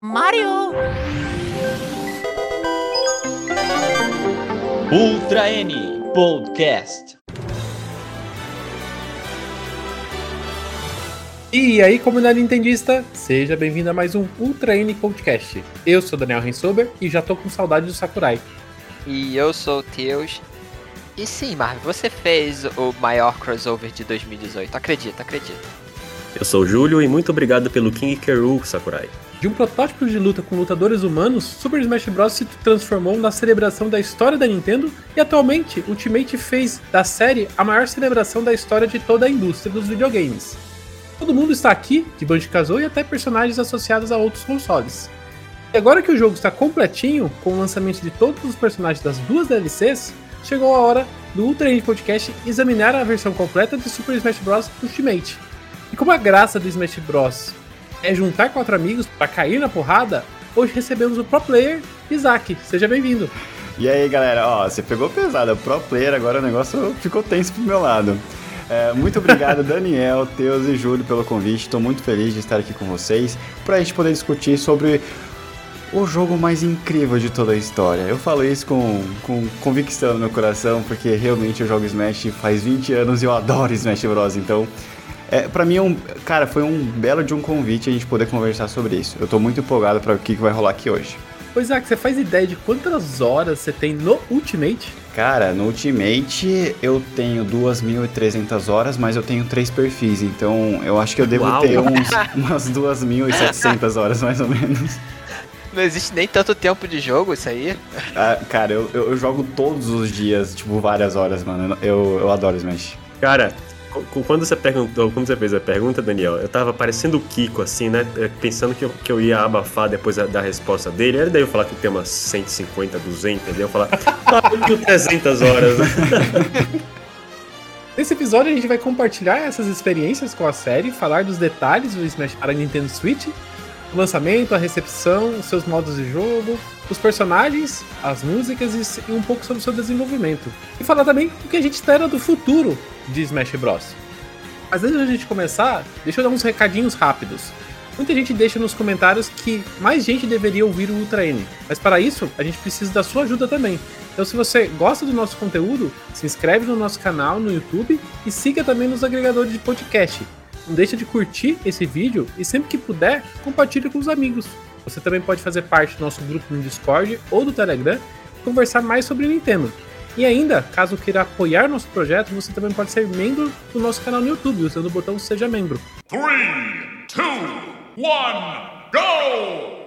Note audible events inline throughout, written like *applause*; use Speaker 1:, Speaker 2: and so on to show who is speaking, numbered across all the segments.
Speaker 1: Mario!
Speaker 2: Ultra N Podcast.
Speaker 3: E aí, comunidade nintendista, seja bem-vindo a mais um Ultra N Podcast. Eu sou Daniel Rensober e já tô com saudade do Sakurai.
Speaker 4: E eu sou o Teus. E sim, Marvel, você fez o maior crossover de 2018. Acredita, acredita.
Speaker 5: Eu sou o Júlio e muito obrigado pelo King Keru, Sakurai.
Speaker 3: De um protótipo de luta com lutadores humanos, Super Smash Bros. se transformou na celebração da história da Nintendo e atualmente Ultimate fez da série a maior celebração da história de toda a indústria dos videogames. Todo mundo está aqui, de Banjo-Kazooie até personagens associados a outros consoles. E agora que o jogo está completinho, com o lançamento de todos os personagens das duas DLCs, chegou a hora do Ultra Indie Podcast examinar a versão completa de Super Smash Bros. Ultimate. E como a graça do Smash Bros. É juntar quatro amigos para cair na porrada, hoje recebemos o pro player Isaac. Seja bem-vindo.
Speaker 6: E aí, galera, ó, você pegou pesado, pro player, agora o negócio ficou tenso pro meu lado. É, muito obrigado, *laughs* Daniel, Teus e Júlio, pelo convite. Estou muito feliz de estar aqui com vocês para a gente poder discutir sobre o jogo mais incrível de toda a história. Eu falo isso com, com convicção no meu coração, porque realmente eu jogo Smash faz 20 anos e eu adoro Smash Bros. Então, é, para mim, é um, cara, foi um belo de um convite a gente poder conversar sobre isso. Eu tô muito empolgado para o que, que vai rolar aqui hoje.
Speaker 3: Pois é, você faz ideia de quantas horas você tem no Ultimate?
Speaker 6: Cara, no Ultimate eu tenho 2.300 horas, mas eu tenho três perfis, então eu acho que eu devo
Speaker 5: Uau.
Speaker 6: ter *laughs* uns, umas 2.700 horas mais ou menos.
Speaker 4: Não existe nem tanto tempo de jogo isso aí.
Speaker 6: Ah, cara, eu, eu, eu jogo todos os dias, tipo, várias horas, mano. Eu, eu adoro Smash.
Speaker 5: Cara, quando você perguntou, você fez a pergunta, Daniel, eu tava parecendo o Kiko, assim, né? É, Pensando que eu, que eu ia abafar depois da, resposta dele. Aí daí eu falar que tem umas 150, 200, entendeu? Eu falar, ah, eu tenho 300 horas. *laughs*
Speaker 3: Nesse episódio a gente vai compartilhar essas experiências com a série, falar dos detalhes do Smash para Nintendo Switch, o lançamento, a recepção, os seus modos de jogo, os personagens, as músicas e e um pouco sobre o seu desenvolvimento. E falar também o que a gente espera do futuro de Smash Bros. Mas antes da gente começar, deixa eu dar uns recadinhos rápidos. Muita gente deixa nos comentários que mais gente deveria ouvir o Ultra N, mas para isso a gente precisa da sua ajuda também. Então, se você gosta do nosso conteúdo, se inscreve no nosso canal no YouTube e siga também nos agregadores de podcast. Não deixa de curtir esse vídeo e sempre que puder, compartilhe com os amigos. Você também pode fazer parte do nosso grupo no Discord ou do Telegram e conversar mais sobre Nintendo. E ainda, caso queira apoiar nosso projeto, você também pode ser membro do nosso canal no YouTube usando o botão Seja Membro.
Speaker 7: Three, two, one, go!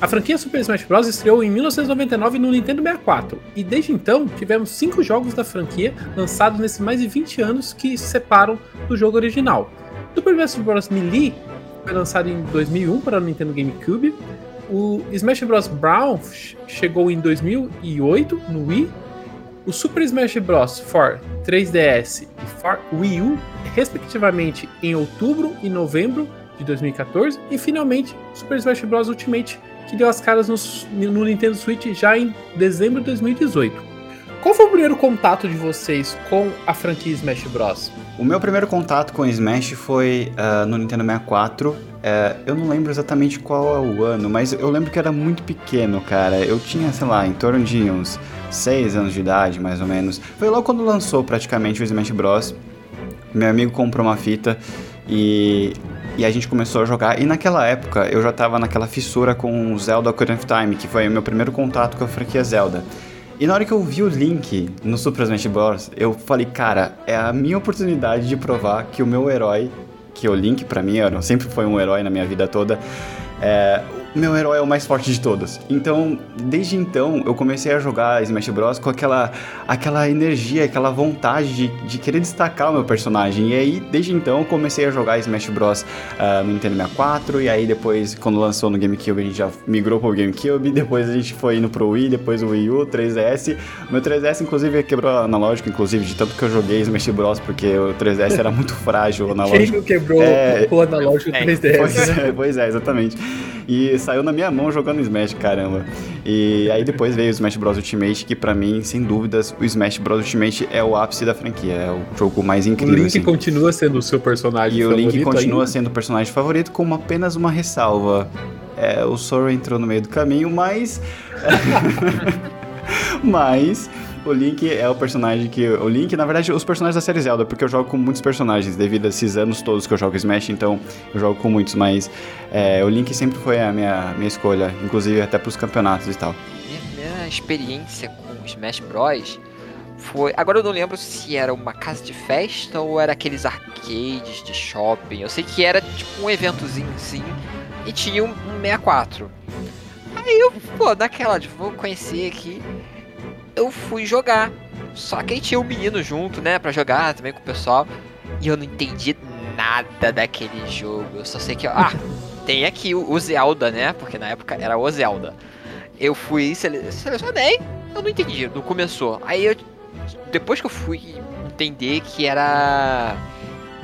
Speaker 3: A franquia Super Smash Bros. estreou em 1999 no Nintendo 64, e desde então tivemos cinco jogos da franquia lançados nesses mais de 20 anos que se separam do jogo original. Super Smash Bros. Melee foi lançado em 2001 para o Nintendo GameCube, o Smash Bros. Brown ch- chegou em 2008 no Wii, o Super Smash Bros. for 3DS e for Wii U, respectivamente em outubro e novembro de 2014, e finalmente Super Smash Bros. Ultimate, que deu as caras no, no Nintendo Switch já em dezembro de 2018. Qual foi o primeiro contato de vocês com a franquia Smash Bros?
Speaker 6: O meu primeiro contato com Smash foi ah, no Nintendo 64. É, eu não lembro exatamente qual é o ano, mas eu lembro que era muito pequeno, cara. Eu tinha, sei lá, em torno de uns 6 anos de idade, mais ou menos. Foi logo quando lançou praticamente o Smash Bros. Meu amigo comprou uma fita e, e a gente começou a jogar. E naquela época eu já tava naquela fissura com o Zelda Ocarina of Time, que foi o meu primeiro contato com a franquia Zelda. E na hora que eu vi o Link no Super Smash Bros, eu falei, cara, é a minha oportunidade de provar que o meu herói, que o Link pra mim era, sempre foi um herói na minha vida toda, é, meu herói é o mais forte de todos. Então, desde então, eu comecei a jogar Smash Bros com aquela, aquela energia, aquela vontade de, de querer destacar o meu personagem. E aí, desde então, eu comecei a jogar Smash Bros ah, no Nintendo 64. E aí, depois, quando lançou no GameCube, a gente já migrou pro GameCube. Depois a gente foi indo pro Wii, depois o Wii U, 3DS. O meu 3DS, inclusive, quebrou analógico, inclusive, de tanto que eu joguei Smash Bros, porque o 3DS era muito frágil, o *laughs* analógico.
Speaker 3: Quem quebrou
Speaker 6: É,
Speaker 3: o analógico
Speaker 4: é,
Speaker 3: 3DS?
Speaker 6: Pois é, pois é, exatamente. E saiu na minha mão jogando Smash, caramba. E aí depois veio o Smash Bros Ultimate, que pra mim, sem dúvidas, o Smash Bros Ultimate é o ápice da franquia, é o jogo mais
Speaker 3: O
Speaker 6: incrível.
Speaker 3: Link
Speaker 6: assim.
Speaker 3: continua sendo o seu personagem
Speaker 6: E o
Speaker 3: favorito
Speaker 6: Link continua
Speaker 3: ainda?
Speaker 6: sendo o personagem favorito, com apenas uma ressalva. é, o Sora entrou no meio do caminho, mas. *laughs* mas. O Link é o personagem que. O Link, na verdade, os personagens da série Zelda, porque eu jogo com muitos personagens, devido a esses anos todos que eu jogo Smash, então eu jogo com muitos, mas é, o Link sempre foi a minha, minha escolha, inclusive até pros campeonatos e tal.
Speaker 4: Minha primeira experiência com Smash Bros. foi. Agora eu não lembro se era uma casa de festa ou era aqueles arcades de shopping. Eu sei que era tipo um eventozinho assim e tinha um, um 64. Aí eu, pô, naquela de vou conhecer aqui, eu fui jogar. Só que aí tinha um menino junto, né, pra jogar também com o pessoal. E eu não entendi nada daquele jogo. Eu só sei que, ah, *laughs* tem aqui o, o Zelda, né? Porque na época era o Zelda. Eu fui, sele selecionei, eu não entendi, não começou. Aí eu, depois que eu fui entender que era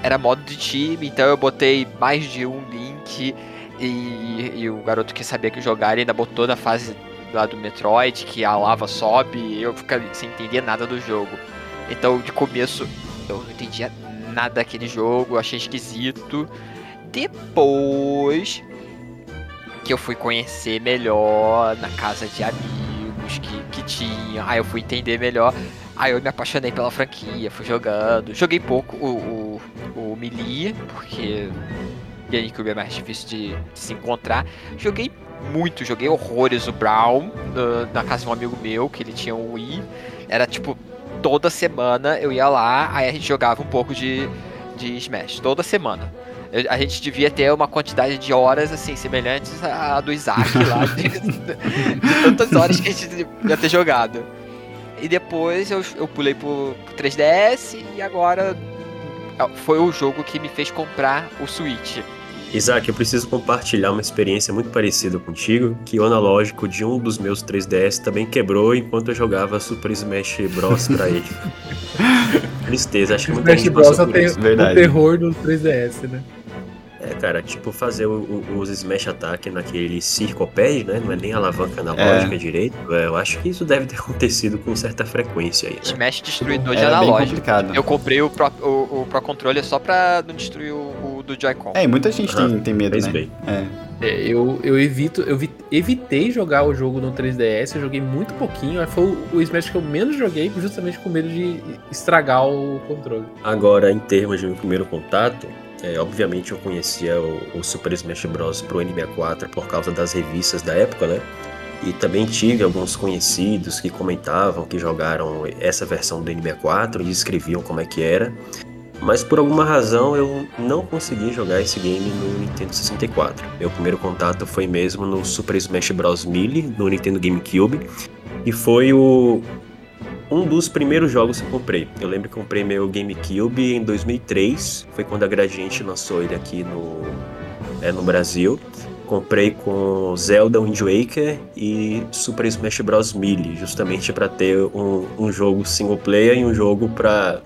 Speaker 4: era modo de time, então eu botei mais de um link e, e o garoto que sabia que jogar ele ainda botou na fase lá do Metroid, que a lava sobe, e eu ficava sem entender nada do jogo. Então, de começo, eu não entendia nada daquele jogo, achei esquisito. Depois que eu fui conhecer melhor na casa de amigos que, que tinha, aí eu fui entender melhor. Aí eu me apaixonei pela franquia, fui jogando. Joguei pouco o, o, o Melee, porque GameCube é mais difícil de, de se encontrar. Joguei muito, joguei horrores o Brown na, casa de um amigo meu, que ele tinha um Wii. Era tipo, toda semana eu ia lá, aí a gente jogava um pouco de, de Smash, toda semana. Eu- a gente devia ter uma quantidade de horas assim, semelhantes à do Isaac lá, *laughs* de, de tantas horas que a gente devia ter jogado. E depois eu, eu pulei pro, pro 3DS e agora ah, foi o jogo que me fez comprar o Switch.
Speaker 5: Isaac, eu preciso compartilhar uma experiência muito parecida contigo, que o analógico de um dos meus 3DS também quebrou enquanto eu jogava Super Smash Bros pra ele. *laughs* Tristeza, acho que muita
Speaker 3: Smash
Speaker 5: gente
Speaker 3: Bros.
Speaker 5: passou
Speaker 3: é o
Speaker 5: por
Speaker 3: te-
Speaker 5: isso.
Speaker 6: Verdade.
Speaker 3: o terror do 3DS, né?
Speaker 5: É, cara, tipo fazer o- o- os Smash Attack naquele circopad, né? Não é nem alavanca analógica direito. É, eu acho que isso deve ter *laughs* acontecido com certa frequência aí, né?
Speaker 4: Smash destruidor de
Speaker 6: bem
Speaker 4: analógico.
Speaker 6: complicado.
Speaker 4: Eu comprei o Pro, o, o Pro Controller só pra não destruir o, do Joy-Con.
Speaker 6: É, muita gente tem,
Speaker 5: Aham,
Speaker 6: tem medo,
Speaker 5: fez
Speaker 6: né?
Speaker 5: bem.
Speaker 6: É.
Speaker 3: É, eu, eu evito, eu vi- evitei jogar o jogo no 3DS, eu joguei muito pouquinho, foi o, o Smash que eu menos joguei, justamente com medo de estragar o controle.
Speaker 5: Agora, em termos de meu primeiro contato, é, obviamente eu conhecia o, o Super Smash Bros. pro N64 por causa das revistas da época, né? E também tive alguns conhecidos que comentavam que jogaram essa versão do N64 e escreviam como é que era. Mas por alguma razão eu não consegui jogar esse game no Nintendo 64. Meu primeiro contato foi mesmo no Super Smash Bros. Melee, no Nintendo GameCube. E foi o, um dos primeiros jogos que eu comprei. Eu lembro que comprei meu GameCube em 2003, foi quando a Gradiente lançou ele aqui no, é, no Brasil. Comprei com Zelda Wind Waker e Super Smash Bros. Melee, justamente para ter um, um jogo single player e um jogo para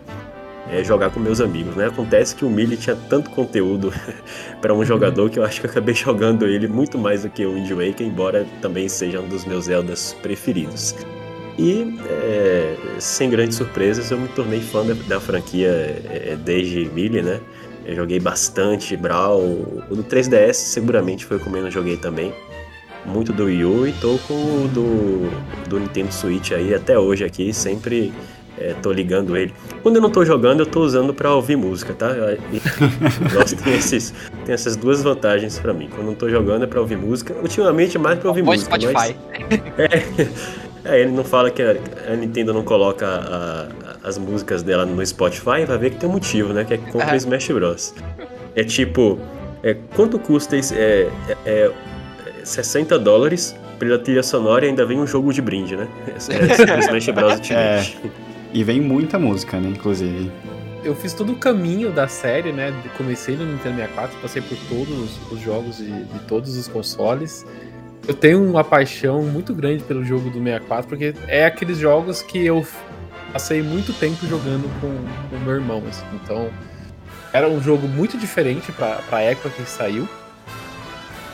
Speaker 5: jogar com meus amigos. Né? Acontece que o Melee tinha tanto conteúdo *laughs* para um jogador que eu acho que eu acabei *laughs* jogando ele muito mais do que o Wind Waker, embora também seja um dos meus Zeldas preferidos. E, é, sem grandes surpresas, eu me tornei fã da, da franquia é, desde Melee, né? Eu joguei bastante Brawl. O do 3DS seguramente foi o que eu joguei também. Muito do Wii U e tô com o do, do Nintendo Switch aí até hoje aqui, sempre é, tô ligando ele. Quando eu não tô jogando, eu tô usando pra ouvir música, tá? Nossa, *laughs* tem, esses, tem essas duas vantagens pra mim. Quando eu não tô jogando é pra ouvir música. Ultimamente é mais pra ouvir
Speaker 4: Põe
Speaker 5: música.
Speaker 4: Spotify.
Speaker 5: Mas... *laughs* É, ele não fala que a, a Nintendo não coloca a- a- as músicas dela no Spotify, vai ver que tem um motivo, né? Que é que compra
Speaker 4: Ah.
Speaker 5: Smash Bros. É tipo, é, quanto custa esse, é, é, é 60 dólares pela trilha sonora e ainda vem um jogo de brinde, né? É, é, Smash Bros. *laughs* Ultimate.
Speaker 6: E vem muita música, né? Inclusive.
Speaker 3: Eu fiz todo o caminho da série, né? Comecei no Nintendo 64, passei por todos os jogos de, de todos os consoles. Eu tenho uma paixão muito grande pelo jogo do 64, porque é aqueles jogos que eu passei muito tempo jogando com o meu irmão. assim. Então, era um jogo muito diferente pra, pra época que saiu.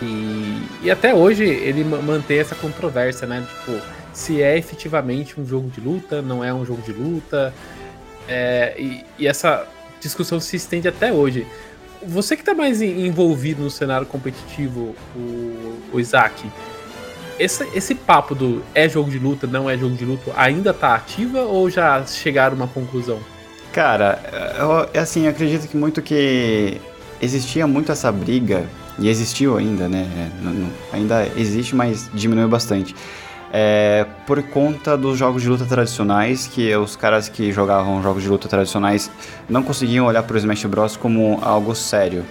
Speaker 3: E, e até hoje ele ma- mantém essa controvérsia, né? Tipo, se é efetivamente um jogo de luta, não é um jogo de luta. É, e, e essa discussão se estende até hoje. Você que tá mais en- envolvido no cenário competitivo, o- o Isaac, esse, esse papo do é jogo de luta, não é jogo de luta, ainda tá ativa ou já chegaram a uma conclusão?
Speaker 6: Cara, eu, é assim, eu acredito que muito que existia muito essa briga, e existiu ainda, né? Não- não- ainda existe, mas diminuiu bastante. É, por conta dos jogos de luta tradicionais, que os caras que jogavam jogos de luta tradicionais não conseguiam olhar para o Smash Bros. como algo sério.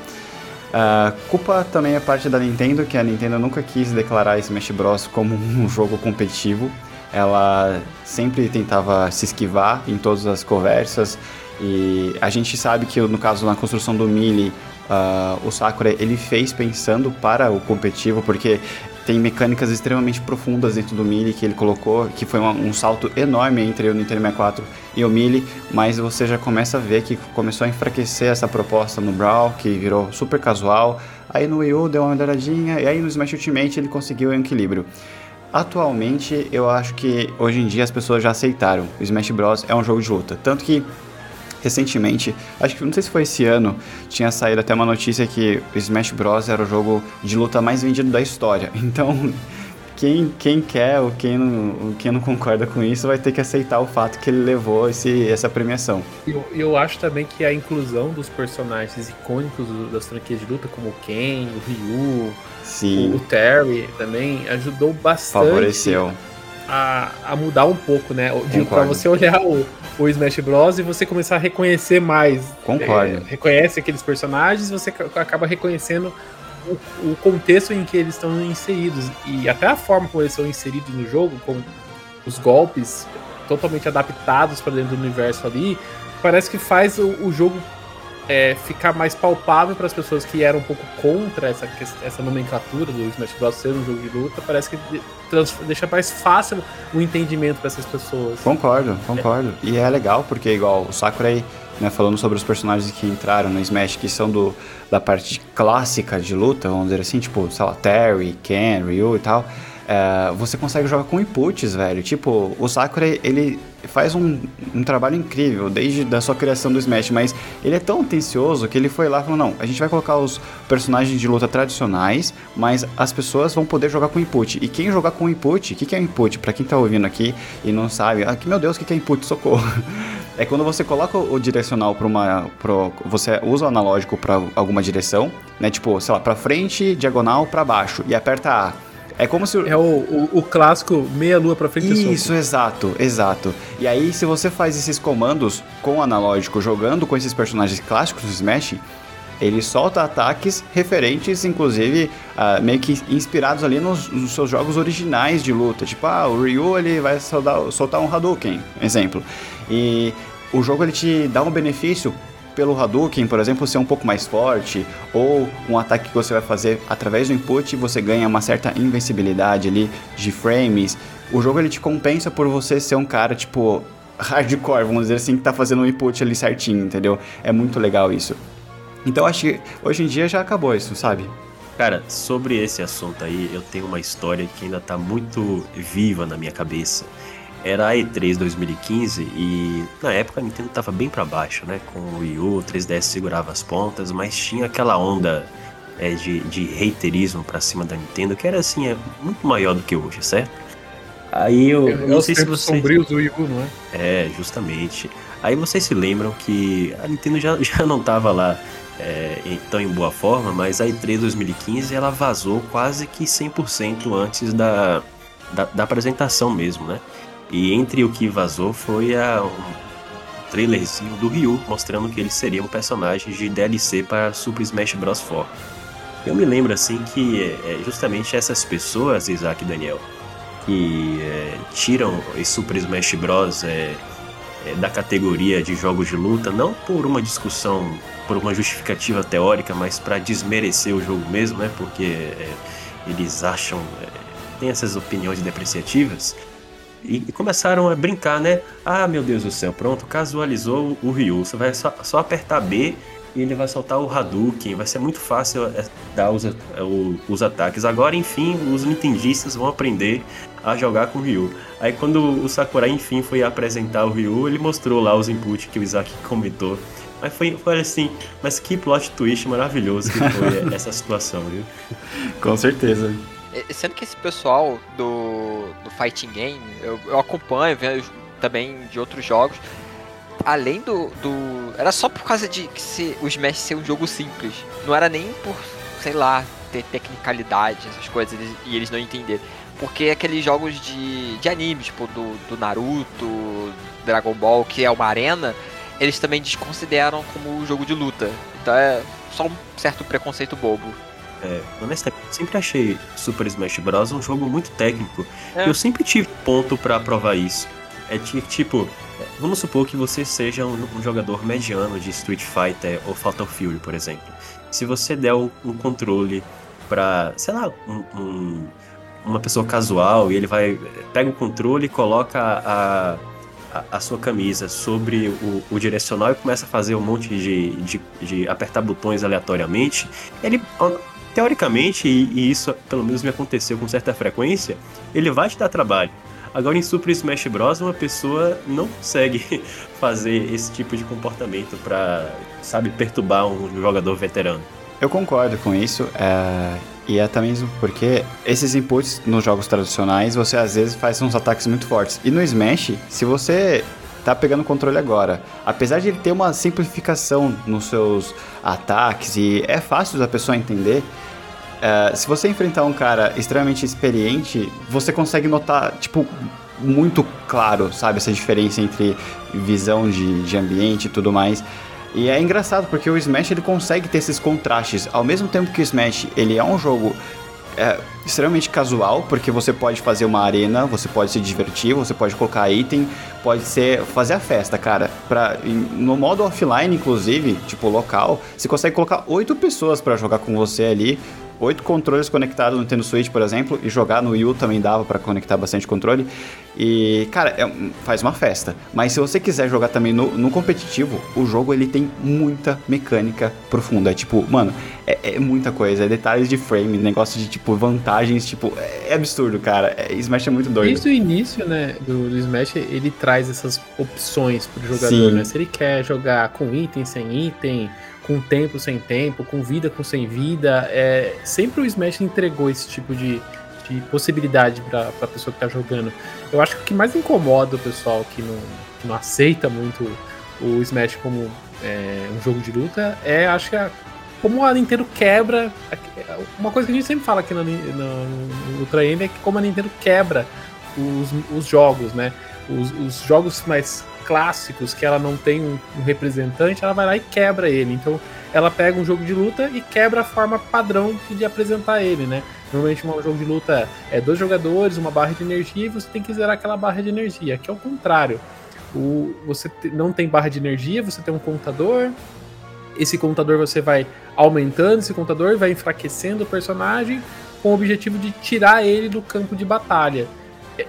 Speaker 6: A culpa também é parte da Nintendo, que a Nintendo nunca quis declarar Smash Bros. como um jogo competitivo. Ela sempre tentava se esquivar em todas as conversas. E a gente sabe que, no caso, na construção do Melee, ah, o Sakura ele fez pensando para o competitivo, porque tem mecânicas extremamente profundas dentro do Melee que ele colocou, que foi uma- um salto enorme entre o Nintendo 64 e o Melee, mas você já começa a ver que começou a enfraquecer essa proposta no Brawl, que virou super casual. Aí no Wii U deu uma melhoradinha, e aí no Smash Ultimate ele conseguiu um equilíbrio. Atualmente, eu acho que hoje em dia as pessoas já aceitaram. O Smash Bros. é um jogo de luta. Tanto que recentemente, acho que não sei se foi esse ano, tinha saído até uma notícia que o Smash Bros era o jogo de luta mais vendido da história. *laughs* Então, quem, quem quer ou quem não, quem não concorda com isso vai ter que aceitar o fato que ele levou esse, essa premiação.
Speaker 3: Eu, eu acho também que a inclusão dos personagens icônicos das franquias de luta, como o Ken, o Ryu,
Speaker 6: Sim,
Speaker 3: o Terry, também ajudou bastante
Speaker 6: favoreceu.
Speaker 3: A, a mudar um pouco, né? Digo, pra você olhar o, o Smash Bros. e você começar a reconhecer mais.
Speaker 6: Concordo.
Speaker 3: É, reconhece aqueles personagens, você ca- acaba reconhecendo o, o contexto em que eles estão inseridos. E até a forma como eles são inseridos no jogo, com os golpes totalmente adaptados para dentro do universo ali, parece que faz o, o jogo é, ficar mais palpável para as pessoas que eram um pouco contra essa, essa nomenclatura do Smash Bros. ser um jogo de luta. Parece que deixa mais fácil o entendimento para essas pessoas.
Speaker 6: Concordo, concordo. E é legal porque, igual, o Sakurai, né, falando sobre os personagens que entraram no Smash, que são do, da parte clássica de luta, vamos dizer assim, tipo, sei lá, Terry, Ken, Ryu e tal, é, você consegue jogar com inputs, velho. Tipo, o Sakurai, ele faz um, um trabalho incrível desde da sua criação do Smash, mas ele é tão atencioso que ele foi lá e falou, não, a gente vai colocar os personagens de luta tradicionais, mas as pessoas vão poder jogar com input. E quem jogar com input, o que, que é input? Pra quem tá ouvindo aqui e não sabe, ah, que meu Deus, o que, que é input? Socorro. *laughs* É quando você coloca o direcional para uma. Pro, você usa o analógico para alguma direção, né? Tipo, sei lá, pra frente, diagonal, pra baixo. E aperta A. É como se.
Speaker 3: É o, o, o clássico meia lua para frente
Speaker 6: Isso, exato, exato. E aí, se você faz esses comandos com o analógico jogando com esses personagens clássicos do Smash, ele solta ataques referentes, inclusive, ah, meio que inspirados ali nos, nos seus jogos originais de luta. Tipo, ah, o Ryu ele vai soltar, soltar um Hadouken, exemplo. E o jogo ele te dá um benefício pelo Hadouken, por exemplo, ser um pouco mais forte, ou um ataque que você vai fazer através do input, você ganha uma certa invencibilidade ali de frames. O jogo ele te compensa por você ser um cara tipo hardcore, vamos dizer assim, que tá fazendo o input ali certinho, entendeu? É muito legal isso. Então acho que hoje em dia já acabou isso, sabe?
Speaker 5: Cara, sobre esse assunto aí, eu tenho uma história que ainda tá muito viva na minha cabeça. Era a E3 2015 e na época a Nintendo tava bem pra baixo, né? Com o Wii U, o 3DS segurava as pontas, mas tinha aquela onda é, de, de haterismo pra cima da Nintendo que era assim, é muito maior do que hoje, certo? Aí eu
Speaker 3: É
Speaker 5: não
Speaker 3: os
Speaker 5: sei se vocês.
Speaker 3: sombrios do Wii U, não é?
Speaker 5: É, justamente. Aí vocês se lembram que a Nintendo já, *laughs* já não tava lá é, em- tão em boa forma, mas a E3 2015 ela vazou quase que 100% antes da, da, da apresentação mesmo, né? E entre o que vazou foi a, um trailerzinho do Ryu, mostrando que ele seria um personagem de DLC para Super Smash Bros. 4. Eu me lembro assim que é, é justamente essas pessoas, Isaac e Daniel, que é, tiram esse Super Smash Bros. é, é, da categoria de jogos de luta, não por uma discussão, por uma justificativa teórica, mas para desmerecer o jogo mesmo, né? Porque é, eles acham, é, tem essas opiniões depreciativas. E, e começaram a brincar, né? Ah, meu Deus do céu, pronto, casualizou o Ryu. Você vai só, só apertar B e ele vai soltar o Hadouken. Vai ser muito fácil é, dar os, é, os ataques. Agora, enfim, os nintendistas vão aprender a jogar com o Ryu. Aí quando o Sakurai enfim foi apresentar o Ryu, ele mostrou lá os inputs que o Isaac comentou. Mas foi, foi assim, mas que plot twist maravilhoso que foi *laughs* essa situação, viu?
Speaker 6: Com certeza.
Speaker 4: Sendo que esse pessoal do, do Fighting Game, eu, eu acompanho, também de outros jogos. Além do, do. Era só por causa de que se, o Smash ser um jogo simples. Não era nem por, sei lá, ter tecnicalidade, essas coisas, eles- e eles não entenderem. Porque aqueles jogos de, de anime, tipo do, do Naruto, Dragon Ball, que é uma arena, eles também desconsideram como jogo de luta. Então é só um certo preconceito bobo.
Speaker 5: É, honestamente, eu sempre achei Super Smash Bros. um jogo muito técnico.
Speaker 4: É.
Speaker 5: E eu sempre tive ponto pra provar isso. É ti- tipo, vamos supor que você seja um, um jogador mediano de Street Fighter ou Fatal Fury, por exemplo. Se você der um, um controle pra, sei lá, um- uma pessoa casual e ele vai, pega o controle e coloca a, a, a sua camisa sobre o, o direcional e começa a fazer um monte de, de, de apertar botões aleatoriamente, ele teoricamente, e, isso pelo menos me aconteceu com certa frequência, ele vai te dar trabalho. Agora em Super Smash Bros. uma pessoa não consegue *laughs* fazer esse tipo de comportamento pra, sabe, perturbar um jogador veterano.
Speaker 6: Eu concordo com isso, é, e até mesmo porque esses inputs nos jogos tradicionais você às vezes faz uns ataques muito fortes. E no Smash, se você tá pegando o controle agora, apesar de ele ter uma simplificação nos seus ataques e é fácil da pessoa entender, é, se você enfrentar um cara extremamente experiente, você consegue notar, tipo, muito claro, sabe, essa diferença entre visão de, de ambiente e tudo mais. E é engraçado porque o Smash ele consegue ter esses contrastes. Ao mesmo tempo que o Smash ele é um jogo é, extremamente casual, porque você pode fazer uma arena, você pode se divertir, você pode colocar item, pode ser fazer a festa, cara. Pra, no modo offline, inclusive, tipo local, você consegue colocar oito pessoas pra jogar com você ali. Oito controles conectados no Nintendo Switch, por exemplo, e jogar no Wii U também dava pra conectar bastante controle. E, cara, é faz uma festa. Mas se você quiser jogar também no, no competitivo, o jogo ele tem muita mecânica profunda. É tipo, mano, é, é muita coisa. É detalhes de frame, negócio de tipo vantagens, tipo, é, é absurdo, cara. É, Smash é muito doido.
Speaker 3: Desde o início, né, do, do Smash, ele traz essas opções pro jogador,
Speaker 6: Sim.
Speaker 3: né? Se ele quer jogar com item, sem item, com tempo, sem tempo, com vida, com sem vida, é, sempre o Smash entregou esse tipo de, de possibilidade pra, pra pessoa que tá jogando. Eu acho que o que mais incomoda o pessoal que não, que não aceita muito o Smash como é, um jogo de luta é, acho que, a, como a Nintendo quebra. Uma coisa que a gente sempre fala aqui no, no, Ultra N é que como a Nintendo quebra os, os jogos, né? Os, os jogos mais clássicos que ela não tem um, um representante, ela vai lá e quebra ele. Então ela pega um jogo de luta e quebra a forma padrão de, apresentar ele, né? Normalmente um jogo de luta é dois jogadores, uma barra de energia e você tem que zerar aquela barra de energia. Aqui é o contrário. O, você não tem barra de energia, você tem um contador. Esse contador você vai aumentando esse contador, vai enfraquecendo o personagem com o objetivo de tirar ele do campo de batalha.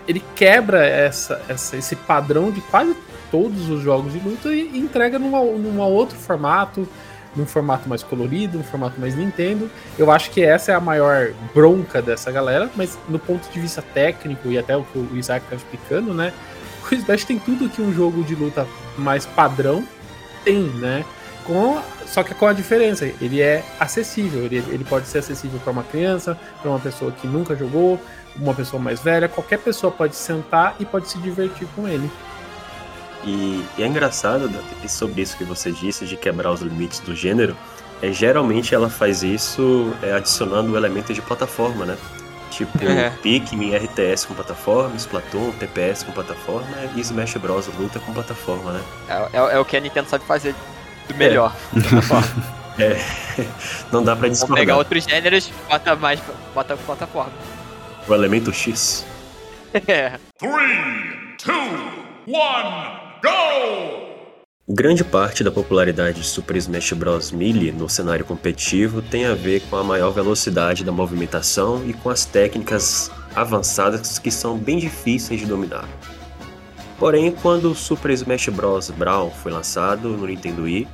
Speaker 3: Ele quebra essa, essa- esse padrão de quase todos os jogos de luta e entrega numa outro formato, num formato mais colorido, um formato mais Nintendo. Eu acho que essa é a maior bronca dessa galera, mas no ponto de vista técnico e até o que o Isaac tá explicando, né? *laughs* O Smash tem tudo que um jogo de luta mais padrão tem, né? Com, só que com a diferença, ele é acessível, ele, ele pode ser acessível para uma criança, para uma pessoa que nunca jogou, uma pessoa mais velha, qualquer pessoa pode sentar e pode se divertir com ele.
Speaker 5: E, e é engraçado Dante, sobre isso que você disse, de quebrar os limites do gênero, é geralmente ela faz isso é, adicionando elementos de plataforma, né? Tipo
Speaker 4: É.
Speaker 5: Pikmin, RTS com plataforma, Splatoon, TPS com plataforma e Smash Bros. luta com plataforma, né?
Speaker 4: É, é- é o que a Nintendo sabe fazer do melhor. *laughs*
Speaker 5: Não dá pra
Speaker 4: Vamos pegar
Speaker 5: discordar.
Speaker 4: outros gêneros, bota mais, bota plataforma.
Speaker 5: O elemento X. *laughs*
Speaker 4: É.
Speaker 7: Three, two, one, go!
Speaker 5: Grande parte da popularidade de Super Smash Bros. Melee no cenário competitivo tem a ver com a maior velocidade da movimentação e com as técnicas avançadas que são bem difíceis de dominar. Porém, quando o Super Smash Bros. Brawl foi lançado no Nintendo Wii,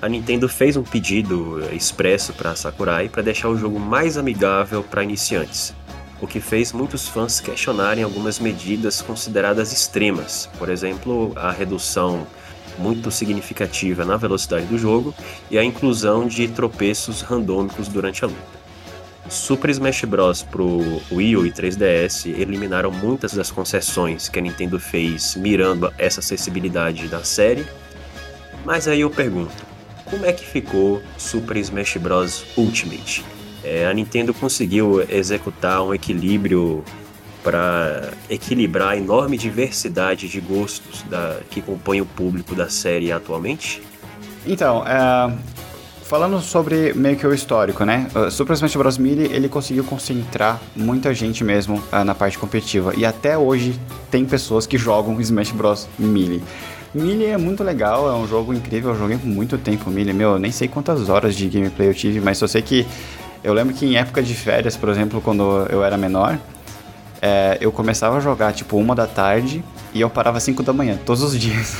Speaker 5: a Nintendo fez um pedido expresso para Sakurai para deixar o jogo mais amigável para iniciantes, o que fez muitos fãs questionarem algumas medidas consideradas extremas, por exemplo, a redução muito significativa na velocidade do jogo e a inclusão de tropeços randômicos durante a luta. Super Smash Bros. pro Wii U e 3DS eliminaram muitas das concessões que a Nintendo fez mirando essa acessibilidade da série. Mas aí eu pergunto, como é que ficou Super Smash Bros. Ultimate? É, a Nintendo conseguiu executar um equilíbrio para equilibrar a enorme diversidade de gostos da, que compõe o público da série atualmente?
Speaker 6: Então, é, falando sobre meio que o histórico, né? O Super Smash Bros. Melee, ele conseguiu concentrar muita gente mesmo uh, na parte competitiva. E até hoje tem pessoas que jogam *laughs* Smash Bros. Melee. Melee é muito legal, é um jogo incrível, eu joguei por muito tempo Melee. Meu, eu nem sei quantas horas de gameplay eu tive, mas só sei que... Eu lembro que em época de férias, por exemplo, quando eu era menor, é, eu começava a jogar tipo uma da tarde e eu parava 5 da manhã, todos os *laughs* dias.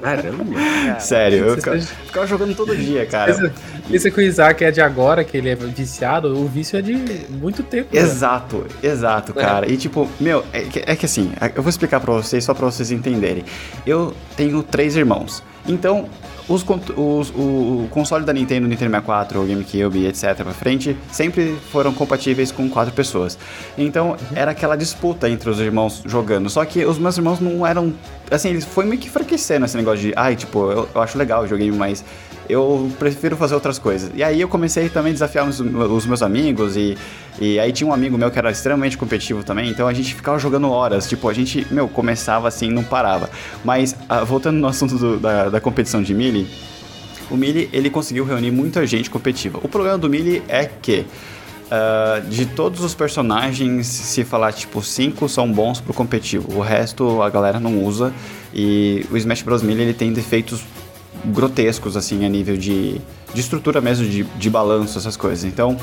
Speaker 5: Caramba!
Speaker 6: Sério, eu ficava, ficava jogando todo *laughs* dia, cara.
Speaker 3: Pensa, pensa que o Isaac é de agora, que ele é viciado, o vício é de muito tempo. né?
Speaker 6: Exato, exato,
Speaker 4: É.
Speaker 6: cara. E tipo, meu, é que, é que assim, eu vou explicar pra vocês, só pra vocês entenderem. Eu tenho três irmãos. Então, os, os- o, console da Nintendo, Nintendo 64, o GameCube, etc. pra frente, sempre foram compatíveis com quatro pessoas. Então, era aquela disputa entre os irmãos jogando. Só que os meus irmãos não eram. Assim, eles foi meio que enfraquecendo esse negócio de. Ai, tipo, eu, eu acho legal o videogame, mas eu prefiro fazer outras coisas. E aí eu comecei também a desafiar os, os meus amigos e, e aí tinha um amigo meu que era extremamente competitivo também, então a gente ficava jogando horas, tipo, a gente, meu, começava assim, não parava. Mas, ah, voltando no assunto do- da, da competição de Melee, o Melee, ele conseguiu reunir muita gente competitiva. O problema do Melee é que ah, de todos os personagens, se falar tipo cinco são bons pro competitivo, o resto a galera não usa e o Smash Bros Melee ele tem defeitos grotescos assim a nível de, de estrutura mesmo de, de balanço essas coisas. Então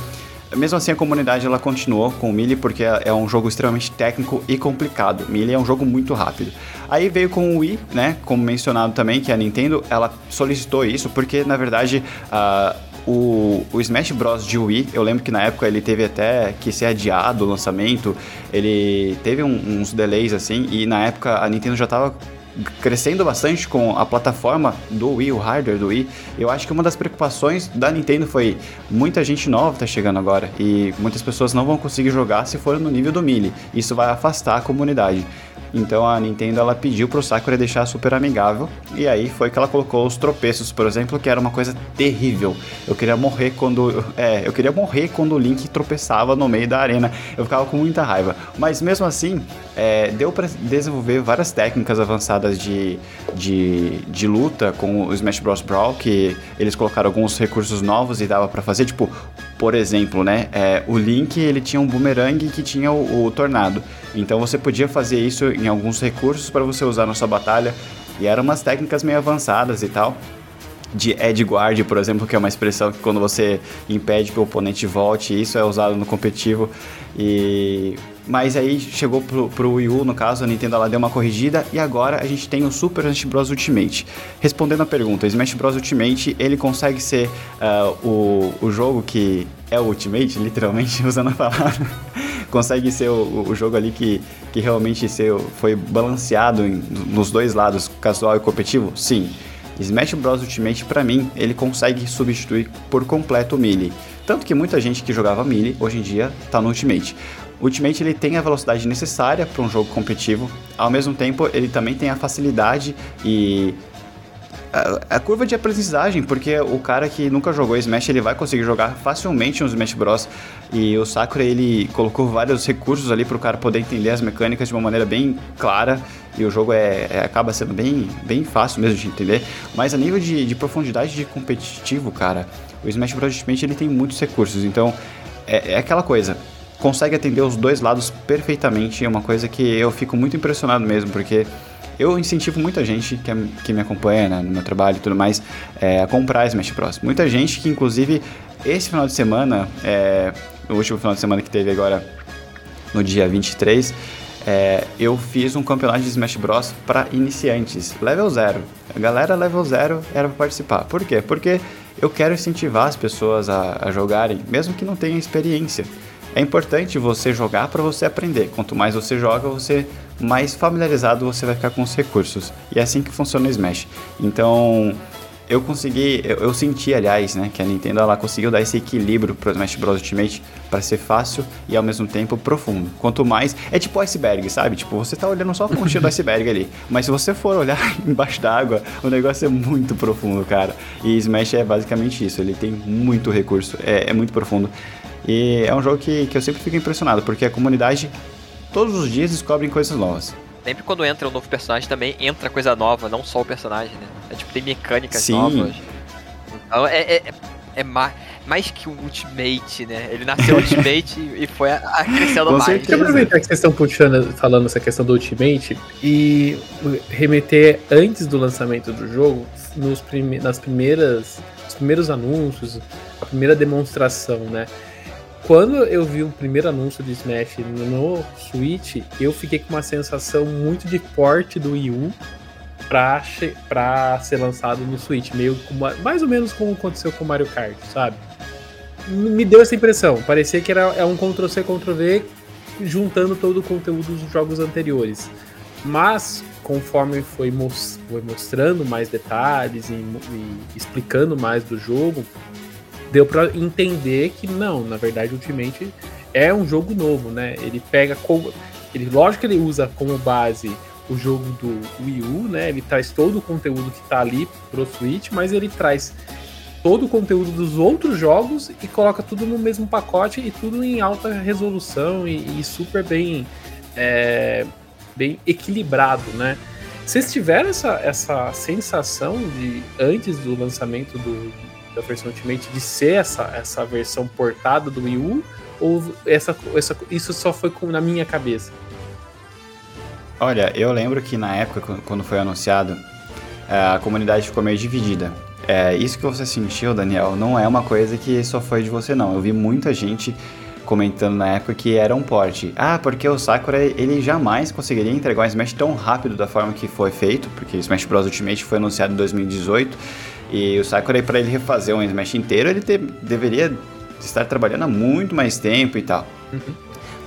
Speaker 6: mesmo assim, a comunidade ela continuou com o Melee porque é é um jogo extremamente técnico e complicado. Melee é um jogo muito rápido. Aí veio com o Wii, né? Como mencionado também, que a Nintendo ela solicitou isso porque na verdade ah, o, o Smash Bros. de Wii, eu lembro que na época ele teve até que ser adiado o lançamento, ele teve um- uns delays assim, e na época a Nintendo já estava crescendo bastante com a plataforma do Wii, o hardware do Wii. Eu acho que uma das preocupações da Nintendo foi muita gente nova tá chegando agora e muitas pessoas não vão conseguir jogar se for no nível do Melee. Isso vai afastar a comunidade. Então a Nintendo ela pediu pro Sakura deixar super amigável e aí foi que ela colocou os tropeços, por exemplo, que era uma coisa terrível. Eu queria morrer quando *laughs* é, eu queria morrer quando o Link tropeçava no meio da arena. Eu ficava com muita raiva. Mas mesmo assim, é, deu para desenvolver várias técnicas avançadas de, de, de luta com o Smash Bros Brawl, que eles colocaram alguns recursos novos e dava para fazer, tipo, por exemplo, né, é, o Link ele tinha um boomerang que tinha o, o tornado. Então você podia fazer isso em alguns recursos para você usar na sua batalha e eram umas técnicas meio avançadas e tal de edge guard, por exemplo, que é uma expressão que quando você impede que o oponente volte, isso é usado no competitivo. E mas aí chegou pro, pro Wii U, no caso, a Nintendo ela deu uma corrigida e agora a gente tem o Super Smash Bros Ultimate. Respondendo a pergunta, Smash Bros Ultimate, ele consegue ser ah, o, o jogo que é o Ultimate, literalmente, *laughs* usando a palavra. consegue ser o, o jogo ali que, que realmente ser, foi balanceado em- nos dois lados, casual e competitivo? Sim. Smash Bros Ultimate, pra mim, ele consegue substituir por completo o Melee. Tanto que muita gente que jogava Melee, hoje em dia, tá no Ultimate. Ultimate ele tem a velocidade necessária para um jogo competitivo, ao mesmo tempo ele também tem a facilidade e a, a curva de aprendizagem, porque o cara que nunca jogou Smash, ele vai conseguir jogar facilmente um Smash Bros. E o Sakura, ele colocou vários recursos ali para o cara poder entender as mecânicas de uma maneira bem clara. E o jogo é, é- acaba sendo bem, bem fácil mesmo de entender. Mas a nível de, de profundidade de competitivo, cara, o Smash Bros. Ultimate ele tem muitos recursos. Então, é, é aquela coisa consegue atender os dois lados perfeitamente. É uma coisa que eu fico muito impressionado mesmo, porque eu incentivo muita gente que, que me acompanha né, no meu trabalho e tudo mais é, a comprar Smash Bros. Muita gente que, inclusive, esse final de semana, é, o último final de semana que teve agora, no dia 23, é, eu fiz um campeonato de Smash Bros. para iniciantes, level 0. A galera level 0 era para participar. Por quê? Porque eu quero incentivar as pessoas a, a jogarem, mesmo que não tenham experiência. É importante você jogar para você aprender. Quanto mais você joga, você mais familiarizado você vai ficar com os recursos. E é assim que funciona o Smash. Então, eu consegui, eu, eu, senti, aliás, né, que a Nintendo ela conseguiu dar esse equilíbrio pro Smash Bros Ultimate para ser fácil e ao mesmo tempo profundo. Quanto mais, é tipo iceberg, sabe? Tipo, você tá olhando só a pontinha do iceberg ali, mas se você for olhar *laughs* embaixo d'água, o negócio é muito profundo, cara. E Smash é basicamente isso, ele tem muito recurso, é, é muito profundo. E é um jogo que, que eu sempre fico impressionado, porque a comunidade todos os dias descobrem coisas novas.
Speaker 4: Sempre quando entra um novo personagem também entra coisa nova, não só o personagem, né? É tipo, tem mecânicas
Speaker 6: Sim.
Speaker 4: novas. Então é, é, é mais, mais que o Ultimate, né? Ele nasceu Ultimate *laughs* e foi acrescendo mais.
Speaker 3: Deixa eu aproveitar que vocês estão puxando, falando essa questão do Ultimate e remeter antes do lançamento do jogo, nos prime nas primeiras, os primeiros anúncios, a primeira demonstração, né? Quando eu vi o primeiro anúncio de Smash no Switch, eu fiquei com uma sensação muito de porte do Wii U pra, pra ser lançado no Switch, meio como, mais ou menos como aconteceu com o Mario Kart, sabe? Me deu essa impressão, parecia que era é um Ctrl-C, Ctrl-V juntando todo o conteúdo dos jogos anteriores. Mas, conforme foi, foi mostrando mais detalhes e, e explicando mais do jogo, deu para entender que não, na verdade, Ultimate é um jogo novo, né? Ele pega como. Ele, lógico que ele usa como base o jogo do Wii U, né? Ele traz todo o conteúdo que tá ali pro Switch, mas ele traz todo o conteúdo dos outros jogos e coloca tudo no mesmo pacote e tudo em alta resolução e, e super bem, é, bem equilibrado, né? Vocês tiveram essa, essa sensação de antes do lançamento do, da versão Ultimate de ser essa, essa versão portada do Wii U? Ou essa, essa, isso só foi na minha cabeça?
Speaker 6: Olha, eu lembro que na época, quando foi anunciado, a comunidade ficou meio dividida. É, isso que você sentiu, Daniel, não é uma coisa que só foi de você, não. Eu vi muita gente comentando na época que era um porte. Ah, porque o Sakura ele jamais conseguiria entregar um Smash tão rápido da forma que foi feito, porque Smash Bros Ultimate foi anunciado em 2018 e o Sakura, para ele refazer um Smash inteiro, ele te, deveria estar trabalhando há muito mais tempo e tal. Uhum.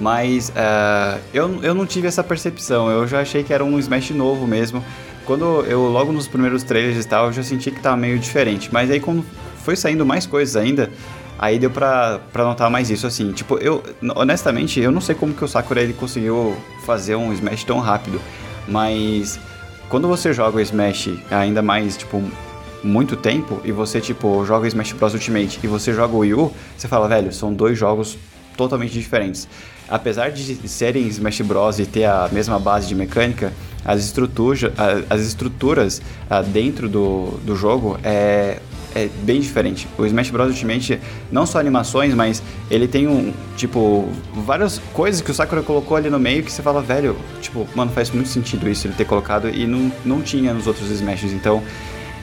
Speaker 6: Mas uh, eu, eu não tive essa percepção, eu já achei que era um Smash novo mesmo. Quando eu, logo nos primeiros trailers e tal, eu já senti que tava meio diferente. Mas aí quando foi saindo mais coisas ainda, aí deu pra, pra notar mais isso, assim. Tipo, eu, honestamente, eu não sei como que o Sakura ele conseguiu fazer um Smash tão rápido. Mas quando você joga o Smash ainda mais, tipo, muito tempo e você, tipo, joga Smash Bros Ultimate e você joga o Wii U, você fala, velho, são dois jogos totalmente diferentes. Apesar de serem Smash Bros e ter a mesma base de mecânica, as, as estruturas dentro do, do jogo é, é bem diferente. O Smash Bros Ultimate, não só animações, mas ele tem um, tipo, várias coisas que o Sakura colocou ali no meio que você fala, velho, tipo, mano, faz muito sentido isso ele ter colocado e não, não tinha nos outros Smashes, então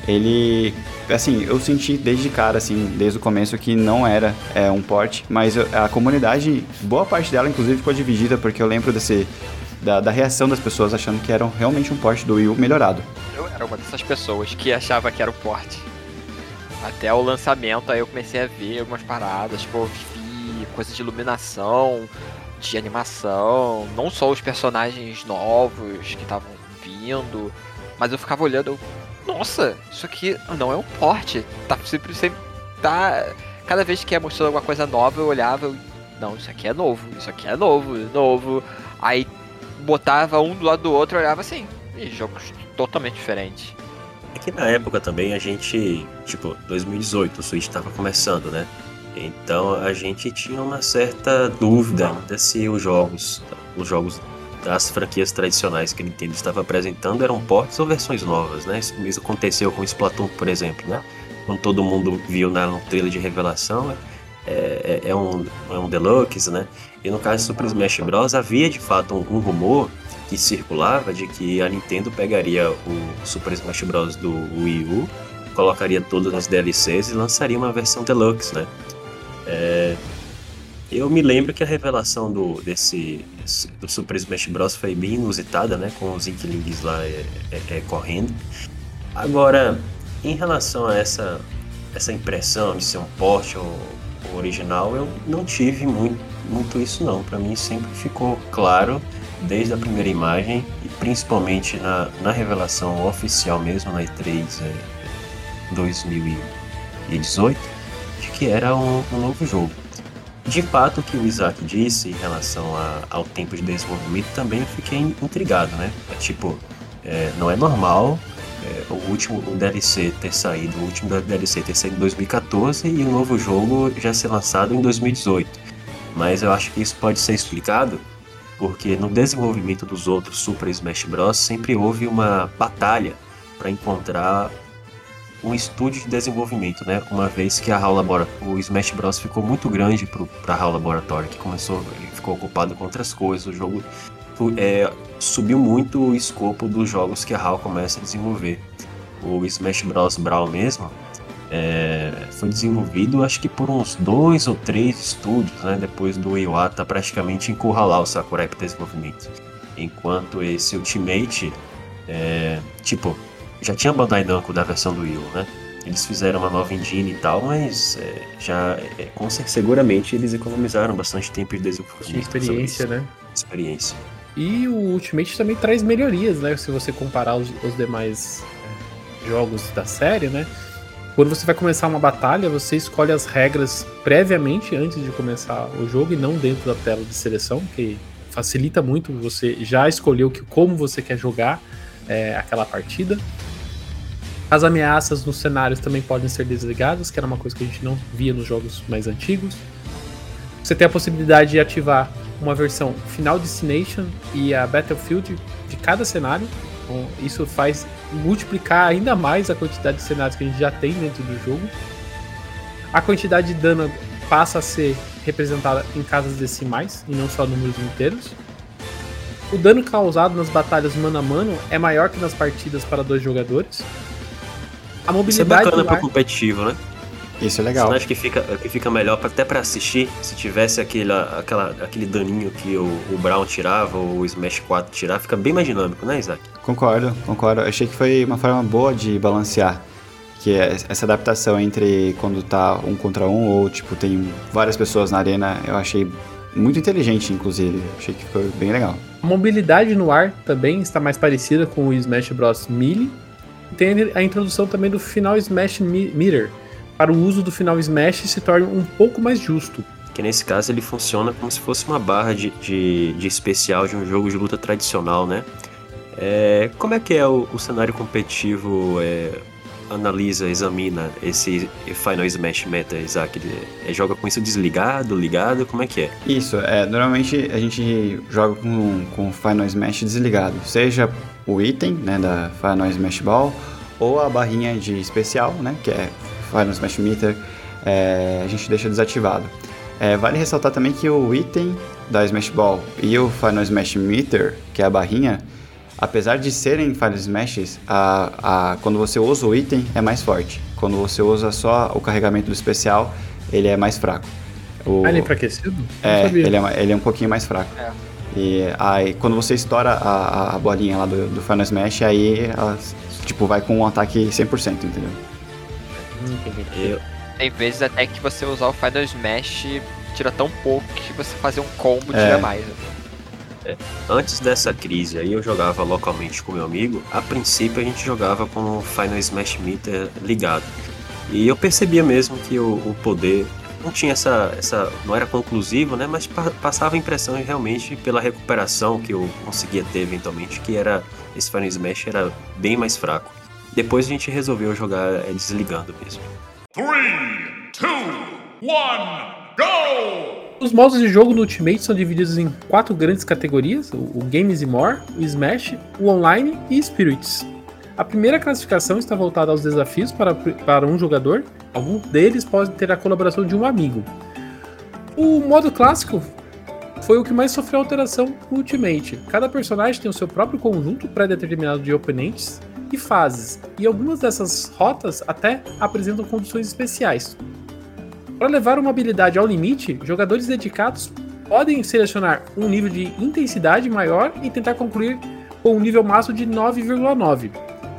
Speaker 6: ele assim, eu senti desde cara, assim, desde o começo que não era é, um port, mas a comunidade, boa parte dela, inclusive, ficou dividida, porque eu lembro desse, da, da reação das pessoas achando que era realmente um port do Wii U melhorado.
Speaker 4: Eu era uma dessas pessoas que achava que era o port. Até o lançamento, aí eu comecei a ver algumas paradas, tipo, vi coisas de iluminação, de animação, não só os personagens novos que estavam vindo, mas eu ficava olhando, nossa, isso aqui não é um porte. Tá sempre, sempre tá. Cada vez que é mostrando alguma coisa nova, eu olhava, eu, não, isso aqui é novo, isso aqui é novo, novo. Aí botava um do lado do outro olhava assim, e jogos totalmente diferentes.
Speaker 5: É que na época também a gente, tipo, 2018, o Switch tava começando, né? Então a gente tinha uma certa dúvida ainda se os jogos, os jogos das franquias tradicionais que a Nintendo estava apresentando eram ports ou versões novas, né? Isso aconteceu com Splatoon, por exemplo, né? Quando todo mundo viu na no trailer de revelação, é, é, é, um, é um Deluxe, né? E no caso do Super Smash Bros. havia de fato um, um, rumor que circulava de que a Nintendo pegaria o Super Smash Bros. do Wii U, colocaria todas as DLCs e lançaria uma versão Deluxe, né? É, eu me lembro que a revelação do, desse, do Super Smash Bros. foi bem inusitada, né? Com os Inklings lá é, é, é, correndo. Agora, em relação a essa, essa impressão de ser um porte ou, ou original, eu não tive muito, muito isso não. Para mim sempre ficou claro desde a primeira imagem e principalmente na, na revelação oficial mesmo na E3 é, 2018 de que era um, um novo jogo. De fato, o que o Isaac disse em relação a- ao tempo de desenvolvimento também eu fiquei intrigado, né? É tipo, é, não é normal é, o último DLC ter saído, o último DLC ter saído em 2014 e o novo jogo já ser lançado em 2018. Mas eu acho que isso pode ser explicado porque no desenvolvimento dos outros Super Smash Bros. sempre houve uma batalha para encontrar um estúdio de desenvolvimento, né? Uma vez que a HAL Labora... o Smash Bros ficou muito grande para HAL Laboratory, que começou, ficou ocupado com outras coisas, o jogo é, subiu muito o escopo dos jogos que a HAL começa a desenvolver. O Smash Bros Brawl mesmo é, foi desenvolvido acho que por uns dois ou três estúdios, né? Depois do Iwata praticamente encurralar o Sakurai para desenvolvimento. Enquanto esse Ultimate, é, tipo, já tinha Bandai Namco da versão do Wii U, né? Eles fizeram uma nova engine e tal, mas é, já é, com cer- seguramente eles economizaram bastante tempo de desenvolvimento.
Speaker 3: Experiência, né?
Speaker 5: Experiência.
Speaker 3: E o Ultimate também traz melhorias, né? Se você comparar os, os demais é, jogos da série, né? Quando você vai começar uma batalha, você escolhe as regras previamente antes de começar o jogo e não dentro da tela de seleção, que facilita muito você já escolher o que, como você quer jogar é, aquela partida. As ameaças nos cenários também podem ser desligadas, que era uma coisa que a gente não via nos jogos mais antigos. Você tem a possibilidade de ativar uma versão Final Destination e a Battlefield de cada cenário. Então, isso faz multiplicar ainda mais a quantidade de cenários que a gente já tem dentro do jogo. A quantidade de dano passa a ser representada em casas decimais e não só números inteiros. O dano causado nas batalhas mano a mano é maior que nas partidas para dois jogadores. A
Speaker 5: Isso é
Speaker 3: mobilidade
Speaker 5: bacana pro competitivo, né?
Speaker 6: Isso é legal.
Speaker 5: Você acha que fica, que fica melhor até pra assistir? Se tivesse aquele, aquela, aquele daninho que o, o Brown tirava, ou o Smash 4 tirava, fica bem mais dinâmico, né, Isaac?
Speaker 6: Concordo, concordo. Achei que foi uma forma boa de balancear. Que é essa adaptação entre quando tá um contra um ou, tipo, tem várias pessoas na arena, eu achei muito inteligente, inclusive. Achei que foi bem legal.
Speaker 3: A mobilidade no ar também está mais parecida com o Smash Bros. Melee. E Tem a introdução também do Final Smash Meter, para o uso do Final Smash se torne um pouco mais justo.
Speaker 5: Que nesse caso ele funciona como se fosse uma barra de, de, de especial de um jogo de luta tradicional, né? É, como é que é o, o cenário competitivo? é, analisa, examina esse Final Smash Meta, Isaac? Ele, é, joga com isso desligado, ligado? Como é que é?
Speaker 6: Isso, é, normalmente a gente joga com, com o Final Smash desligado. Seja o item, né, da Final Smash Ball, ou a barrinha de especial, né, que é Final Smash Meter, é, a gente deixa desativado. É, vale ressaltar também que o item da Smash Ball e o Final Smash Meter, que é a barrinha, apesar de serem Final Smashes, a, a, quando você usa o item é mais forte. Quando você usa só o carregamento do especial, ele é mais fraco. O-
Speaker 3: Ah, ele é enfraquecido?
Speaker 6: É, ele é, ele é um pouquinho mais fraco.
Speaker 4: É.
Speaker 6: E aí, quando você estoura a, a bolinha lá do, do Final Smash, aí ela, tipo, vai com um ataque 100%, entendeu?
Speaker 3: Entendi.
Speaker 5: Eu,
Speaker 4: Tem vezes até que você usar o Final Smash tira tão pouco que você fazer um combo
Speaker 6: É.
Speaker 4: tira mais.
Speaker 5: Antes dessa crise aí, eu jogava localmente com meu amigo. A princípio, a gente jogava com o Final Smash Meter ligado. E eu percebia mesmo que o, o poder não tinha essa, essa. não era conclusivo, né? Mas pa- passava a impressão realmente pela recuperação que eu conseguia ter eventualmente, que era. Esse Final Smash era bem mais fraco. Depois a gente resolveu jogar é, desligando mesmo.
Speaker 7: Three, two, one, go!
Speaker 3: Os modos de jogo no Ultimate são divididos em quatro grandes categorias: o o Games e More, o Smash, o Online e Spirits. A primeira classificação está voltada aos desafios para, para um jogador, algum deles pode ter a colaboração de um amigo. O modo clássico foi o que mais sofreu alteração no Ultimate. Cada personagem tem o seu próprio conjunto pré-determinado de oponentes e fases, e algumas dessas rotas até apresentam condições especiais. Para levar uma habilidade ao limite, jogadores dedicados podem selecionar um nível de intensidade maior e tentar concluir com um nível máximo de 9,9.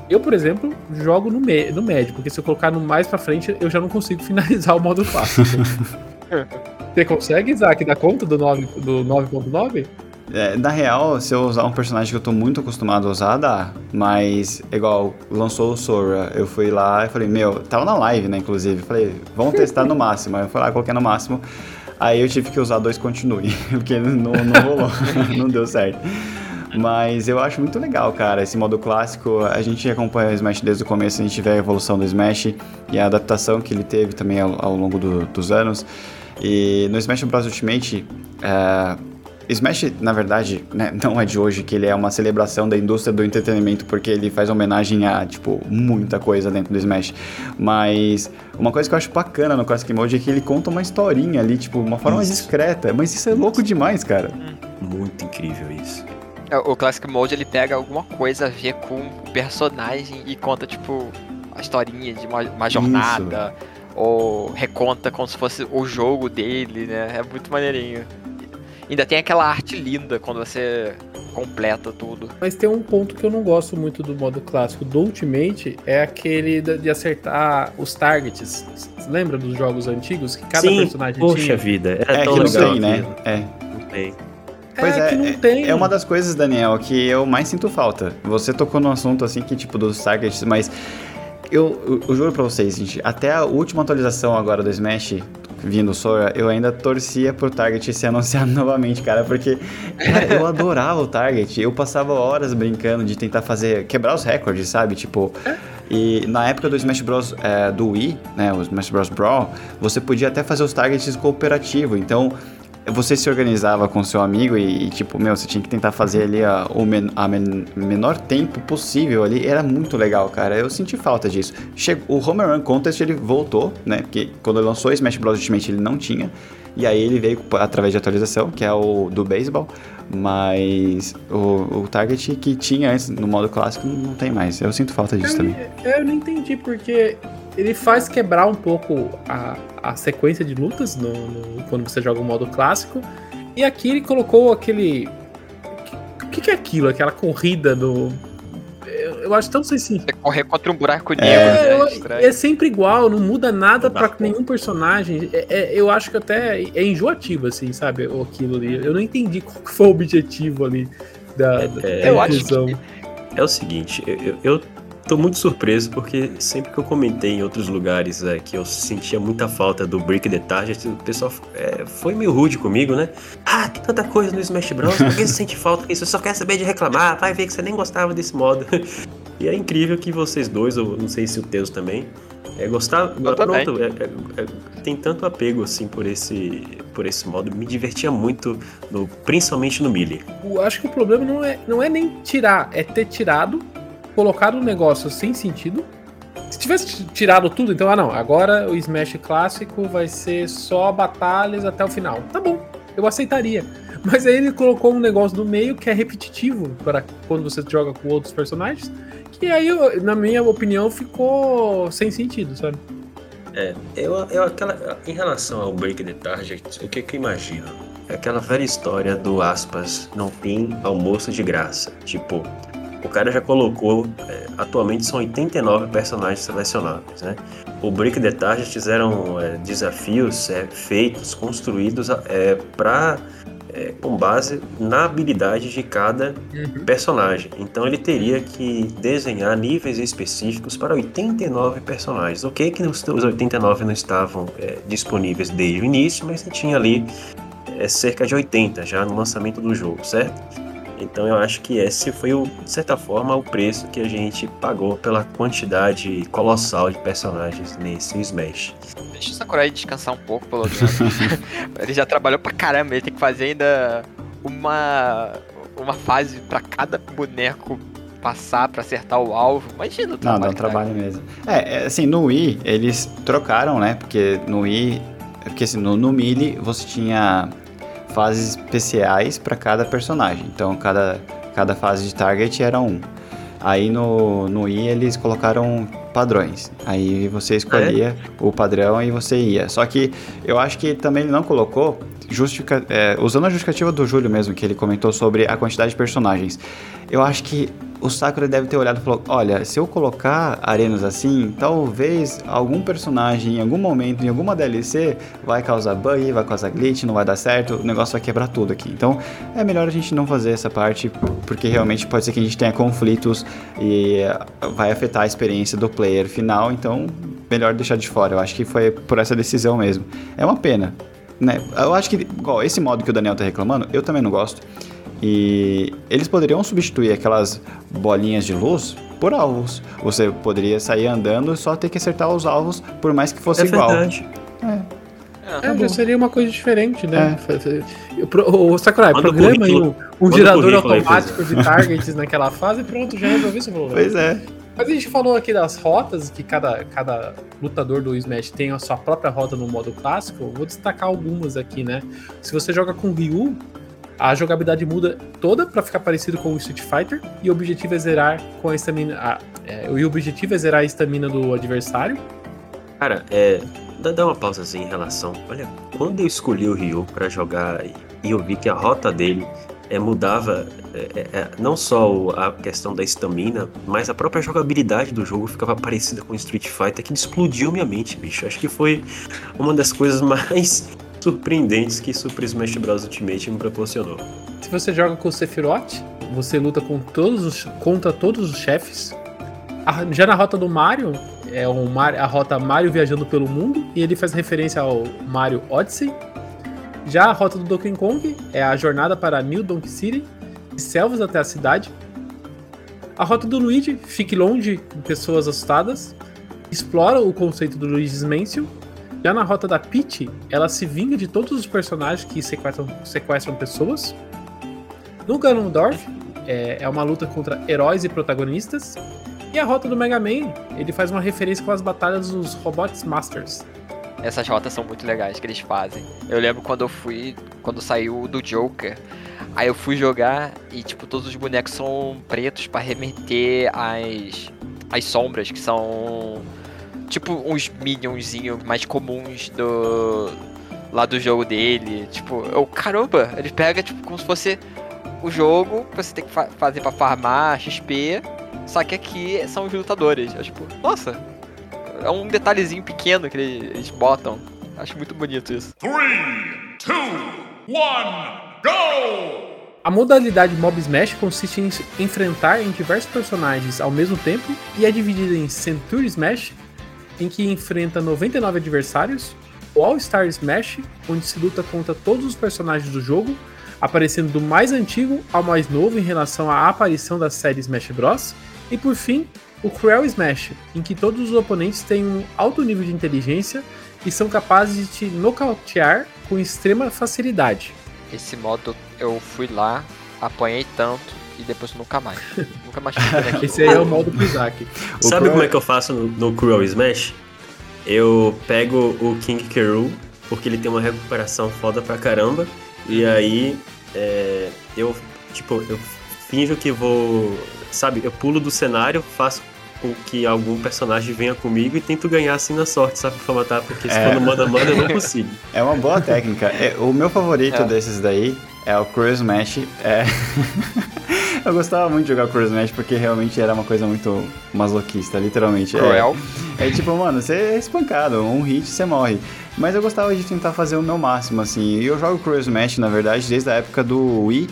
Speaker 3: Eu, por exemplo, jogo no, me- no médio, porque se eu colocar no mais pra frente, eu já não consigo *laughs* finalizar o modo fácil. *laughs* Você consegue, Isaac, dar conta do 9 do 9.9?
Speaker 6: É, na real, se eu usar um personagem que eu tô muito acostumado a usar, dá. Mas, igual, lançou o Sora, eu fui lá e falei, meu, tava na live, né, inclusive. Falei, vamos testar no máximo. Aí eu fui lá, coloquei no máximo. Aí eu tive que usar dois continue, *laughs* porque não, não rolou, não deu certo. Mas eu acho muito legal, cara, esse modo clássico. A gente acompanha o Smash desde o começo, a gente vê a evolução do Smash e a adaptação que ele teve também ao, ao longo do, dos anos. E no Smash Bros. Ultimate, é, Smash, na verdade, né, *laughs* não é de hoje que ele é uma celebração da indústria do entretenimento, porque ele faz homenagem a, tipo, muita coisa dentro do Smash. Mas uma coisa que eu acho bacana no Classic Mode é que ele conta uma historinha ali, tipo, uma forma
Speaker 5: Isso.
Speaker 6: discreta. Mas isso é louco demais, cara.
Speaker 5: Muito incrível isso.
Speaker 4: É, O Classic Mode ele pega alguma coisa a ver com o personagem e conta, tipo, a historinha de uma, uma jornada. Ou reconta como se fosse o jogo dele, né? É muito maneirinho. Ainda tem aquela arte linda quando você completa tudo.
Speaker 3: Mas tem um ponto que eu não gosto muito do modo clássico do Ultimate, é aquele de acertar os targets. Você lembra dos jogos antigos? Que cada
Speaker 5: Sim,
Speaker 3: personagem
Speaker 5: poxa
Speaker 3: tinha?
Speaker 5: vida. Era
Speaker 6: É
Speaker 5: tão
Speaker 6: que não
Speaker 5: legal
Speaker 6: tem, né? É.
Speaker 5: Não tem.
Speaker 6: Pois
Speaker 3: é,
Speaker 6: é,
Speaker 3: que não
Speaker 6: é-
Speaker 3: tem.
Speaker 6: É uma das coisas, Daniel, que eu mais sinto falta. Você tocou no assunto assim que tipo dos targets, mas eu, eu, eu juro pra vocês, gente, até a última atualização agora do Smash vindo Sora, eu ainda torcia pro Target *laughs* ser anunciado novamente, cara, porque cara, eu adorava o Target, eu passava horas brincando de tentar fazer, quebrar os recordes, sabe? Tipo, e na época do Smash Bros. é, do Wii, né, o Smash Bros. Brawl, você podia até fazer os targets cooperativo, então você se organizava com seu amigo e, e, tipo, meu, você tinha que tentar fazer ali a, o men, a men- menor tempo possível ali. Era muito legal, cara. Eu senti falta disso. Chegou, o Home Run Contest ele voltou, né? Porque quando ele lançou o Smash Bros. Ultimate ele não tinha. E aí ele veio através de atualização, que é o do beisebol. Mas o, o Target que tinha antes no modo clássico não tem mais. Eu sinto falta disso
Speaker 3: Eu,
Speaker 6: também.
Speaker 3: eu não entendi, porque ele faz quebrar um pouco a, a sequência de lutas no, no- quando você joga o modo clássico. E aqui ele colocou aquele. O que, que é aquilo? Aquela corrida no. Eu, eu acho tão sem sentido.
Speaker 4: Você correr contra um buraco negro,
Speaker 3: É,
Speaker 4: né?
Speaker 3: eu-
Speaker 4: Estranho.
Speaker 3: é sempre igual, não muda nada pra
Speaker 5: Bacana.
Speaker 3: nenhum personagem. É- é- eu acho que até é enjoativo, assim, sabe? o- Aquilo ali. Eu não entendi qual que foi o objetivo ali da, da,
Speaker 5: É,
Speaker 3: da
Speaker 4: eu acho
Speaker 3: inclusão.
Speaker 5: É o seguinte, eu, eu tô muito surpreso porque sempre que eu comentei em outros lugares é, que eu sentia muita falta do Break the Target, o pessoal é, foi meio rude comigo, né? Ah, tem tanta coisa no Smash Bros. Por que você *laughs* sente falta disso? Você só quer saber de reclamar, vai ver que você nem gostava desse modo. *laughs* E é incrível que vocês dois, eu não sei se o Teus também, é,
Speaker 4: também.
Speaker 5: Pronto, é- é- é- tem tanto apego assim por esse, por esse modo. Me divertia muito, no, principalmente no Melee.
Speaker 3: Eu acho que o problema não é, não é nem tirar, é ter tirado, colocado um negócio sem sentido. Se tivesse tirado tudo, então, ah não, agora o Smash clássico vai ser só batalhas até o final. Tá bom, eu aceitaria. *laughs* Mas aí ele colocou um negócio no meio que é repetitivo para quando você joga com outros personagens, que aí, na minha opinião, ficou sem sentido, sabe?
Speaker 5: É, eu, eu aquela, em relação ao Break the Target, o que, que eu imagino? É aquela velha história do aspas, não tem almoço de graça. Tipo, o cara já colocou, é, atualmente são 89 personagens selecionáveis, né? O Break the Target eram é, desafios é, feitos, construídos é, para com base na habilidade de cada personagem. Então ele teria que desenhar níveis específicos para 89 personagens. Ok que os os 89 não estavam é, disponíveis desde o início, mas tinha ali é, cerca de 80 já no lançamento do jogo, certo? Então eu acho que esse foi, o, de certa forma, o preço que a gente pagou pela quantidade colossal de personagens nesse Smash.
Speaker 4: Deixa o Sakurai descansar um pouco, pelo menos. *laughs* ele já trabalhou pra caramba, ele tem que fazer ainda uma, uma fase pra cada boneco passar pra acertar o alvo. Imagina o
Speaker 6: Não,
Speaker 4: trabalho.
Speaker 6: dá um trabalho mesmo. É, é, assim, no Wii, eles trocaram, né? Porque no Wii. Porque assim, no, no Melee você tinha fases especiais para cada personagem. Então cada, cada fase de target era um. Aí no, no Wii eles colocaram padrões. Aí você escolhia o padrão e você ia. Só que eu acho que também ele não colocou, justifica, é, usando a justificativa do Júlio mesmo, que ele comentou sobre a quantidade de personagens. Eu acho que o Sakura deve ter olhado e falou: Olha, se eu colocar arenas assim, talvez algum personagem em algum momento, em alguma DLC, vai causar bug, vai causar glitch, não vai dar certo, o negócio vai quebrar tudo aqui. Então é melhor a gente não fazer essa parte, porque realmente pode ser que a gente tenha conflitos e vai afetar a experiência do player final. Então, melhor deixar de fora. Eu acho que foi por essa decisão mesmo. É uma pena. Né? Eu acho que, igual, esse modo que o Daniel tá reclamando, eu também não gosto. E eles poderiam substituir aquelas bolinhas de luz por alvos. Você poderia sair andando e só ter que acertar os alvos, por mais que fosse
Speaker 5: É
Speaker 6: igual.
Speaker 5: verdade.
Speaker 3: É, já seria uma coisa diferente, né? Pro- Ô, Sakurai,
Speaker 5: Manda o
Speaker 3: programa aí um, um
Speaker 5: Manda o aí,
Speaker 3: automático de targets naquela fase e pronto, já resolveu esse problema.
Speaker 6: Pois é.
Speaker 3: Mas a gente falou aqui das rotas, que cada, cada lutador do Smash tem a sua própria rota no modo clássico. Eu Vou destacar algumas aqui, né? Se você joga com Ryu, a jogabilidade muda toda pra ficar parecido com o Street Fighter e o objetivo é zerar com a estamina. a- é, e o objetivo é zerar a estamina do adversário.
Speaker 5: Cara, é. Dá, dá uma pausazinha em relação. Olha, quando eu escolhi o Ryu pra jogar e- eu vi que a rota dele é, mudava é, é, é, não só a questão da estamina, mas a própria jogabilidade do jogo ficava parecida com Street Fighter, que explodiu minha mente, bicho. Acho que foi uma das coisas *laughs* mais surpreendentes que Super Smash Bros. Ultimate me proporcionou.
Speaker 3: Se você joga com o Sephiroth, você luta com todos os- contra todos os chefes. Já na rota do Mario, é o Mario- a rota Mario viajando pelo mundo, e ele faz referência ao Mario Odyssey. Já a rota do Donkey Kong é a jornada para New Donk City, de selvas até a cidade. A rota do Luigi, fique longe de pessoas assustadas, explora o conceito do Luigi's Mansion. Já na rota da Peach, ela se vinga de todos os personagens que sequestram, sequestram pessoas. No Ganondorf, é, é uma luta contra heróis e protagonistas. E a rota do Mega Man, ele faz uma referência com as batalhas dos Robots Masters.
Speaker 4: Essas rotas são muito legais que eles fazem. Eu lembro quando eu fui, quando saiu do Joker. Aí eu fui jogar e, tipo, todos os bonecos são pretos pra remeter às, às sombras, que são, tipo, uns minionzinhos mais comuns do lá do jogo dele. Tipo, eu, caramba, ele pega, tipo, como se fosse o jogo que você tem que fa- fazer pra farmar XP, só que aqui são os lutadores. Eu, tipo, nossa, é um detalhezinho pequeno que eles botam. Acho muito bonito isso.
Speaker 7: Three, two, one, go!
Speaker 3: A modalidade Mob Smash consiste em enfrentar em diversos personagens ao mesmo tempo e é dividida em Century Smash, em que enfrenta 99 adversários, o All Star Smash, onde se luta contra todos os personagens do jogo, aparecendo do mais antigo ao mais novo em relação à aparição da série Smash Bros. E por fim, o Cruel Smash, em que todos os oponentes têm um alto nível de inteligência e são capazes de te nocautear com extrema facilidade.
Speaker 4: Esse modo eu fui lá, apanhei tanto e depois nunca mais. *laughs* nunca mais.
Speaker 3: Esse aí é o modo.
Speaker 6: O *laughs*
Speaker 5: Sabe
Speaker 6: Cruel-
Speaker 5: como é que eu faço no, no Cruel Smash? Eu pego o King. Rool, porque ele tem uma recuperação foda pra caramba. E aí, é, eu, tipo, eu finjo que vou. Sabe, eu pulo do cenário, faço com que algum personagem venha comigo e tento ganhar assim na sorte, sabe, pra matar, porque se
Speaker 6: É.
Speaker 5: for no mano a mano eu não consigo. *laughs*
Speaker 6: É uma boa técnica. É, o meu favorito
Speaker 4: É.
Speaker 6: desses daí é o Cruise Smash. É... eu gostava muito de jogar Cruise Smash porque realmente era uma coisa muito masoquista, literalmente. É-
Speaker 4: Cruel.
Speaker 6: É, tipo, mano, você é espancado, um hit você morre. Mas eu gostava de tentar fazer o meu máximo, assim. E eu jogo Cruise Smash, na verdade, desde a época do Wii,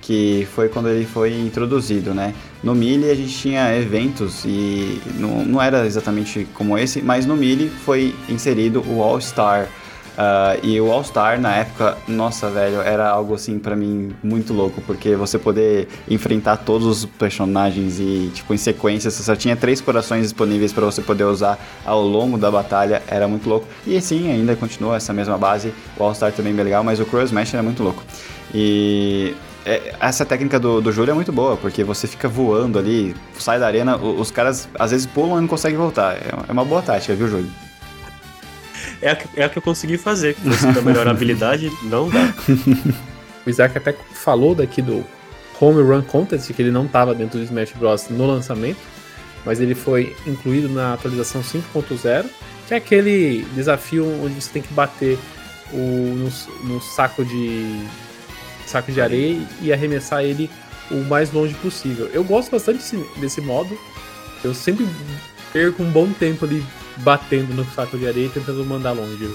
Speaker 6: que foi quando ele foi introduzido, né? No Melee a gente tinha eventos e não, não era exatamente como esse, mas no Melee foi inserido o All Star. Ah, e o All Star na época, nossa, velho, era algo assim pra mim muito louco, porque você poder enfrentar todos os personagens e, tipo, em sequência, você só tinha três corações disponíveis pra você poder usar ao longo da batalha, era muito louco. E sim, ainda continua essa mesma base, o All Star também é bem legal, mas o Cross Smash era muito louco. E é, essa técnica do, do Júlio é muito boa, porque você fica voando ali, sai da arena, o- os caras às vezes pulam e não conseguem voltar. É é uma boa tática, viu, Júlio?
Speaker 5: É a que, é a que eu consegui fazer, que fosse pra melhorar a habilidade, não dá. *laughs*
Speaker 3: O Isaac até falou daqui do Home Run Contest, que ele não estava dentro do Smash Bros. no lançamento. mas ele foi incluído na atualização 5.0, que é aquele desafio onde você tem que bater o, no, no saco de saco de areia e arremessar ele o mais longe possível. Eu gosto bastante desse, desse modo. Eu sempre perco um bom tempo ali batendo no saco de areia e tentando mandar longe.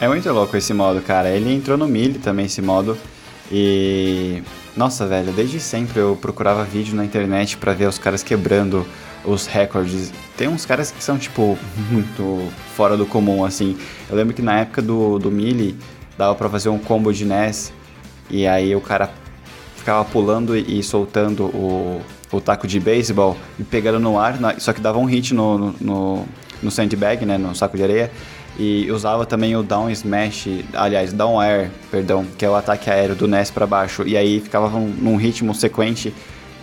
Speaker 6: É muito louco esse modo, cara. Ele entrou no Melee também, esse modo. E. Nossa, velho, desde sempre eu procurava vídeo na internet para ver os caras quebrando os recordes. Tem uns caras que são, tipo, muito fora do comum, assim. Eu lembro que na época do, do Melee dava pra fazer um combo de NES. E aí o cara ficava pulando e soltando o, o taco de beisebol e pegando no ar, só que dava um hit no, no, no sandbag, né, no saco de areia. E usava também o down smash, aliás, down air, perdão, que é o ataque aéreo do NES para baixo. E aí ficava num, num ritmo sequente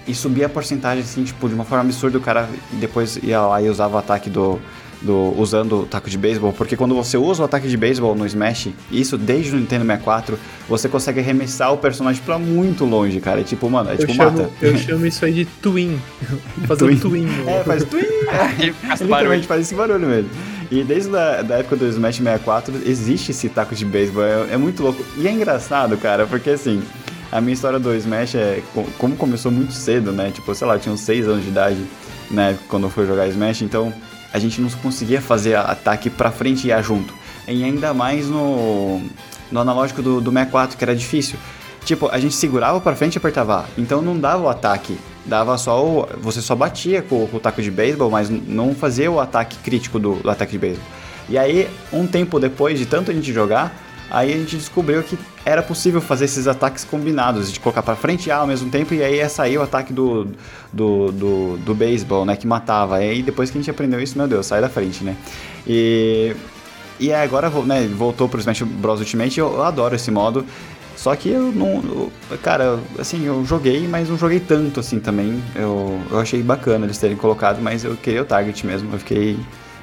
Speaker 6: e subia a porcentagem assim, tipo, de uma forma absurda. O cara depois ia lá e usava o ataque do, do usando o taco de beisebol, porque quando você usa o ataque de beisebol no Smash, isso desde o Nintendo 64, você consegue arremessar o personagem para muito longe, cara. É tipo, mano, é
Speaker 3: eu
Speaker 6: tipo
Speaker 3: chamo,
Speaker 6: mata.
Speaker 3: Eu chamo isso aí de twin. *laughs* Fazer um twin.
Speaker 6: É, faz twin. *laughs*
Speaker 4: Ele *laughs* faz
Speaker 6: Literalmente faz esse barulho mesmo. E desde a da época do Smash 64 existe esse taco de beisebol, é, é muito louco. E é engraçado, cara, porque assim, a minha história do Smash é co- como começou muito cedo, né? Tipo, sei lá, eu tinha uns 6 anos de idade, né, quando eu fui jogar Smash, então a gente não conseguia fazer ataque pra frente e ir junto. E ainda mais no, no analógico do, do 64, que era difícil. Tipo, a gente segurava pra frente e apertava A, então não dava o ataque. Dava só o. Você só batia com, com o taco de beisebol, mas não fazia o ataque crítico do, do ataque de beisebol. E aí, um tempo depois de tanto a gente jogar, aí a gente descobriu que era possível fazer esses ataques combinados, de colocar pra frente e A ao mesmo tempo, e aí ia sair o ataque do, do, do, do beisebol, né, que matava. E aí depois que a gente aprendeu isso, meu Deus, sai da frente, né. E, e agora né, voltou pro Smash Bros Ultimate, eu, eu adoro esse modo. Só que eu não. cara, assim, eu joguei, mas não joguei tanto assim também. Eu, eu achei bacana eles terem colocado, mas eu queria o target mesmo. Eu fiquei.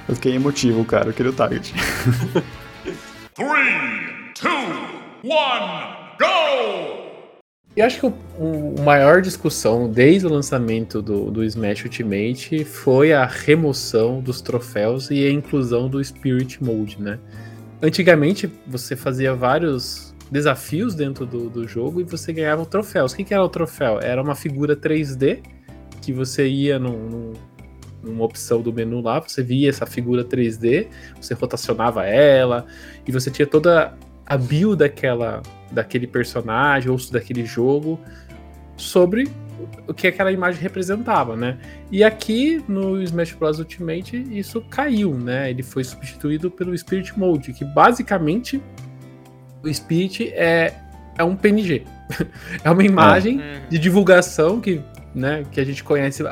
Speaker 6: Eu fiquei emotivo, cara. Eu queria o target. *laughs*
Speaker 7: Three, two, one, go!
Speaker 3: E acho que o, o maior discussão desde o lançamento do, do Smash Ultimate foi a remoção dos troféus e a inclusão do Spirit Mode, né? Antigamente você fazia vários desafios dentro do, do jogo e você ganhava troféus. O que, que era o troféu? Era uma figura 3D que você ia num, num- numa opção do menu lá, você via essa figura 3D, você rotacionava ela e você tinha toda a build daquela, daquele personagem ou daquele jogo sobre o que aquela imagem representava, né? E aqui no Smash Bros Ultimate isso caiu, né? Ele foi substituído pelo Spirit Mode, que basicamente o Spirit é, é um PNG. *laughs* é uma imagem de divulgação que, né, que a gente conhece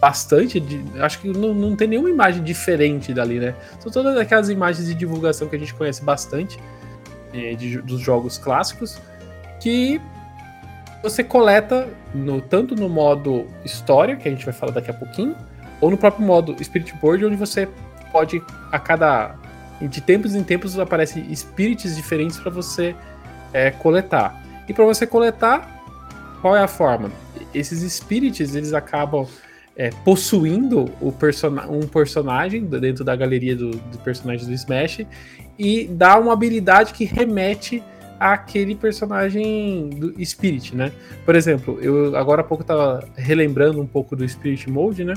Speaker 3: bastante. De, acho que não, não tem nenhuma imagem diferente dali, né? São todas aquelas imagens de divulgação que a gente conhece bastante eh, de- dos jogos clássicos que você coleta no, tanto no modo história, que a gente vai falar daqui a pouquinho, ou no próprio modo Spirit Board, onde você pode, a cada. De tempos em tempos aparecem spirits diferentes para você eh, coletar. E para você coletar, qual é a forma? Esses spirits eles acabam é, possuindo o persona um personagem dentro da galeria do, do personagem do Smash e dá uma habilidade que remete àquele personagem do Spirit, né? Por exemplo, eu agora há pouco tava relembrando um pouco do Spirit Mode, né?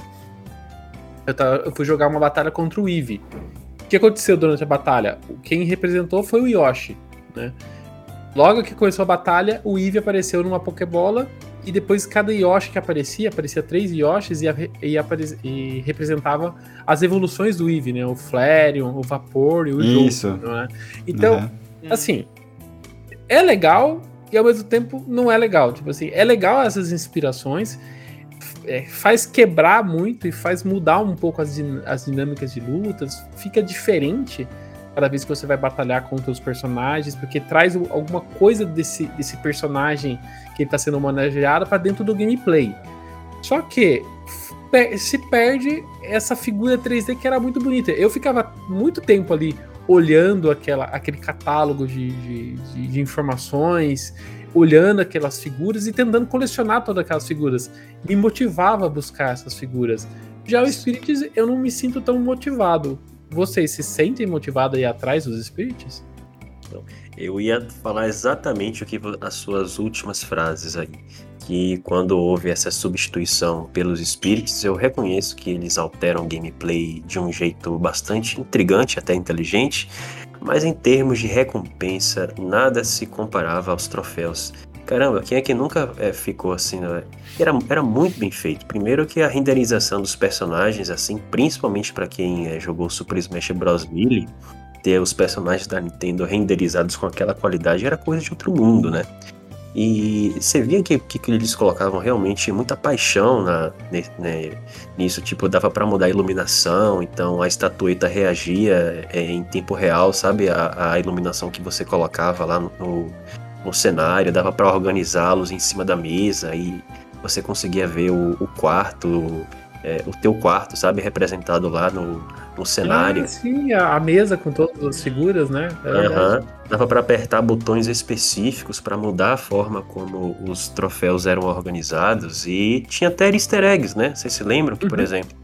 Speaker 3: Eu, tava- eu fui jogar uma batalha contra o Eevee. O que aconteceu durante a batalha? Quem representou foi o Yoshi, né? Logo que começou a batalha, o Eevee apareceu numa Pokébola e depois cada Yoshi que aparecia, aparecia três Yoshis e, e e representava as evoluções do Eevee, né? O Flareon, o Vapor e o
Speaker 6: Isso.
Speaker 3: Jogo, não é? Então,
Speaker 6: Uhum.
Speaker 3: assim, é legal e ao mesmo tempo não é legal. Tipo assim, é legal essas inspirações, é, faz quebrar muito e faz mudar um pouco as, din- as dinâmicas de lutas, fica diferente cada vez que você vai batalhar contra os personagens, porque traz alguma coisa desse, desse personagem que está sendo homenageado para dentro do gameplay. Só que se perde essa figura 3D que era muito bonita. Eu ficava muito tempo ali olhando aquela, aquele catálogo de, de, de- de informações, olhando aquelas figuras e tentando colecionar todas aquelas figuras. Me motivava a buscar essas figuras. Já o Spirits, eu não me sinto tão motivado. Vocês se sentem motivados a ir atrás dos Spirits?
Speaker 5: Eu ia falar exatamente o que as suas últimas frases aí. Que quando houve essa substituição pelos Spirits, eu reconheço que eles alteram o gameplay de um jeito bastante intrigante, até inteligente, mas em termos de recompensa, nada se comparava aos troféus. Caramba, quem é que nunca é, ficou assim, né? Era, era muito bem feito. Primeiro que a renderização dos personagens, assim, principalmente para quem é, jogou Super Smash Bros. Melee, ter os personagens da Nintendo renderizados com aquela qualidade era coisa de outro mundo, né? E você via que, que, eles colocavam realmente muita paixão na, né, nisso, tipo, dava pra mudar a iluminação, então a estatueta reagia é, em tempo real, sabe? A, a iluminação que você colocava lá no, no, cenário, dava pra organizá-los em cima da mesa e você conseguia ver o, o quarto, é, o teu quarto, sabe? Representado lá no, no cenário.
Speaker 3: Ah, sim, a, mesa com todas as figuras, né?
Speaker 5: Aham. Dava para apertar botões específicos para mudar a forma como os troféus eram organizados e tinha até easter eggs, né? Vocês se lembram que, por
Speaker 3: Uhum.
Speaker 5: exemplo,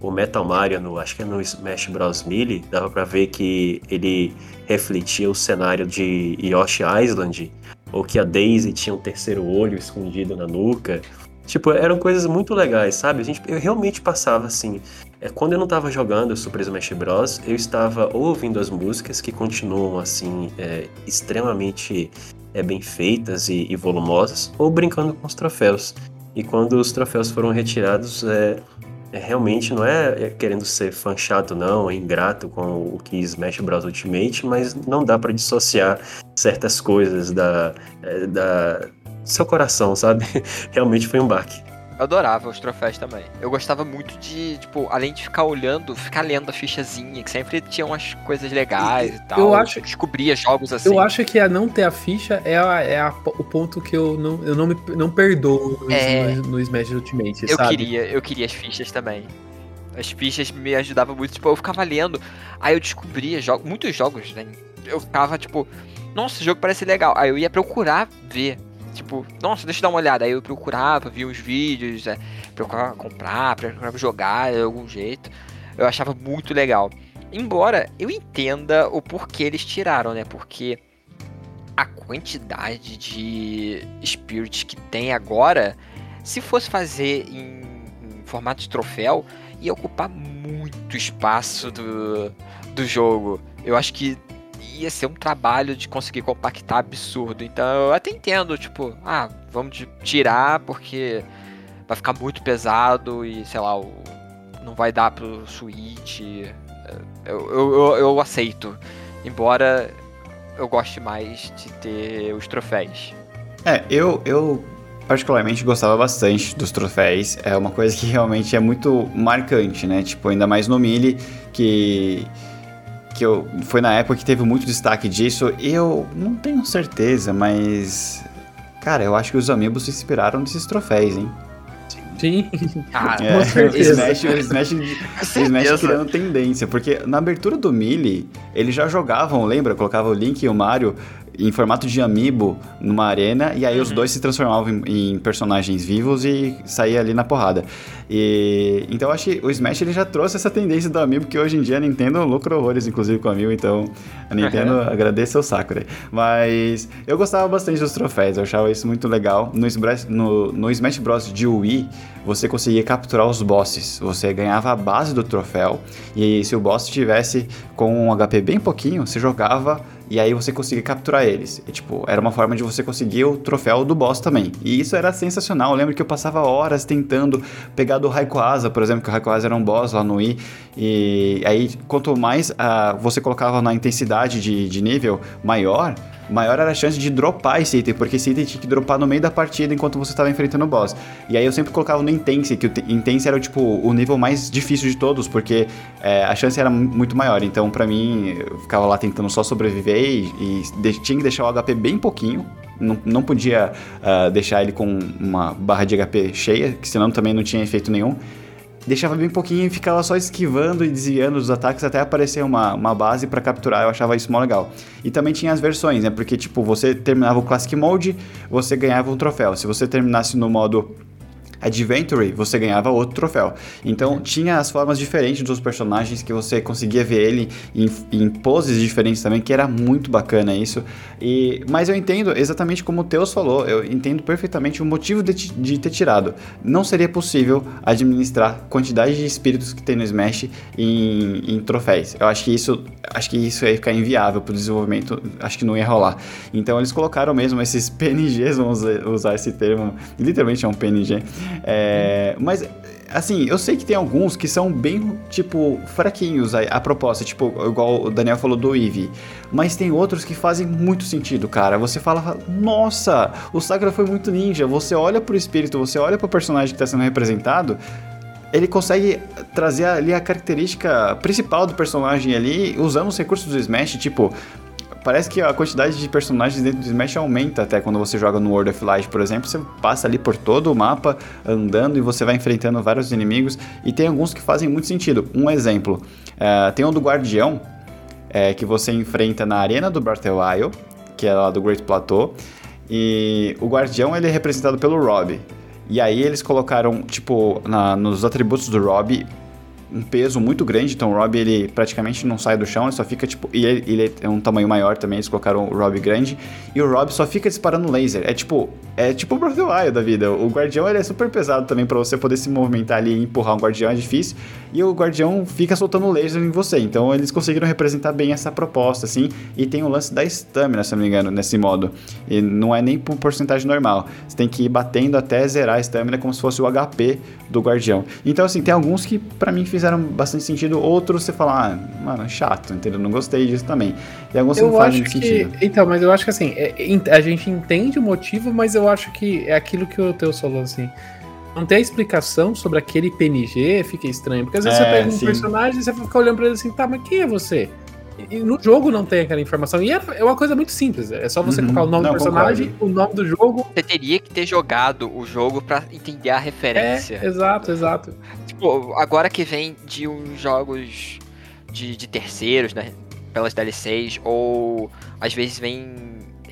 Speaker 5: o Metal Mario, no, acho que é no Smash Bros. Melee, dava para ver que ele refletia o cenário de Yoshi Island, ou que a Daisy tinha um terceiro olho escondido na nuca. Tipo, eram coisas muito legais, sabe? A gente, eu realmente passava assim. É, quando eu não estava jogando Super Smash Bros, eu estava ouvindo as músicas que continuam assim, é, extremamente é, bem feitas e, e volumosas, ou brincando com os troféus. E quando os troféus foram retirados, é, é, realmente não é, é querendo ser fã chato, não, é ingrato com o que Smash Bros Ultimate, mas não dá para dissociar certas coisas da, é, da seu coração, sabe? *laughs* Realmente foi um baque.
Speaker 4: Eu adorava os troféus também. Eu gostava muito de, tipo, além de ficar olhando, ficar lendo a fichazinha, que sempre tinha umas coisas legais e tal.
Speaker 3: eu acho-
Speaker 4: Descobria jogos assim.
Speaker 3: Eu acho que a não ter a ficha é, a- é a- o ponto que eu não, eu não, me, não perdoo no,
Speaker 4: É.
Speaker 3: no, no Smash Ultimate,
Speaker 4: Eu
Speaker 3: sabe?
Speaker 4: queria, eu queria as fichas também. As fichas me ajudavam muito, tipo, eu ficava lendo, aí eu descobria jogos, muitos jogos, né? Eu ficava, tipo, nossa, esse jogo parece legal. Aí eu ia procurar ver. Tipo, nossa, deixa eu dar uma olhada. Aí eu procurava, via uns vídeos, é, procurava comprar, procurava jogar de algum jeito. Eu achava muito legal. Embora eu entenda o porquê eles tiraram, né? Porque a quantidade de spirits que tem agora, se fosse fazer em, em formato de troféu, ia ocupar muito espaço do, do jogo. Eu acho que ia ser um trabalho de conseguir compactar absurdo. Então eu até entendo, tipo, ah, vamos tirar porque vai ficar muito pesado e sei lá, o- não vai dar pro Switch. Eu, eu, eu, eu aceito. Embora eu goste mais de ter os troféus.
Speaker 6: É, eu, eu particularmente gostava bastante dos troféus. É uma coisa que realmente é muito marcante, né? Tipo, ainda mais no Melee, que que eu, foi na época que teve muito destaque disso. Eu não tenho certeza, mas cara, eu acho que os amigos se inspiraram nesses troféus, hein?
Speaker 3: Sim.
Speaker 4: Ah,
Speaker 6: É,
Speaker 3: Com certeza.
Speaker 6: Smash, o Smash, o Smash criando tendência, porque na abertura do Melee, eles já jogavam, lembra? Colocava o Link e o Mario em formato de amiibo numa arena, e aí os
Speaker 4: Uhum.
Speaker 6: dois se transformavam em, em personagens vivos e saía ali na porrada. E então eu acho que o Smash ele já trouxe essa tendência do amiibo, que hoje em dia a Nintendo lucra horrores, inclusive com o amiibo, então a Nintendo agradece o saco, né? Mas eu gostava bastante dos troféus, eu achava isso muito legal. No Smash, no, no Smash Bros. de Wii, você conseguia capturar os bosses. Você ganhava a base do troféu. E se o boss tivesse com um HP bem pouquinho, você jogava e aí você conseguia capturar eles. E, tipo, era uma forma de você conseguir o troféu do boss também. E isso era sensacional. Eu lembro que eu passava horas tentando pegar do Rayquaza, por exemplo, que o Rayquaza era um boss lá no Wii. E aí, quanto mais ah, você colocava na intensidade de, de nível maior, maior era a chance de dropar esse item, porque esse item tinha que dropar no meio da partida enquanto você estava enfrentando o boss. E aí eu sempre colocava no Intense, que o te- Intense era tipo o nível mais difícil de todos, porque é, a chance era mu- muito maior. Então, pra mim, eu ficava lá tentando só sobreviver e, e tinha que deixar o HP bem pouquinho. Não, não podia ah, deixar ele com uma barra de HP cheia, que senão também não tinha efeito nenhum deixava bem pouquinho e ficava só esquivando e desviando dos ataques até aparecer uma, uma base pra capturar. Eu achava isso mó legal. E também tinha as versões, né? Porque, tipo, você terminava o Classic Mode, você ganhava um troféu. Se você terminasse no modo Adventure, você ganhava outro troféu. Então tinha as formas diferentes dos personagens que você conseguia ver ele em, em poses diferentes também, que era muito bacana isso. E, mas eu entendo exatamente como o Teus falou, eu entendo perfeitamente o motivo de, de ter tirado. Não seria possível administrar quantidade de espíritos que tem no Smash em, em troféus. Eu acho que isso acho que isso ia ficar inviável para o desenvolvimento, acho que não ia rolar. Então eles colocaram mesmo esses *laughs* PNGs, vamos usar esse termo, literalmente é um PNG. É, mas assim, eu sei que tem alguns que são bem, tipo, fraquinhos a, a proposta, tipo, igual o Daniel falou do Eevee. Mas tem outros que fazem muito sentido, cara. Você fala, nossa, o Sakura foi muito ninja. Você olha pro espírito, você olha pro personagem que tá sendo representado, ele consegue trazer ali a característica principal do personagem ali, usando os recursos do Smash, tipo, parece que a quantidade de personagens dentro do Smash aumenta até quando você joga no World of Light, por exemplo. Você passa ali por todo o mapa andando e você vai enfrentando vários inimigos. E tem alguns que fazem muito sentido. Um exemplo: é, tem um do Guardião, é, que você enfrenta na arena do Breath Isle, que é lá do Great Plateau. E o Guardião ele é representado pelo Rob. E aí eles colocaram, tipo, na, nos atributos do Rob, um peso muito grande, então o Rob ele praticamente não sai do chão, ele só fica tipo. E ele, ele é um tamanho maior também, eles colocaram o Rob grande. E o Rob só fica disparando laser. É tipo. É tipo o Wild da vida. O guardião ele é super pesado também para você poder se movimentar ali e empurrar um guardião é difícil. E o guardião fica soltando laser em você. Então eles conseguiram representar bem essa proposta, assim. E tem o lance da stamina, se não me engano, nesse modo. E não é nem por porcentagem normal. Você tem que ir batendo até zerar a stamina como se fosse o HP do guardião. Então, assim, tem alguns que para mim fizeram bastante sentido. Outros você fala, ah, mano, chato, entendeu? Não gostei disso também. E alguns
Speaker 3: eu
Speaker 6: não fazem
Speaker 3: que,
Speaker 6: sentido.
Speaker 3: Então, mas eu acho que assim, é- é- a gente entende o motivo, mas eu acho que é aquilo que o Teu falou, assim. Não tem a explicação sobre aquele PNG, fica estranho. Porque às vezes
Speaker 6: É,
Speaker 3: você pega um
Speaker 6: sim.
Speaker 3: personagem e você fica olhando pra ele assim, tá, mas quem é você? E no jogo não tem aquela informação. E é, é uma coisa muito simples. É só você
Speaker 6: Uhum.
Speaker 3: colocar o nome
Speaker 6: Não,
Speaker 3: do personagem, o nome do jogo.
Speaker 4: Você teria que ter jogado o jogo pra entender a referência.
Speaker 3: É, exato, exato.
Speaker 4: Tipo, agora que vem de uns jogos de, de terceiros, né? Pelas DLCs, ou às vezes vem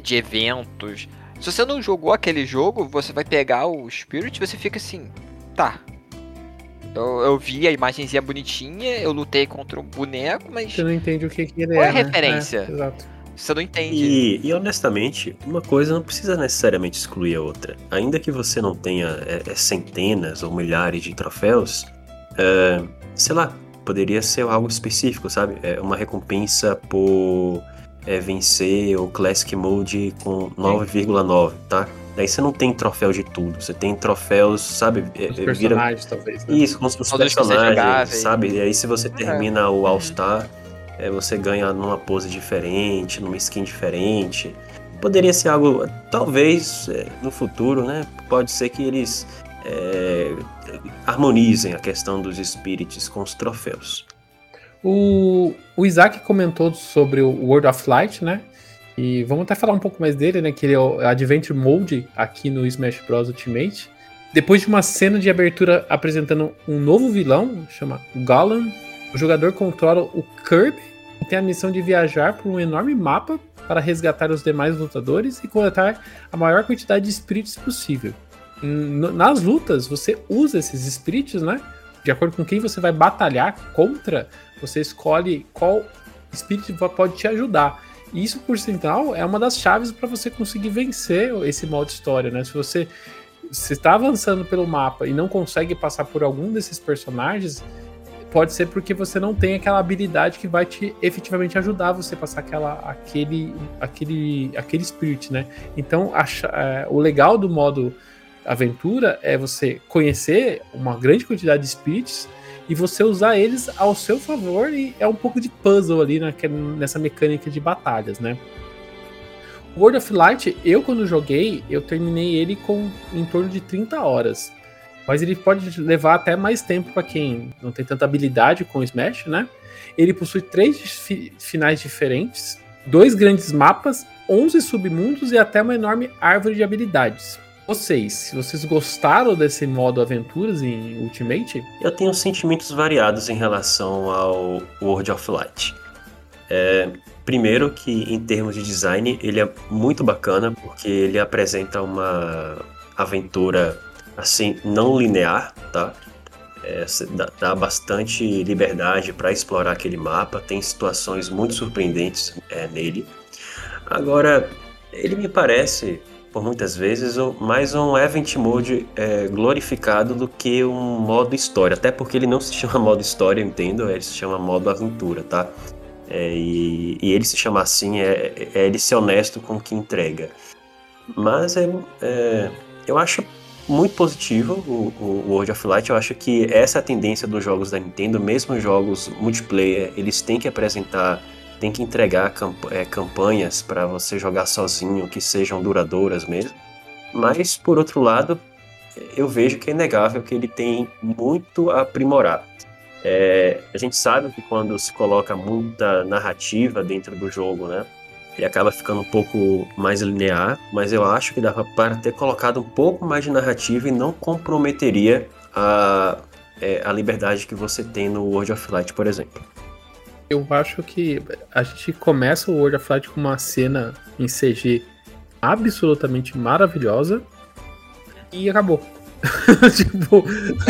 Speaker 4: de eventos. Se você não jogou aquele jogo, você vai pegar o Spirit e você fica assim, tá. Eu, eu vi a imagenzinha bonitinha, eu lutei contra um boneco, mas
Speaker 3: Você não entende o que, que ele
Speaker 4: Qual é
Speaker 3: é.
Speaker 4: a
Speaker 3: né?
Speaker 4: referência?
Speaker 3: É, exato.
Speaker 4: você não entende.
Speaker 5: E, e, honestamente, uma coisa não precisa necessariamente excluir a outra. Ainda que você não tenha é, é, centenas ou milhares de troféus, é, sei lá, poderia ser algo específico, sabe? É uma recompensa por é, vencer o Classic Mode com 9,9, tá? Daí você não tem troféu de tudo, você tem troféus, sabe? É,
Speaker 3: Os
Speaker 5: é, vira
Speaker 3: personagens, talvez. Né?
Speaker 5: isso, com os
Speaker 4: você
Speaker 5: personagens,
Speaker 4: jogáveis.
Speaker 5: sabe? E aí se você termina o All-Star, é, você ganha numa pose diferente, numa skin diferente. Poderia ser algo, talvez, é, no futuro, né? Pode ser que eles é, harmonizem a questão dos spirits com os troféus.
Speaker 3: O, o Isaac comentou sobre o World of Light, né? E vamos até falar um pouco mais dele, né? Que ele é o Adventure Mode aqui no Smash Bros. Ultimate. Depois de uma cena de abertura apresentando um novo vilão, chama Golan, o jogador controla o Kirby e tem a missão de viajar por um enorme mapa para resgatar os demais lutadores e coletar a maior quantidade de espíritos possível. Nas lutas, você usa esses espíritos, né? De acordo com quem você vai batalhar contra, você escolhe qual espírito pode te ajudar. E isso, por sinal, é uma das chaves para você conseguir vencer esse modo história, né? Se você está avançando pelo mapa e não consegue passar por algum desses personagens, pode ser porque você não tem aquela habilidade que vai te efetivamente ajudar você a passar aquela, aquele, aquele, aquele spirit, né? Então, a é, o legal do modo aventura é você conhecer uma grande quantidade de spirits e você usar eles ao seu favor e é um pouco de puzzle ali naque- nessa mecânica de batalhas, né? World of Light, eu quando joguei, eu terminei ele com em torno de 30 horas. Mas ele pode levar até mais tempo para quem não tem tanta habilidade com o Smash, né? Ele possui três fi- finais diferentes, dois grandes mapas, 11 submundos e até uma enorme árvore de habilidades. Vocês, se vocês gostaram desse modo aventuras em Ultimate,
Speaker 5: Eu tenho sentimentos variados em relação ao World of Light. É, primeiro que em termos de design ele é muito bacana porque ele apresenta uma aventura assim, não linear, tá? É, dá, dá bastante liberdade para explorar aquele mapa, tem situações muito surpreendentes é, nele. Agora, ele me parece, por muitas vezes, mais um Event Mode é, glorificado do que um modo história. Até porque ele não se chama *laughs* modo história, eu entendo, ele se chama modo aventura, tá? É, e, e ele se chama assim é, é ele ser honesto com o que entrega. Mas é, é, eu acho muito positivo o, o World of Light. Eu acho que essa é a tendência dos jogos da Nintendo, mesmo os jogos multiplayer, eles têm que apresentar, têm que entregar camp- é, campanhas para você jogar sozinho, que sejam duradouras mesmo. Mas, por outro lado, eu vejo que é inegável que ele tem muito a aprimorar. É, a gente sabe que quando se coloca muita narrativa dentro do jogo, né? Ele acaba ficando um pouco mais linear, mas eu acho que dava para ter colocado um pouco mais de narrativa e não comprometeria a, é, a liberdade que você tem no World of Light, por exemplo.
Speaker 3: Eu acho que a gente começa o World of Light com uma cena em CG absolutamente maravilhosa e acabou. *laughs* tipo,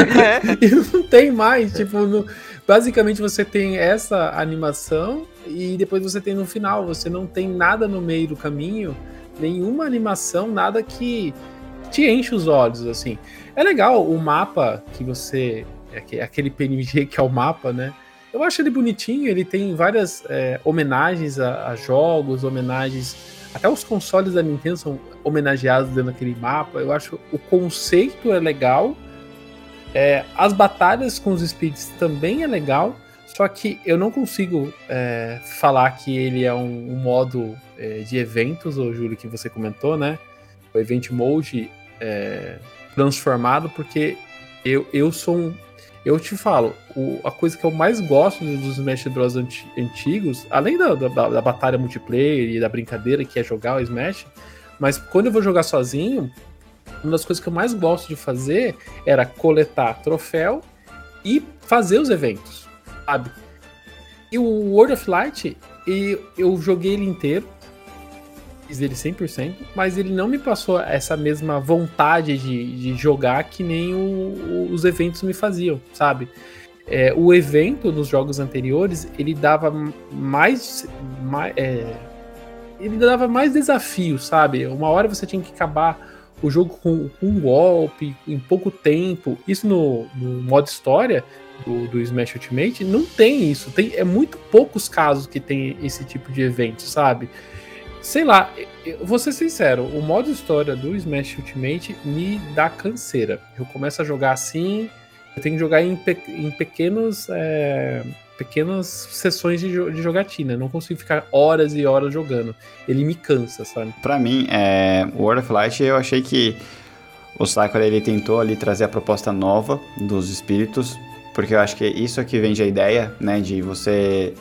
Speaker 3: *laughs* e não tem mais. Tipo, no- basicamente você tem essa animação e depois você tem no final. Você não tem nada no meio do caminho, nenhuma animação, nada que te enche os olhos, assim. É legal o mapa que você. aque- Aquele PNG que é o mapa, né? Eu acho ele bonitinho, ele tem várias é, homenagens a, a jogos, homenagens. Até os consoles da Nintendo são homenageados dentro daquele mapa. Eu acho o conceito é legal. É, as batalhas com os Spirits também é legal. Só que eu não consigo é, falar que ele é um, um modo é, de eventos, ô Júlio, que você comentou, né? O Event Mode é, transformado, porque eu, eu sou um. Eu te falo, o- a coisa que eu mais gosto dos Smash Bros. anti- antigos, além da, da, da batalha multiplayer e da brincadeira que é jogar o Smash, mas quando eu vou jogar sozinho, uma das coisas que eu mais gosto de fazer era coletar troféu e fazer os eventos, sabe? E o World of Light, e eu joguei ele inteiro, fiz ele 100%, mas ele não me passou essa mesma vontade de, de jogar que nem o- o- os eventos me faziam, sabe? É, o evento nos jogos anteriores, ele dava mais... mais é, ele dava mais desafio, sabe? Uma hora você tinha que acabar o jogo com, com um golpe, em pouco tempo. Isso no, no modo história do, do Smash Ultimate não tem isso. Tem, é muito poucos casos que tem esse tipo de evento, sabe? Sei lá, eu vou ser sincero, o modo história do Smash Ultimate me dá canseira. Eu começo a jogar assim, eu tenho que jogar em, pe- em pequenos. é, pequenas sessões de, jo- de jogatina. Eu não consigo ficar horas e horas jogando. Ele me cansa, sabe?
Speaker 6: Pra mim, é, World of Light, eu achei que o Sakura ele tentou ali trazer a proposta nova dos espíritos, porque eu acho que isso é que vende a ideia, né, de você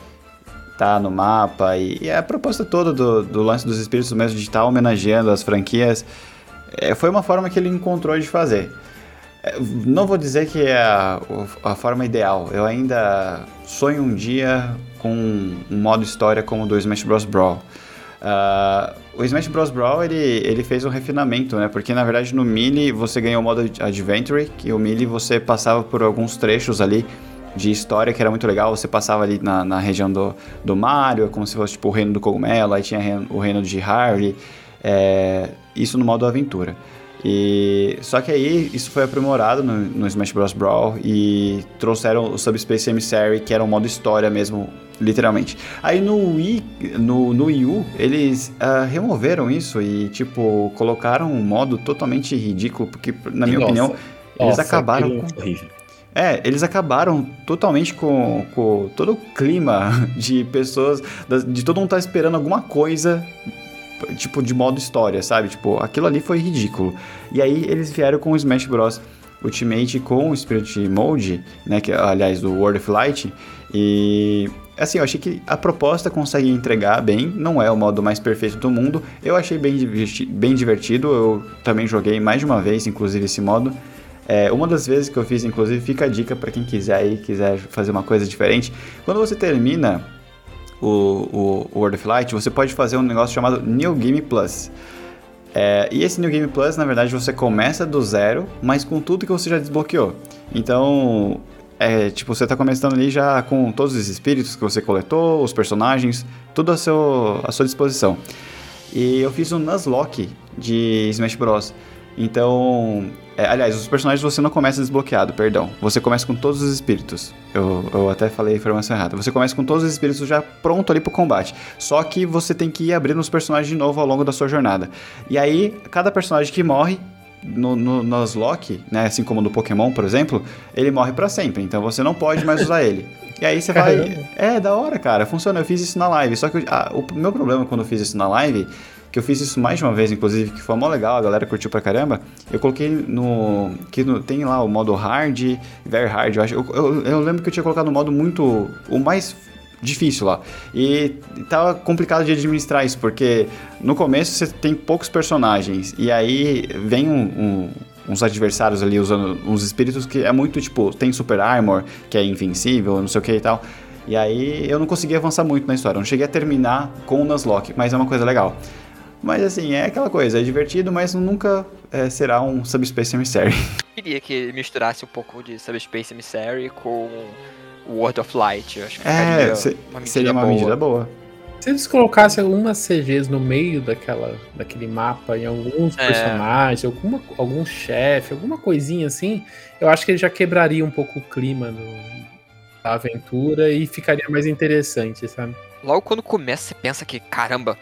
Speaker 6: tá no mapa e, e a proposta toda do, do lance dos espíritos mesmo de estar homenageando as franquias, é, foi uma forma que ele encontrou de fazer. É, Não vou dizer que é a, a forma ideal. Eu ainda sonho um dia com um modo história como o do Smash Bros. Brawl. Ah, o Smash Bros. Brawl ele, ele fez um refinamento, né? Porque na verdade no Melee você ganhou o modo Adventure, que o Melee você passava por alguns trechos ali de história que era muito legal. Você passava ali na, na região do, do Mario, como se fosse tipo o reino do cogumelo, aí tinha reino- o reino de Harley. é, isso no modo aventura. E só que aí isso foi aprimorado no, no Smash Bros Brawl e trouxeram o Subspace Emissary, que era um modo história mesmo, literalmente. Aí no Wii, no, no Wii U, eles ah, removeram isso e tipo colocaram um modo totalmente ridículo, porque na minha
Speaker 3: Nossa,
Speaker 6: opinião eles
Speaker 3: nossa,
Speaker 6: acabaram com
Speaker 5: Horrível.
Speaker 6: É, eles acabaram totalmente com, com todo o clima *laughs* de pessoas, de todo mundo tá esperando alguma coisa, tipo, de modo história, sabe? Tipo, aquilo ali foi ridículo. E aí eles vieram com o Smash Bros. Ultimate com o Spirit Mode, né? Que, aliás, do World of Light. E assim, eu achei que a proposta consegue entregar bem, não é o modo mais perfeito do mundo. Eu achei bem, diverti- bem divertido, eu também joguei mais de uma vez, inclusive, esse modo. É, uma das vezes que eu fiz, inclusive, fica a dica para quem quiser aí, quiser fazer uma coisa diferente. Quando você termina o, o, World of Light, você pode fazer um negócio chamado New Game Plus. É, e esse New Game Plus, na verdade, você começa do zero, mas com tudo que você já desbloqueou. Então, é, tipo, você tá começando ali já com todos os espíritos que você coletou, os personagens, tudo a, seu, à sua disposição. E eu fiz um Nuzlocke de Smash Bros. Então, é, aliás, os personagens você não começa desbloqueado, perdão. Você começa com todos os espíritos. Eu, eu até falei a informação errada. Você começa com todos os espíritos já pronto ali pro combate. Só que você tem que ir abrindo os personagens de novo ao longo da sua jornada. E aí, cada personagem que morre, no, no Nuzlocke, né, assim como no Pokémon, por exemplo, ele morre para sempre, então você não pode mais usar ele. E aí você vai.
Speaker 3: Caramba.
Speaker 6: É, da hora, cara, funciona. Eu fiz isso na live. Só que eu- ah, o meu problema quando eu fiz isso na live, que eu fiz isso mais de uma vez, inclusive, que foi mó legal, a galera curtiu pra caramba. Eu coloquei no. que no- tem lá o modo hard, very hard, eu acho. Eu, eu- eu lembro que eu tinha colocado no modo muito. o mais difícil lá. E tava complicado de administrar isso, porque no começo você tem poucos personagens, e aí vem um- um- uns adversários ali usando uns espíritos que é muito tipo, tem Super Armor, que é invencível, não sei o que e tal. E aí eu não consegui avançar muito na história, não cheguei a terminar com o Nuzlocke, mas é uma coisa legal. Mas assim, é aquela coisa, é divertido, mas nunca é, será um Subspace Emissary. *laughs*
Speaker 4: Queria que misturasse um pouco de Subspace Emissary com World of Light. Eu acho que
Speaker 6: É, se-
Speaker 4: uma
Speaker 6: seria uma
Speaker 4: boa.
Speaker 6: medida boa.
Speaker 3: Se eles colocassem algumas CGs no meio daquela, daquele mapa, em alguns
Speaker 4: É.
Speaker 3: personagens, alguma, algum chefe, alguma coisinha assim, eu acho que ele já quebraria um pouco o clima do- da aventura e ficaria mais interessante, sabe?
Speaker 4: Logo quando começa, você pensa que, caramba,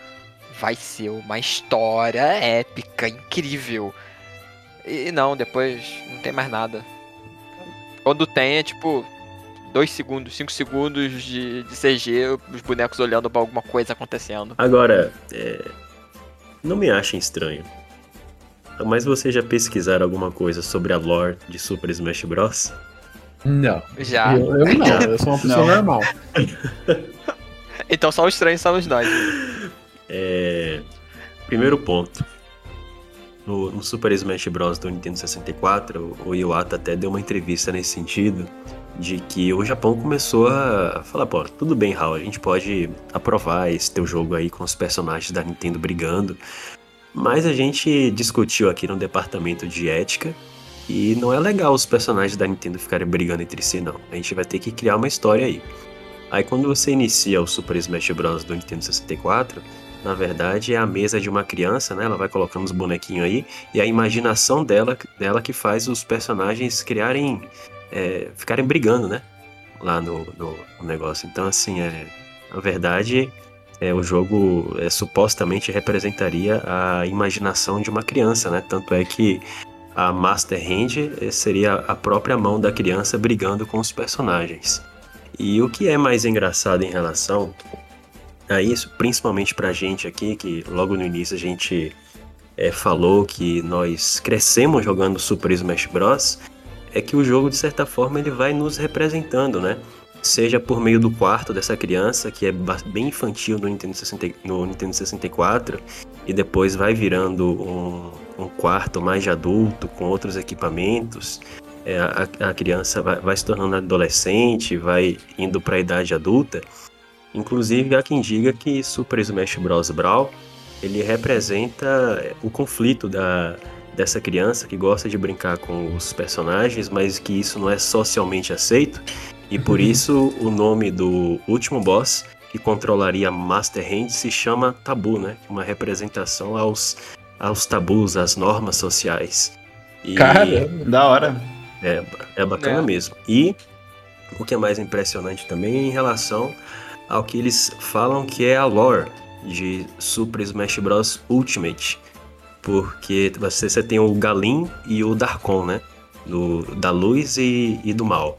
Speaker 4: vai ser uma história épica, incrível. E não, depois não tem mais nada. Quando tem, é tipo. Dois segundos, cinco segundos de, de CG, os bonecos olhando pra alguma coisa acontecendo.
Speaker 5: Agora, é, não me achem estranho. Mas vocês já pesquisaram alguma coisa sobre a lore de Super Smash Bros?
Speaker 3: Não.
Speaker 4: Já.
Speaker 3: Eu, eu não, eu sou uma pessoa normal. *laughs*
Speaker 4: Então só os estranhos somos nós.
Speaker 5: É, primeiro ponto. No, no Super Smash Bros. do Nintendo 64, o Iwata até deu uma entrevista nesse sentido, de que o Japão começou a falar, pô, tudo bem, Raul, a gente pode aprovar esse teu jogo aí com os personagens da Nintendo brigando, mas a gente discutiu aqui no departamento de ética e não é legal os personagens da Nintendo ficarem brigando entre si, não. A gente vai ter que criar uma história aí. Aí quando você inicia o Super Smash Bros. do Nintendo 64, na verdade é a mesa de uma criança, né? Ela vai colocando os bonequinhos aí e a imaginação dela, dela que faz os personagens criarem, é, ficarem brigando, né? Lá no, no- no negócio. Então assim, é, na verdade, é, o jogo é, supostamente representaria a imaginação de uma criança, né? Tanto é que a Master Hand eh, seria a própria mão da criança brigando com os personagens. E o que é mais engraçado em relação a isso, principalmente pra gente aqui, que logo no início a gente eh, falou que nós crescemos jogando Super Smash Bros, é que o jogo, de certa forma, ele vai nos representando, né? Seja por meio do quarto dessa criança, que é bem infantil no Nintendo, 60, no Nintendo 64, e depois vai virando um, um quarto mais de adulto, com outros equipamentos. É, a, a criança vai, vai se tornando adolescente, vai indo para a idade adulta. Inclusive, há quem diga que Super Smash Bros. Brawl ele representa o conflito da, dessa criança que gosta de brincar com os personagens, mas que isso não é socialmente aceito. E por isso o nome do último boss que controlaria Master Hand se chama Tabu, né? Uma representação aos, aos tabus, às normas sociais. E
Speaker 3: Caramba.
Speaker 6: Da hora.
Speaker 5: é, é bacana
Speaker 4: É.
Speaker 5: mesmo. E o que é mais impressionante também é em relação ao que eles falam que é a lore de Super Smash Bros. Ultimate. Porque você, você tem o Galin e o Darkon, né? Do, da luz e, e do mal.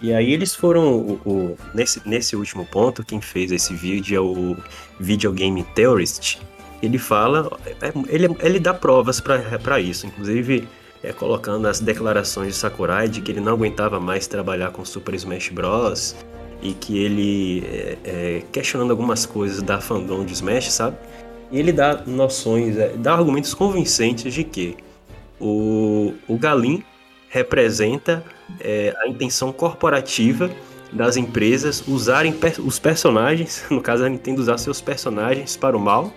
Speaker 5: E aí eles foram. O, o- nesse, nesse último ponto, quem fez esse vídeo é o Videogame Theorist. Ele fala. é- ele, ele dá provas para isso. Inclusive, é, colocando as declarações de Sakurai de que ele não aguentava mais trabalhar com Super Smash Bros. E que ele é, é, questionando algumas coisas da fandom de Smash, sabe? E ele dá noções, é, dá argumentos convincentes de que o, o Galin representa é, a intenção corporativa das empresas usarem per- os personagens, *laughs* no caso a Nintendo usar seus personagens para o mal,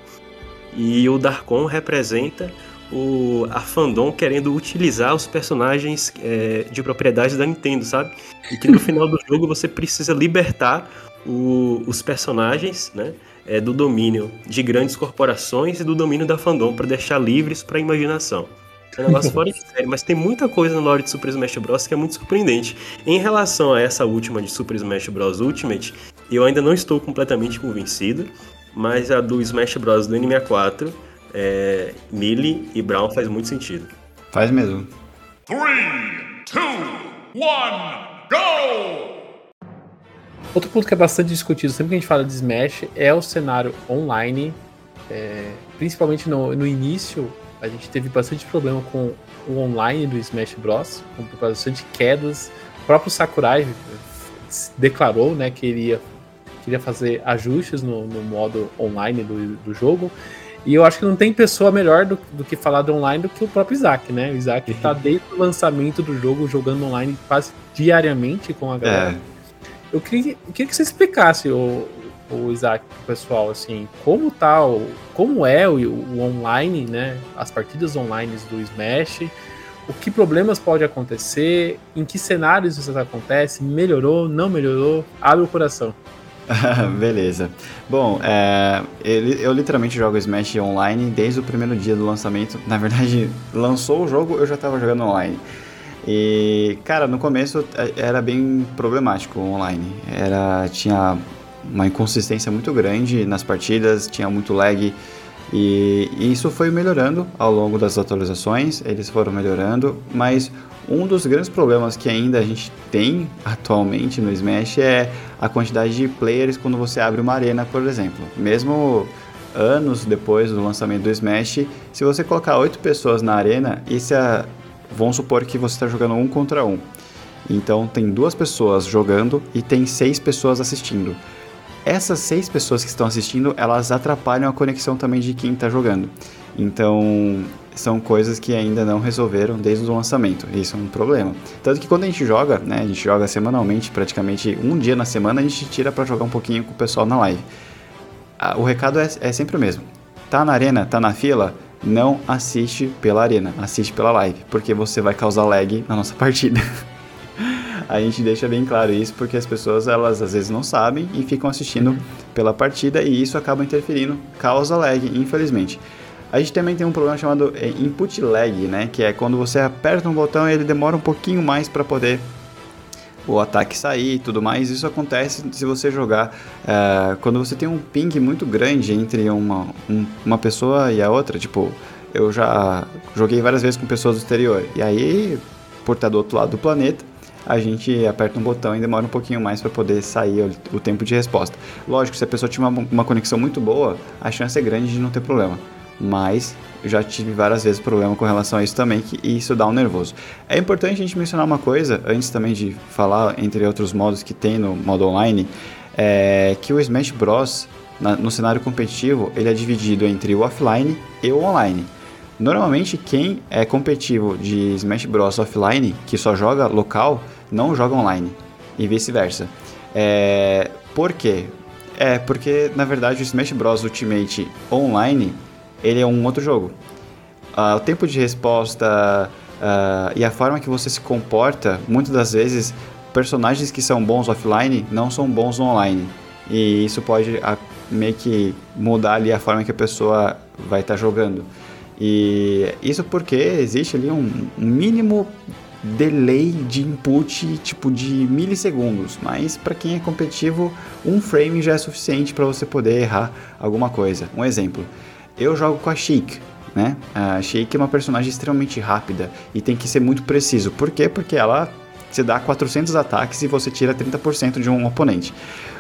Speaker 5: e o Darkon representa o, a fandom querendo utilizar os personagens é, de propriedade da Nintendo, sabe? E que no *laughs* final do jogo você precisa libertar o, os personagens, né? É, do domínio de grandes corporações e do domínio da fandom para deixar livres para a imaginação. É um negócio fora de série, mas tem muita coisa no lore de Super Smash Bros. que é muito surpreendente. Em relação a essa última de Super Smash Bros. Ultimate, eu ainda não estou completamente convencido, mas a do Smash Bros. do N64, é, Millie e Brown faz muito sentido.
Speaker 6: Faz mesmo.
Speaker 7: 3, 2, 1, go!
Speaker 3: Outro ponto que é bastante discutido sempre que a gente fala de Smash é o cenário online. É, principalmente no, no início, a gente teve bastante problema com o online do Smash Bros. Com bastante quedas. O próprio Sakurai declarou né, que iria, queria fazer ajustes no, no modo online do, do jogo. E eu acho que não tem pessoa melhor do, do, que falar do online do que o próprio Isaac, né? O Isaac tá desde o lançamento do jogo jogando online quase diariamente com a galera.
Speaker 6: É.
Speaker 3: Eu, queria, eu queria que você explicasse, o, o Isaac, pro pessoal, assim, como tá, o, como é o, o online, né? As partidas online do Smash, o que problemas pode acontecer, em que cenários isso acontece, melhorou, não melhorou, abre o coração. *laughs*
Speaker 6: Beleza. Bom, é, eu, eu, literalmente jogo Smash online desde o primeiro dia do lançamento. *laughs* Na verdade, lançou o jogo, eu já estava jogando online. E, cara, no começo é, era bem problemático online. Era, tinha uma inconsistência muito grande nas partidas, tinha muito lag. E, isso foi melhorando ao longo das atualizações, eles foram melhorando, mas um dos grandes problemas que ainda a gente tem *laughs* atualmente no Smash é a quantidade de players quando você abre uma arena, por exemplo. Mesmo anos depois do lançamento do Smash, se você colocar oito pessoas na arena, isso é, vamos supor que você está jogando um contra um. Então tem duas pessoas jogando e tem seis pessoas assistindo. Essas seis pessoas que estão assistindo, elas atrapalham a conexão também de quem está jogando. Então são coisas que ainda não resolveram desde o lançamento. Isso é um problema. Tanto que quando a gente joga, né, a gente joga semanalmente, praticamente um dia na semana, a gente tira para jogar um pouquinho com o pessoal na live. O recado é, é sempre o mesmo. Tá na arena, tá na fila, não assiste pela arena, assiste pela live, porque você vai causar lag na nossa *laughs* partida. A gente deixa bem claro isso porque as pessoas elas às vezes não sabem e ficam assistindo pela partida e isso acaba interferindo, causa lag, infelizmente. A gente também tem um problema chamado é, input lag, né? Que é quando você aperta um botão e ele demora um pouquinho mais para poder o ataque sair e tudo mais. Isso acontece se você jogar uh, quando você tem um ping muito grande entre uma, um, uma pessoa e a outra. Tipo, eu já joguei várias vezes com pessoas do exterior. E aí, por estar do outro lado do planeta, a gente aperta um botão e demora um pouquinho mais para poder sair o, tempo de resposta. Lógico, se a pessoa tiver uma, conexão muito boa, a chance é grande de não ter problema mas já tive várias vezes problema com relação a isso também, que isso dá um nervoso. É importante a gente mencionar uma coisa, antes também de falar, entre outros modos que tem no modo online, é que o Smash Bros, na, no cenário competitivo, ele é dividido entre o offline e o online. Normalmente, quem é competitivo de Smash Bros offline, que só joga local, não joga online, e vice-versa. É, por quê? É porque, na verdade, o Smash Bros Ultimate Online ele é um outro jogo. Uh, o tempo de resposta uh, e a forma que você se comporta, muitas das vezes, personagens que são bons offline não são bons online. E isso pode uh, meio que mudar ali a forma que a pessoa vai estar tá jogando. E isso porque existe ali um, mínimo delay de input tipo de milissegundos, mas para quem é competitivo, um frame já é suficiente para você poder errar alguma coisa. Um exemplo, eu jogo com a Sheik, né? A Sheik é uma personagem extremamente rápida e tem que ser muito preciso. Por quê? Porque ela se dá 400 ataques e você tira 30% de um oponente.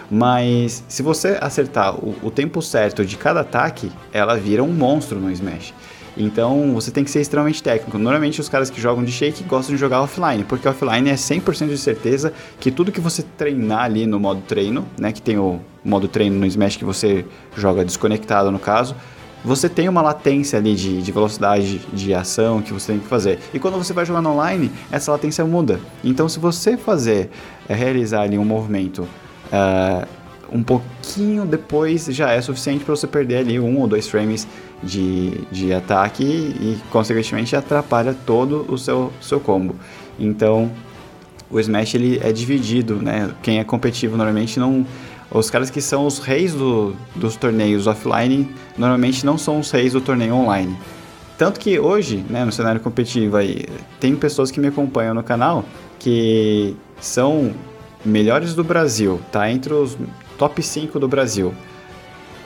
Speaker 6: Mas se você acertar o, o, tempo certo de cada ataque, ela vira um monstro no Smash. Então você tem que ser extremamente técnico. Normalmente os caras que jogam de Shake gostam de jogar offline, porque offline é 100% de certeza que tudo que você treinar ali no modo treino, né, que tem o modo treino no Smash que você joga desconectado no caso, você tem uma latência ali de, de velocidade de ação que você tem que fazer. E quando você vai jogando online, essa latência muda. Então, se você fazer, é, realizar ali um movimento é, um pouquinho depois, já é suficiente para você perder ali um ou dois frames de, de ataque e, consequentemente, atrapalha todo o seu, seu combo. Então, o Smash ele é dividido, né? Quem é competitivo normalmente não. Os caras que são os reis do, dos torneios offline normalmente não são os reis do torneio online. Tanto que hoje, né, no cenário competitivo aí, tem pessoas que me acompanham no canal que são melhores do Brasil, tá entre os top 5 do Brasil,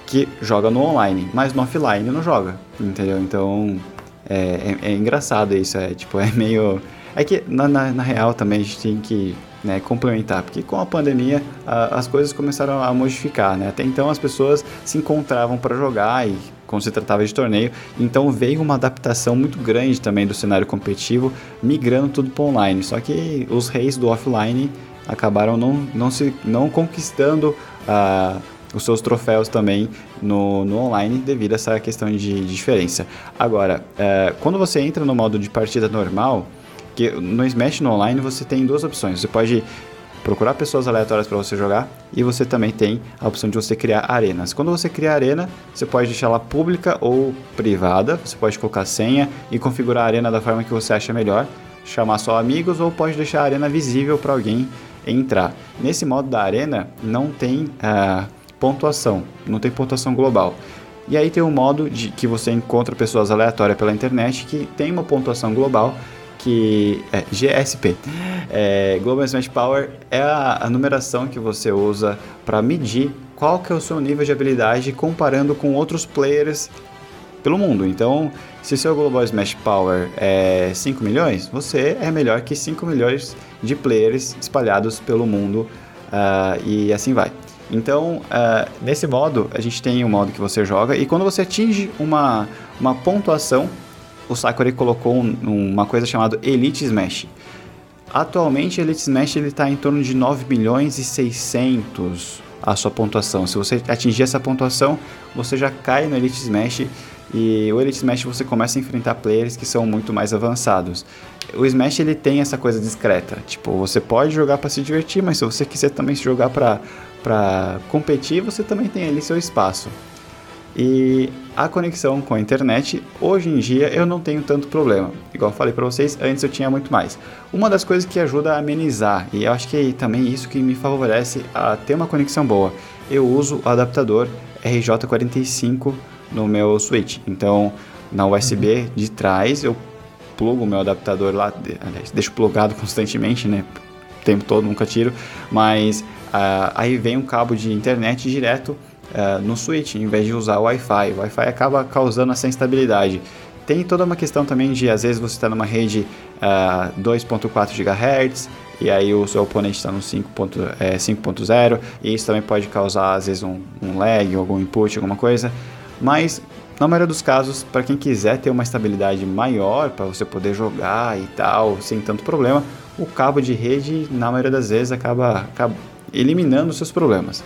Speaker 6: que joga no online, mas no offline não joga, entendeu? Então é, é, é engraçado isso, é tipo, é meio. É que na, na, na real também a gente tem que né, complementar, porque com a pandemia a, as coisas começaram a modificar, né? Até então as pessoas se encontravam para jogar e como se tratava de torneio, então veio uma adaptação muito grande também do cenário competitivo, migrando tudo para online. Só que os reis do offline acabaram não, não, se, não conquistando uh, os seus troféus também no, no online devido a essa questão de, diferença. Agora, uh, quando você entra no modo de partida normal, que no Smash no online você tem duas opções. Você pode procurar pessoas aleatórias para você jogar e você também tem a opção de você criar arenas. Quando você cria a arena, você pode deixá-la pública ou privada, você pode colocar senha e configurar a arena da forma que você acha melhor, chamar só amigos ou pode deixar a arena visível para alguém entrar. Nesse modo da arena não tem uh, pontuação, não tem pontuação global. E aí tem um modo de que você encontra pessoas aleatórias pela internet que tem uma pontuação global que é GSP. É, Global Smash Power é a, a numeração que você usa para medir qual que é o seu nível de habilidade comparando com outros players pelo mundo. Então, se seu Global Smash Power é 5 milhões, você é melhor que 5 milhões de players espalhados pelo mundo uh, e assim vai. Então, uh, nesse modo, a gente tem um modo que você joga e quando você atinge uma, uma pontuação o Sakurai colocou um, uma coisa chamada Elite Smash. Atualmente, Elite Smash está em torno de 9 milhões e 600 a sua pontuação. Se você atingir essa pontuação, você já cai no Elite Smash e o Elite Smash você começa a enfrentar players que são muito mais avançados. O Smash ele tem essa coisa discreta, tipo, você pode jogar para se divertir, mas se você quiser também jogar para para competir, você também tem ali seu espaço. E a conexão com a internet, hoje em dia eu não tenho tanto problema. Igual eu falei para vocês, antes eu tinha muito mais. Uma das coisas que ajuda a amenizar, e eu acho que é também isso que me favorece a ter uma conexão boa, eu uso o adaptador RJ45 no meu Switch. Então, na USB de trás, eu plugo o meu adaptador lá, aliás, deixo plugado *laughs* constantemente, né? O tempo todo, nunca tiro, mas uh, aí vem um cabo de internet direto uh, no switch, em vez de usar o Wi-Fi. O Wi-Fi acaba causando essa instabilidade. Tem toda uma questão também de, às vezes, você está numa rede uh, 2.4 GHz, e aí o seu oponente está no 5.0, é, e isso também pode causar, às vezes, um, um lag, algum input, alguma coisa. Mas, na maioria dos casos, para quem quiser ter uma estabilidade maior, para você poder jogar e tal, sem tanto problema, o cabo de rede, na maioria das vezes, acaba, acaba eliminando os seus problemas.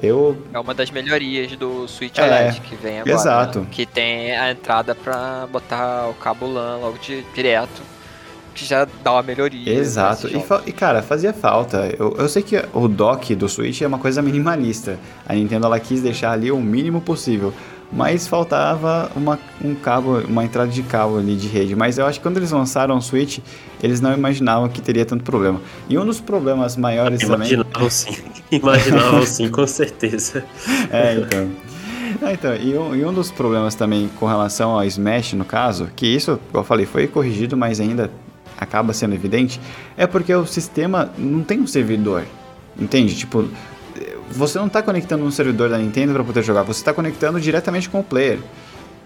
Speaker 6: Eu...
Speaker 4: É uma das melhorias do Switch é, que vem agora.
Speaker 6: Exato.
Speaker 4: Né? Que tem a entrada para botar o cabo LAN logo de, direto. Que já dá uma melhoria.
Speaker 6: Exato. E, e, cara, fazia falta. Eu, eu sei que o dock do Switch é uma coisa minimalista. A Nintendo ela quis deixar ali o mínimo possível mas faltava uma, um cabo, uma entrada de cabo ali de rede. Mas eu acho que quando eles lançaram o Switch, eles não imaginavam que teria tanto problema. E um dos problemas maiores
Speaker 5: imaginavam
Speaker 6: também...
Speaker 5: Sim. *laughs* Imaginavam sim, com certeza. *laughs*
Speaker 6: É, então... Ah, então, e um, e um, dos problemas também com relação ao Smash, no caso, que isso, como eu falei, foi corrigido, mas ainda acaba sendo evidente, é porque o sistema não tem um servidor. Entende? Tipo, você não está conectando um servidor da Nintendo para poder jogar, você está conectando diretamente com o player.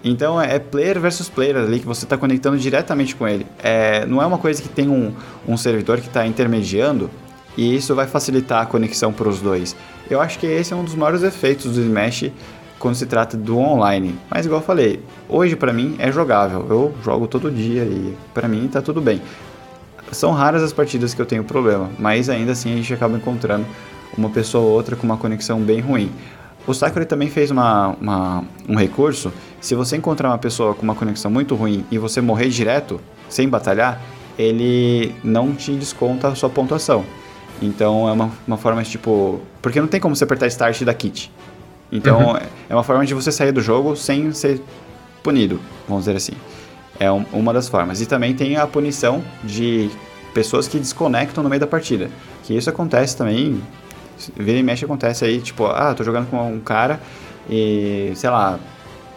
Speaker 6: Então é, é player versus player ali que você está conectando diretamente com ele. É, não é uma coisa que tem um, um servidor que está intermediando e isso vai facilitar a conexão para os dois. Eu acho que esse é um dos maiores efeitos do Smash quando se trata do online. Mas igual eu falei, hoje para mim é jogável. Eu jogo todo dia e para mim está tudo bem. São raras as partidas que eu tenho problema, mas ainda assim a gente acaba encontrando uma pessoa ou outra com uma conexão bem ruim. O Sakurai também fez uma, uma, um recurso. Se você encontrar uma pessoa com uma conexão muito ruim e você morrer direto, sem batalhar, ele não te desconta a sua pontuação. Então é uma, uma forma de tipo. Porque não tem como você apertar Start da kit. Então uhum. é uma forma de você sair do jogo sem ser punido, vamos dizer assim. É um- uma das formas. E também tem a punição de pessoas que desconectam no meio da partida. Que isso acontece também, vira e mexe acontece aí, tipo, ah, tô jogando com um cara e, sei lá,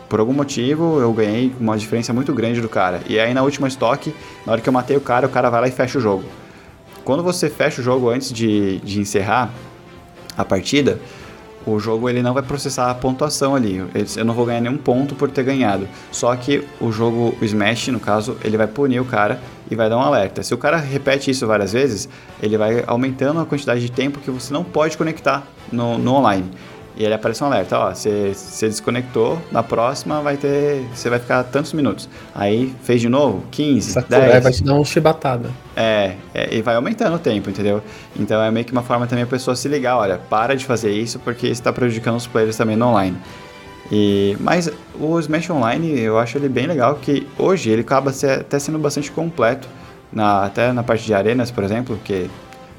Speaker 6: por algum motivo eu ganhei uma diferença muito grande do cara. E aí na última estoque, na hora que eu matei o cara, o cara vai lá e fecha o jogo. Quando você fecha o jogo antes de, de encerrar a partida, o jogo ele não vai processar a pontuação ali. Eu não vou ganhar nenhum ponto por ter ganhado. Só que o jogo, o Smash, no caso, ele vai punir o cara e vai dar um alerta. Se o cara repete isso várias vezes, ele vai aumentando a quantidade de tempo que você não pode conectar no, no online. E ele aparece um alerta, ó, você, desconectou, na próxima vai ter, você vai ficar tantos minutos. Aí fez de novo, 15,
Speaker 3: Sakurai
Speaker 6: 10.
Speaker 3: vai te dar um chibatada.
Speaker 6: É, é, e vai aumentando o tempo, entendeu? Então é meio que uma forma também a pessoa se ligar, olha, para de fazer isso porque está prejudicando os players também no online. E, mas o Smash Online eu acho ele bem legal, que hoje ele acaba se- até sendo bastante completo, na, até na parte de arenas, por exemplo, que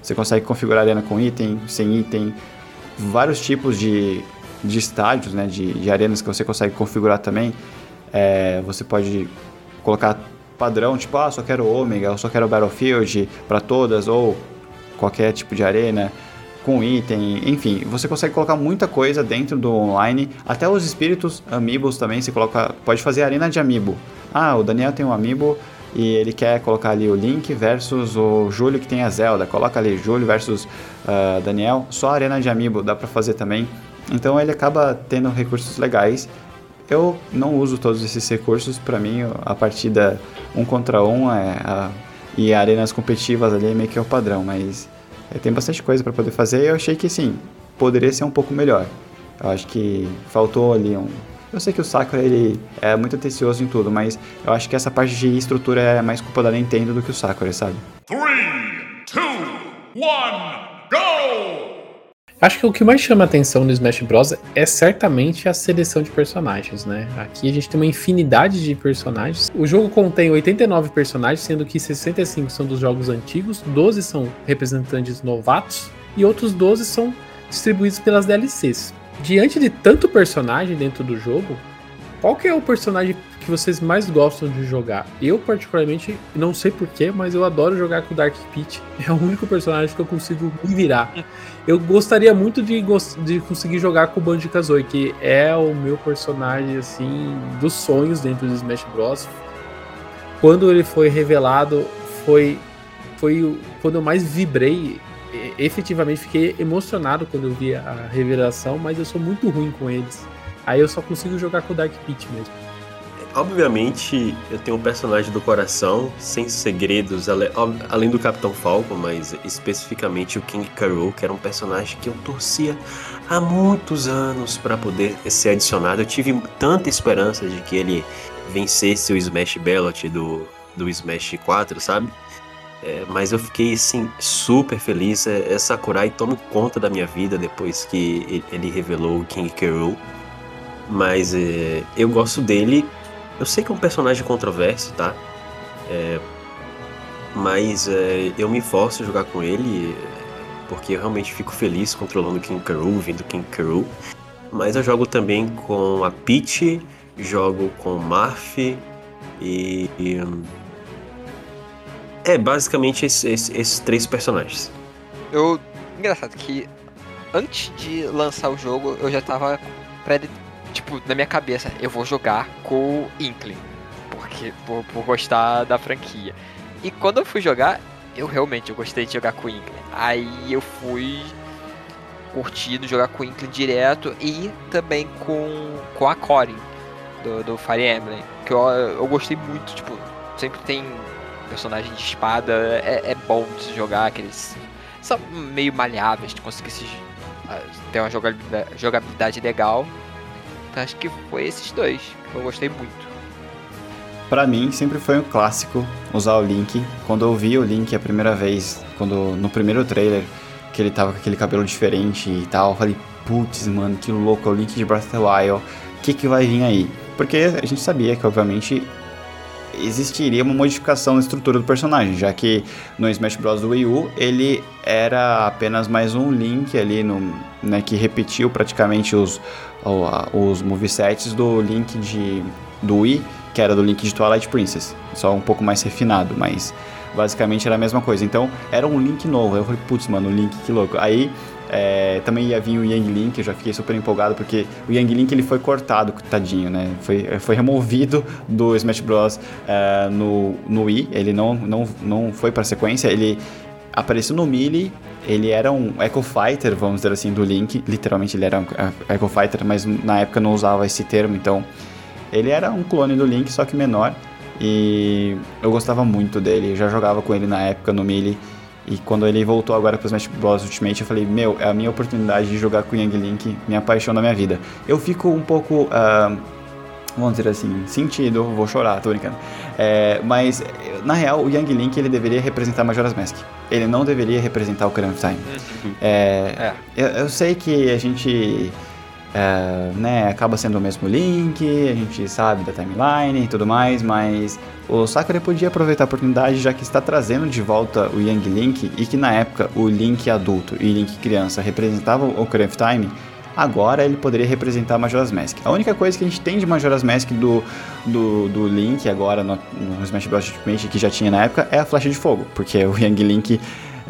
Speaker 6: você consegue configurar a arena com item, sem item, vários tipos de, de estádios, né, de, de arenas que você consegue configurar também. É, você pode colocar padrão, tipo, ah, só quero Omega, eu só quero Battlefield para todas, ou qualquer tipo de arena com item, enfim, você consegue colocar muita coisa dentro do online, até os espíritos amiibos também, você coloca, pode fazer arena de amiibo. Ah, o Daniel tem um amiibo e ele quer colocar ali o Link versus o Júlio que tem a Zelda, coloca ali Júlio versus ah, Daniel, só arena de amiibo dá pra fazer também. Então ele acaba tendo recursos legais. Eu não uso todos esses recursos, pra mim a partida um contra um é a- e arenas competitivas ali é meio que é o padrão, mas é, tem bastante coisa pra poder fazer e eu achei que sim, poderia ser um pouco melhor. Eu acho que faltou ali um. Eu sei que o Sakura ele é muito atencioso em tudo, mas eu acho que essa parte de estrutura é mais culpa da Nintendo do que o Sakura, sabe?
Speaker 7: Three, two, one, go!
Speaker 3: Acho que o que mais chama atenção no Smash Bros. é certamente a seleção de personagens, né? Aqui a gente tem uma infinidade de personagens. O jogo contém 89 personagens, sendo que 65 são dos jogos antigos, 12 são representantes novatos e outros 12 são distribuídos pelas DLCs. Diante de tanto personagem dentro do jogo, qual que é o personagem que vocês mais gostam de jogar? Eu, particularmente, não sei porquê, mas eu adoro jogar com o Dark Pit. *laughs* É o único personagem que eu consigo me virar. Eu gostaria muito de, de conseguir jogar com o Banjo-Kazooie, que é o meu personagem, assim, dos sonhos dentro do Smash Bros. Quando ele foi revelado, foi, foi quando eu mais vibrei. Efetivamente fiquei emocionado quando eu vi a revelação, mas eu sou muito ruim com eles. Aí eu só consigo jogar com o Dark Pit mesmo.
Speaker 5: Obviamente, eu tenho um personagem do coração, sem segredos, além do Capitão Falcon, mas especificamente o King. Rool, que era um personagem que eu torcia há muitos anos para poder ser adicionado. Eu tive tanta esperança de que ele vencesse o Smash Ballot do, do Smash 4, sabe? É, mas eu fiquei, assim, super feliz. É, é Sakurai tome conta da minha vida depois que ele- revelou o King K. Mas é, eu gosto dele eu sei que é um personagem controverso, tá? É, mas é, eu me forço a jogar com ele é, porque eu realmente fico feliz controlando o King Karoo, vindo King Karoo. Mas eu jogo também com a Peach, jogo com o Marth e. e, hum, é basicamente esse- esse- esses três personagens.
Speaker 4: Eu. Engraçado que antes de lançar o jogo, eu já tava Tipo, na minha cabeça, eu vou jogar com o Inkling. Porque por, por gostar da franquia. E quando eu fui jogar, eu realmente eu gostei de jogar com o Inkling. Aí eu fui curtindo jogar com o Inkling direto e também com, com a Corin do, do Fire Emblem. Que eu, eu gostei muito, tipo, sempre tem personagem de espada, é, é bom de se jogar, aqueles são meio maleáveis, de conseguir se, ah, ter uma jogabilidade, jogabilidade legal. Então acho que foi esses dois que eu gostei muito.
Speaker 6: Pra mim, sempre foi um clássico usar o Link. Quando eu vi o Link a primeira vez, quando no primeiro trailer, que ele tava com aquele cabelo diferente e tal, eu falei, putz, mano, que louco, é o Link de Breath of the Wild, o que que vai vir aí? Porque a gente sabia que, obviamente, existiria uma modificação na estrutura do personagem, já que no Smash Bros. do Wii U ele era apenas mais um Link ali, no, né, que repetiu praticamente os, os movesets do Link de do Wii, que era do Link de Twilight Princess, só um pouco mais refinado, mas basicamente era a mesma coisa. Então era um Link novo. Eu falei, putz, mano, Link, que louco. Aí é, também ia vir o Yang Link, eu já fiquei super empolgado, porque o Yang Link ele foi cortado, tadinho, né? Foi, foi removido do Smash Bros. é, no, no Wii, ele não, não, não foi pra sequência, ele apareceu no Melee, ele era um Echo Fighter, vamos dizer assim, do Link, literalmente ele era um é, Echo Fighter, mas na época não usava esse termo, então. Ele era um clone do Link, só que menor, e eu gostava muito dele, já jogava com ele na época no Melee, e quando ele voltou agora pro Smash Bros Ultimate, eu falei, meu, é a minha oportunidade de jogar com o Yang Link, minha paixão da minha vida. Eu fico um pouco, ah, vamos dizer assim, sentido, vou chorar, tô brincando. É, mas, na real, o Yang Link, ele deveria representar Majora's Mask. Ele não deveria representar o of Time. É,
Speaker 4: É.
Speaker 6: Eu, eu sei que a gente é, né, acaba sendo o mesmo link, a gente sabe da timeline e tudo mais, mas o Sakura podia aproveitar a oportunidade já que está trazendo de volta o Young Link e que na época o Link adulto e Link criança representavam o of Time, agora ele poderia representar Majora's Mask. A única coisa que a gente tem de Majora's Mask do, do, do Link agora no, no Smash Bros. Ultimate que já tinha na época é a flecha de fogo, porque o Young Link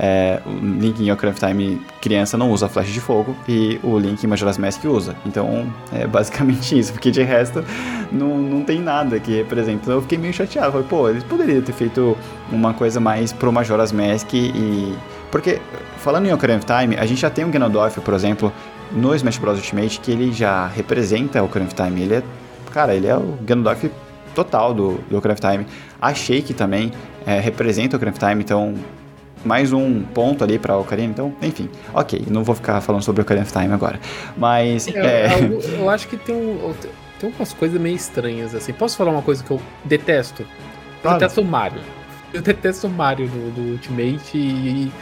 Speaker 6: é, o Link em Ocarina of Time criança não usa flecha de fogo e o Link em Majora's Mask usa. Então é basicamente *laughs* isso, porque de resto não, não tem nada que represente. Então eu fiquei meio chateado. Falei, pô, eles poderiam ter feito uma coisa mais pro Majora's Mask e. Porque, falando em Ocarina of Time, a gente já tem um Ganondorf, por exemplo, no Smash Bros. Ultimate, que ele já representa o Ocarina of Time. Ele é. Cara, ele é o Ganondorf total do, do Ocarina of Time. A Shake também é, representa o Ocarina of Time, então mais um ponto ali pra Ocarina, então, enfim. Ok, não vou ficar falando sobre Ocarina of Time agora. Mas,
Speaker 3: É,
Speaker 6: é,
Speaker 3: algo- eu acho que tem, um, tem umas coisas meio estranhas, assim. Posso falar uma coisa que eu detesto? Eu
Speaker 6: Claro.
Speaker 3: detesto o Mario. *laughs* Eu detesto o Mario do, do Ultimate e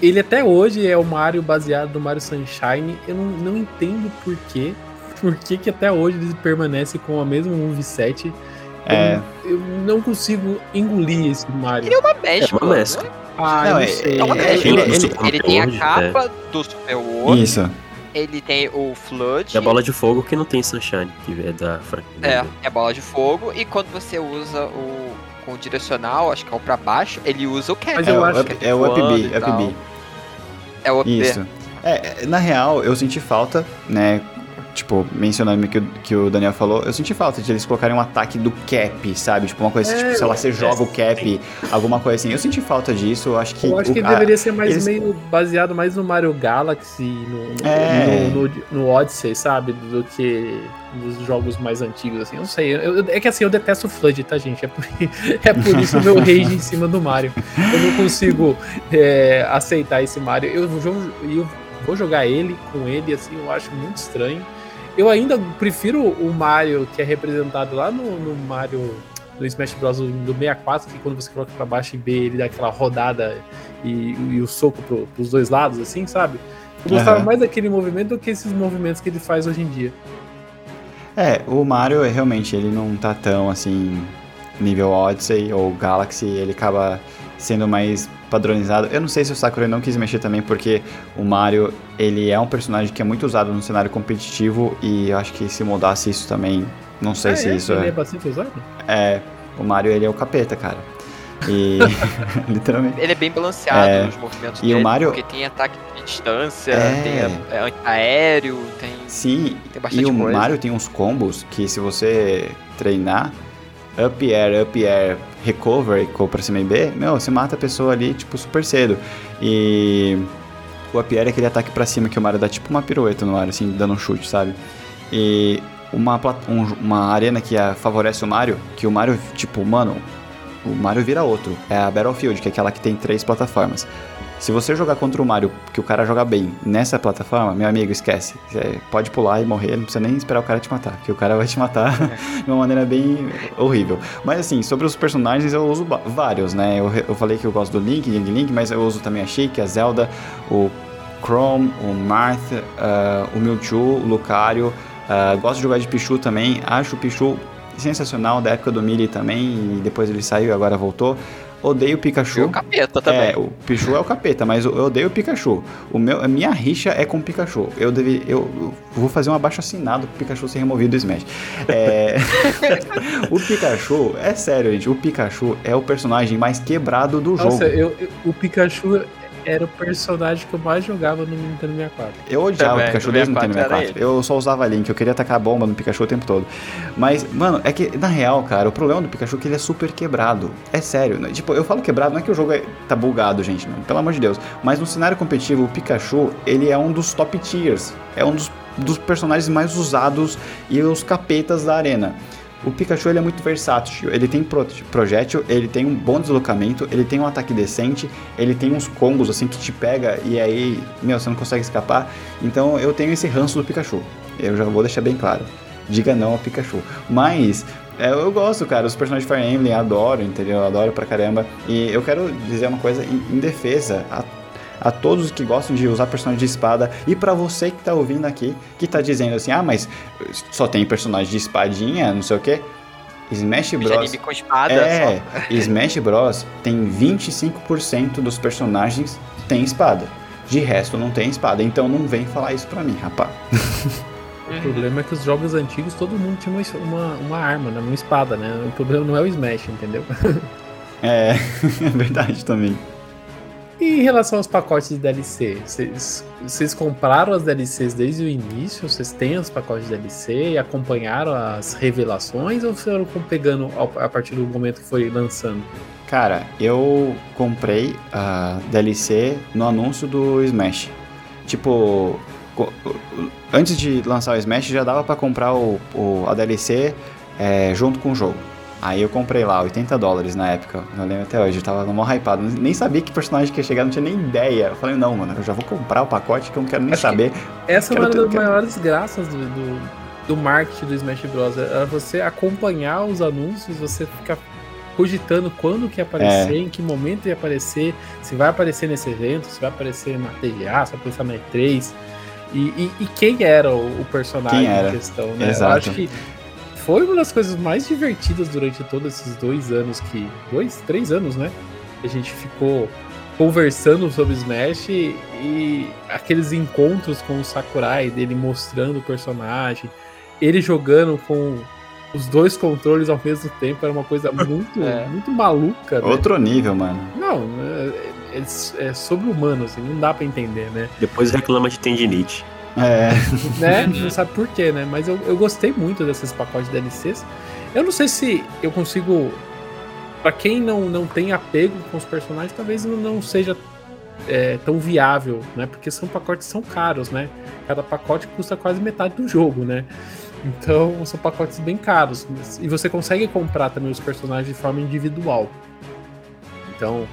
Speaker 3: ele até hoje é o Mario baseado no Mario Sunshine. Eu não, não entendo por quê. Por que, que até hoje ele permanece com a mesma moveset.
Speaker 6: É.
Speaker 3: Eu, eu não consigo engolir esse Mario.
Speaker 4: Ele é uma mescla.
Speaker 5: É uma mescla.
Speaker 4: né?
Speaker 3: Ah,
Speaker 6: Não,
Speaker 3: eu não
Speaker 6: é-
Speaker 3: sei.
Speaker 4: É uma
Speaker 6: É, ele-
Speaker 4: Ele,
Speaker 6: ele-
Speaker 4: ele tem a capa do Super World,
Speaker 6: isso.
Speaker 4: ele tem o Flood,
Speaker 5: E a bola de fogo que não tem Sunshine, que é da franquia.
Speaker 4: é, é a bola de fogo, e quando você usa o com o direcional, acho que é o pra baixo, ele usa o cap.
Speaker 3: Mas
Speaker 6: É,
Speaker 3: eu
Speaker 6: o
Speaker 3: acho
Speaker 6: up,
Speaker 4: que
Speaker 6: é o UpB,
Speaker 4: e tal.
Speaker 6: UpB.
Speaker 4: É o up
Speaker 6: Isso. É, na real, eu senti falta, né? Tipo, mencionando o que, o- que o Daniel falou, eu senti falta de eles colocarem um ataque do cap, sabe? Tipo, uma coisa,
Speaker 3: É,
Speaker 6: tipo, sei lá, você
Speaker 5: é,
Speaker 6: joga o cap, alguma coisa assim. Eu senti falta disso, eu acho que.
Speaker 3: Eu acho que
Speaker 6: o-
Speaker 3: ele
Speaker 6: a-
Speaker 3: deveria ser mais
Speaker 6: eles-
Speaker 3: meio baseado mais no Mario Galaxy, no, no,
Speaker 6: É.
Speaker 3: no, no- Odyssey, sabe? Do que nos jogos mais antigos, assim. Eu não sei. eu- eu- é que assim, eu detesto o Flood, tá, gente? É por, *laughs* é por isso o meu rage em cima do Mario. Eu não consigo é, aceitar esse Mario. Eu, jo- eu vou jogar ele com ele, assim, eu acho muito estranho. Eu ainda prefiro o Mario que é representado lá no, no Mario do Smash Bros. do 64, que quando você coloca pra baixo e B, ele dá aquela rodada e, e o soco pro, pros dois lados, assim, sabe? Eu gostava
Speaker 6: Aham.
Speaker 3: mais daquele movimento do que esses movimentos que ele faz hoje em dia.
Speaker 6: É, o Mario realmente ele não tá tão assim nível Odyssey ou Galaxy, ele acaba sendo mais padronizado. Eu não sei se o Sakurai não quis mexer também porque o Mario, ele é um personagem que é muito usado no cenário competitivo e eu acho que se mudasse isso também, não sei
Speaker 3: Ah,
Speaker 6: se
Speaker 3: é?
Speaker 6: isso
Speaker 3: ele é
Speaker 6: é,
Speaker 3: bastante usado?
Speaker 6: é, o Mario ele é o capeta, cara. E *laughs* *laughs* literalmente
Speaker 4: Ele é bem balanceado
Speaker 6: É.
Speaker 4: nos movimentos
Speaker 6: E o
Speaker 4: dele,
Speaker 6: Mario-
Speaker 4: porque tem ataque de distância,
Speaker 6: É.
Speaker 4: tem é, aéreo, tem,
Speaker 6: Sim,
Speaker 4: tem bastante
Speaker 6: e o
Speaker 4: coisa.
Speaker 6: Mario tem uns combos que se você treinar up air, up air, recover, e pra cima e B, meu, você mata a pessoa ali, tipo, super cedo. E o up air é aquele ataque pra cima que o Mario dá tipo uma pirueta no ar, assim, dando um chute, sabe? E uma, um- uma arena que ah, favorece o Mario, que o Mario, tipo, mano, o Mario vira outro. É a Battlefield, que é aquela que tem três plataformas. Se você jogar contra o Mario, que o cara joga bem nessa plataforma, meu amigo, esquece. Você pode pular e morrer, não precisa nem esperar o cara te matar, que o cara *laughs* vai te matar de uma maneira bem horrível. Mas assim, sobre os personagens eu uso vários, né? Eu, eu falei que eu gosto do Link, Young Link, mas eu uso também a Sheik, a Zelda, o Chrome, o Marth, ah, o Mewtwo, o Lucario. ah, gosto de jogar de Pichu também, acho o Pichu sensacional da época do Melee também, e depois ele saiu e agora voltou. Odeio o Pikachu.
Speaker 4: E o capeta também.
Speaker 6: É, o Pichu é o capeta, mas eu odeio o Pikachu. O meu, a minha rixa é com o Pikachu. Eu, deve, eu, eu vou fazer um abaixo assinado pro Pikachu ser removido do Smash. É, *laughs* o Pikachu, é sério, gente. O Pikachu é o personagem mais quebrado do jogo.
Speaker 3: Nossa, eu, eu- o Pikachu era o personagem que eu mais jogava no Nintendo 64.
Speaker 6: Eu odiava
Speaker 2: Também,
Speaker 6: o Pikachu
Speaker 2: no
Speaker 6: desde o Nintendo
Speaker 2: 64 era
Speaker 6: 64. Eu só usava Link, eu queria tacar a bomba no Pikachu o tempo todo. Mas, mano, é que, na real, cara, o problema do Pikachu é que ele é super quebrado. É sério, né? Tipo, eu falo quebrado, não é que o jogo é- tá bugado, gente, não, pelo amor de Deus. Mas no cenário competitivo, o Pikachu, ele é um dos top tiers. É um dos, dos personagens mais usados e os capetas da arena. O Pikachu ele é muito versátil, ele tem pro- projétil, ele tem um bom deslocamento, ele tem um ataque decente, ele tem uns combos assim que te pega e aí, meu, você não consegue escapar. Então eu tenho esse ranço do Pikachu. Eu já vou deixar bem claro. Diga não ao Pikachu. Mas é, eu gosto, cara, os personagens de Fire Emblem, adoro, entendeu? Eu adoro pra caramba. E eu quero dizer uma coisa em, em defesa a, a todos que gostam de usar personagem de espada e pra você que tá ouvindo aqui, que tá dizendo assim, ah, mas só tem personagem de espadinha, não sei o quê. Smash Bros.
Speaker 4: com espada.
Speaker 6: É,
Speaker 4: só. *laughs*
Speaker 6: Smash Bros tem 25% dos personagens tem espada. De resto não tem espada. Então não vem falar isso pra mim, rapaz. *laughs*
Speaker 3: O problema é que os jogos antigos todo mundo tinha uma, uma, uma arma, né? uma espada, né? O problema não é o Smash, entendeu? *laughs*
Speaker 6: É, é verdade também.
Speaker 3: E em relação aos pacotes de DLC, vocês, compraram as DLCs desde o início? Vocês têm os pacotes de DLC e acompanharam as revelações ou foram pegando a partir do momento que foi lançando?
Speaker 6: Cara, eu comprei a DLC no anúncio do Smash. Tipo, antes de lançar o Smash já dava pra comprar o, o- a DLC é, junto com o jogo. Aí eu comprei lá, 80 dólares na época. Eu lembro até hoje, eu tava no maior hypado. Nem sabia que personagem que ia chegar, não tinha nem ideia. Eu falei, não, mano, eu já vou comprar o pacote que eu não quero nem
Speaker 3: Acho que-
Speaker 6: saber.
Speaker 3: Essa é
Speaker 6: Quero
Speaker 3: uma das
Speaker 6: quero-
Speaker 3: maiores graças do, do, do marketing do Smash Bros. Era você acompanhar os anúncios, você ficar cogitando quando que ia aparecer,
Speaker 6: É.
Speaker 3: em que momento ia aparecer, se vai aparecer nesse evento, se vai aparecer na TGA, se vai aparecer na E3. E, e, e quem era o, personagem
Speaker 6: Quem era?
Speaker 3: em questão, né?
Speaker 6: Exato.
Speaker 3: Eu acho que foi uma das coisas mais divertidas durante todos esses dois anos que. Dois, três anos, né? Que a gente ficou conversando sobre Smash e, e aqueles encontros com o Sakurai, dele mostrando o personagem, ele jogando com os dois controles ao mesmo tempo, era uma coisa *laughs* muito,
Speaker 4: É.
Speaker 3: muito maluca. Né?
Speaker 6: Outro nível, mano.
Speaker 3: Não, é, é, é sobre-humano, assim, não dá pra entender, né?
Speaker 5: Depois reclama de tendinite.
Speaker 6: É,
Speaker 3: né? Não sabe por quê, né? Mas eu, eu gostei muito desses pacotes de DLCs. Eu não sei se eu consigo. Pra quem não, não tem apego com os personagens, talvez não, seja é, tão viável, né? Porque são pacotes que são caros, né? Cada pacote custa quase metade do jogo, né? Então são pacotes bem caros. E você consegue comprar também os personagens de forma individual. Então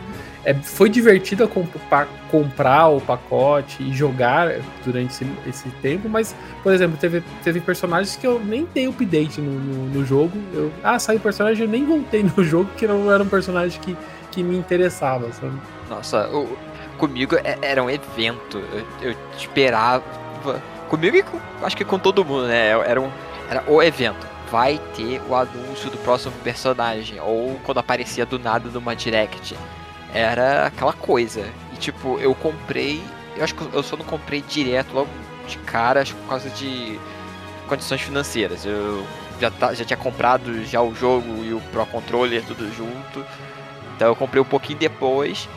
Speaker 3: é, foi divertido a comp- pa- comprar o pacote e jogar durante esse, esse tempo, mas, por exemplo, teve, teve personagens que eu nem dei update no, no, no jogo. Eu, ah, saiu personagem, eu nem voltei no *laughs* jogo, porque não era um personagem que, que me interessava, sabe?
Speaker 4: Nossa, o- comigo é- era um evento. Eu, eu esperava. Comigo e com, acho que com todo mundo, né? Era, um, era o evento. Vai ter o anúncio do próximo personagem. Ou quando aparecia do nada numa direct. Era aquela coisa. E tipo, eu comprei. Eu acho que eu só não comprei direto logo de cara, acho que por causa de condições financeiras. Eu já, tá, já tinha comprado já o jogo e o Pro Controller tudo junto. Então eu comprei um pouquinho depois.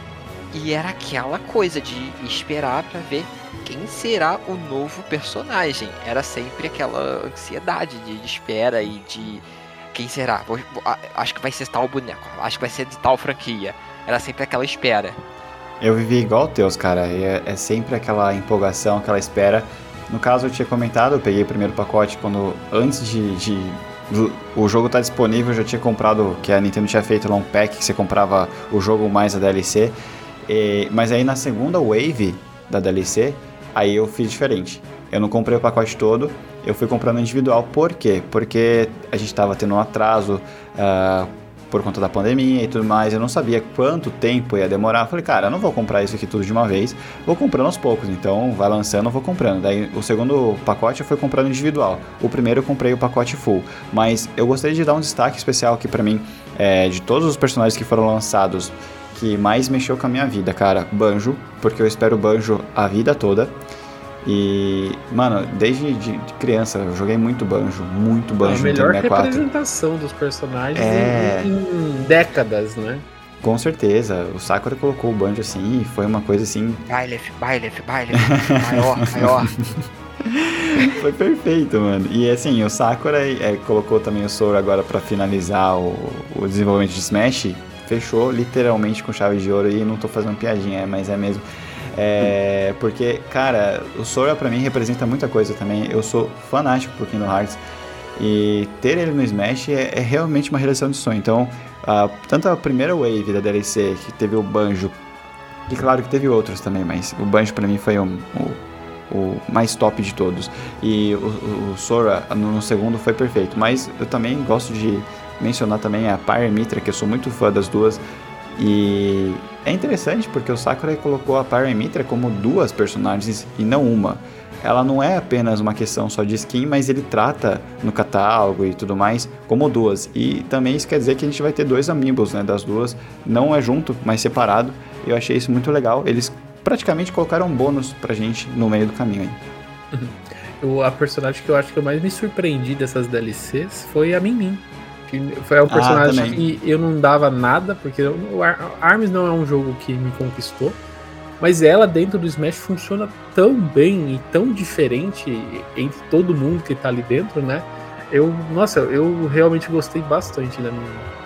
Speaker 4: E era aquela coisa de esperar pra ver quem será o novo personagem. Era sempre aquela ansiedade de, de espera e de quem será. Vou- vou- acho que vai ser tal boneco, acho que vai ser de tal franquia. Era sempre aquela espera.
Speaker 6: Eu vivi igual o teus, cara. É, é sempre aquela empolgação, aquela espera. No caso, eu tinha comentado, eu peguei o primeiro pacote quando antes de, de- o jogo estar disponível, eu já tinha comprado, que a Nintendo tinha feito lá um pack que você comprava o jogo mais a DLC. E- mas aí na segunda wave da DLC, aí eu fiz diferente. Eu não comprei o pacote todo, eu fui comprando individual. Por quê? Porque a gente estava tendo um atraso. ah, por conta da pandemia e tudo mais, eu não sabia quanto tempo ia demorar. Eu falei, cara, eu não vou comprar isso aqui tudo de uma vez, vou comprando aos poucos. Então, vai lançando, eu vou comprando. Daí, o segundo pacote eu fui comprando individual. O primeiro eu comprei o pacote full. Mas eu gostaria de dar um destaque especial aqui pra mim É, de todos os personagens que foram lançados, que mais mexeu com a minha vida, cara, Banjo, porque eu espero Banjo a vida toda. E, mano, desde de, criança eu joguei muito Banjo, muito
Speaker 3: a
Speaker 6: Banjo no
Speaker 3: melhor
Speaker 6: Nintendo 64.
Speaker 3: representação dos personagens
Speaker 6: É.
Speaker 3: em, em décadas, né?
Speaker 6: Com certeza, o Sakura colocou o Banjo assim e foi uma coisa assim
Speaker 4: Byleth, Byleth, Byleth. maior, maior. *laughs*
Speaker 6: Foi perfeito, mano. E assim, o Sakura é, colocou também o Sora agora pra finalizar o, o desenvolvimento de Smash. Fechou literalmente com chave de ouro e não tô fazendo piadinha, mas é mesmo. É, porque, cara, o Sora pra mim representa muita coisa também. Eu sou fanático por Kingdom Hearts. E ter ele no Smash é, é realmente uma realização de sonho. Então, a- tanto a primeira wave da DLC, que teve o Banjo, e claro que teve outros também, mas o Banjo pra mim foi um- o, o mais top de todos. E o, o- o Sora no, no segundo foi perfeito. Mas eu também gosto de mencionar também a Pyre Mitra, que eu sou muito fã das duas. E é interessante porque o Sakura colocou a Pyre Mitra como duas personagens e não uma. Ela não é apenas uma questão só de skin, mas ele trata no catálogo e tudo mais como duas. E também isso quer dizer que a gente vai ter dois amiibos né, das duas. Não é junto, mas separado. Eu achei isso muito legal. Eles praticamente colocaram um bônus pra gente no meio do caminho aí. *laughs*
Speaker 3: O, a personagem que eu acho que eu mais me surpreendi dessas DLCs foi a Min Que foi um personagem
Speaker 6: também.
Speaker 3: que eu não dava nada, porque o Ar- Arms não é um jogo que me conquistou. Mas ela dentro do Smash funciona tão bem e tão diferente entre todo mundo que tá ali dentro, né? Eu, nossa, eu realmente gostei bastante da minha.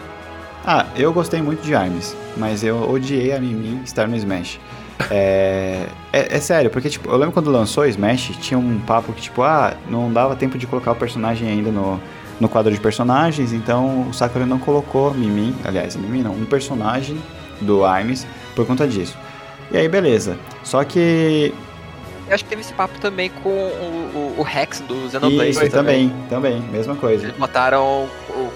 Speaker 6: Ah, eu gostei muito de Arms, mas eu odiei a Mimi estar no Smash. É, é, é sério, porque tipo, eu lembro quando lançou o Smash, tinha um papo que tipo, ah, não dava tempo de colocar o personagem ainda no, no quadro de personagens, então o Sakura não colocou Mimi, aliás, Mimi não, um personagem do Arms por conta disso. E aí, beleza. Só que
Speaker 4: Eu acho que teve esse papo também com o, o, o Rex do Xenoblade.
Speaker 6: isso também, também, mesma coisa.
Speaker 4: Eles botaram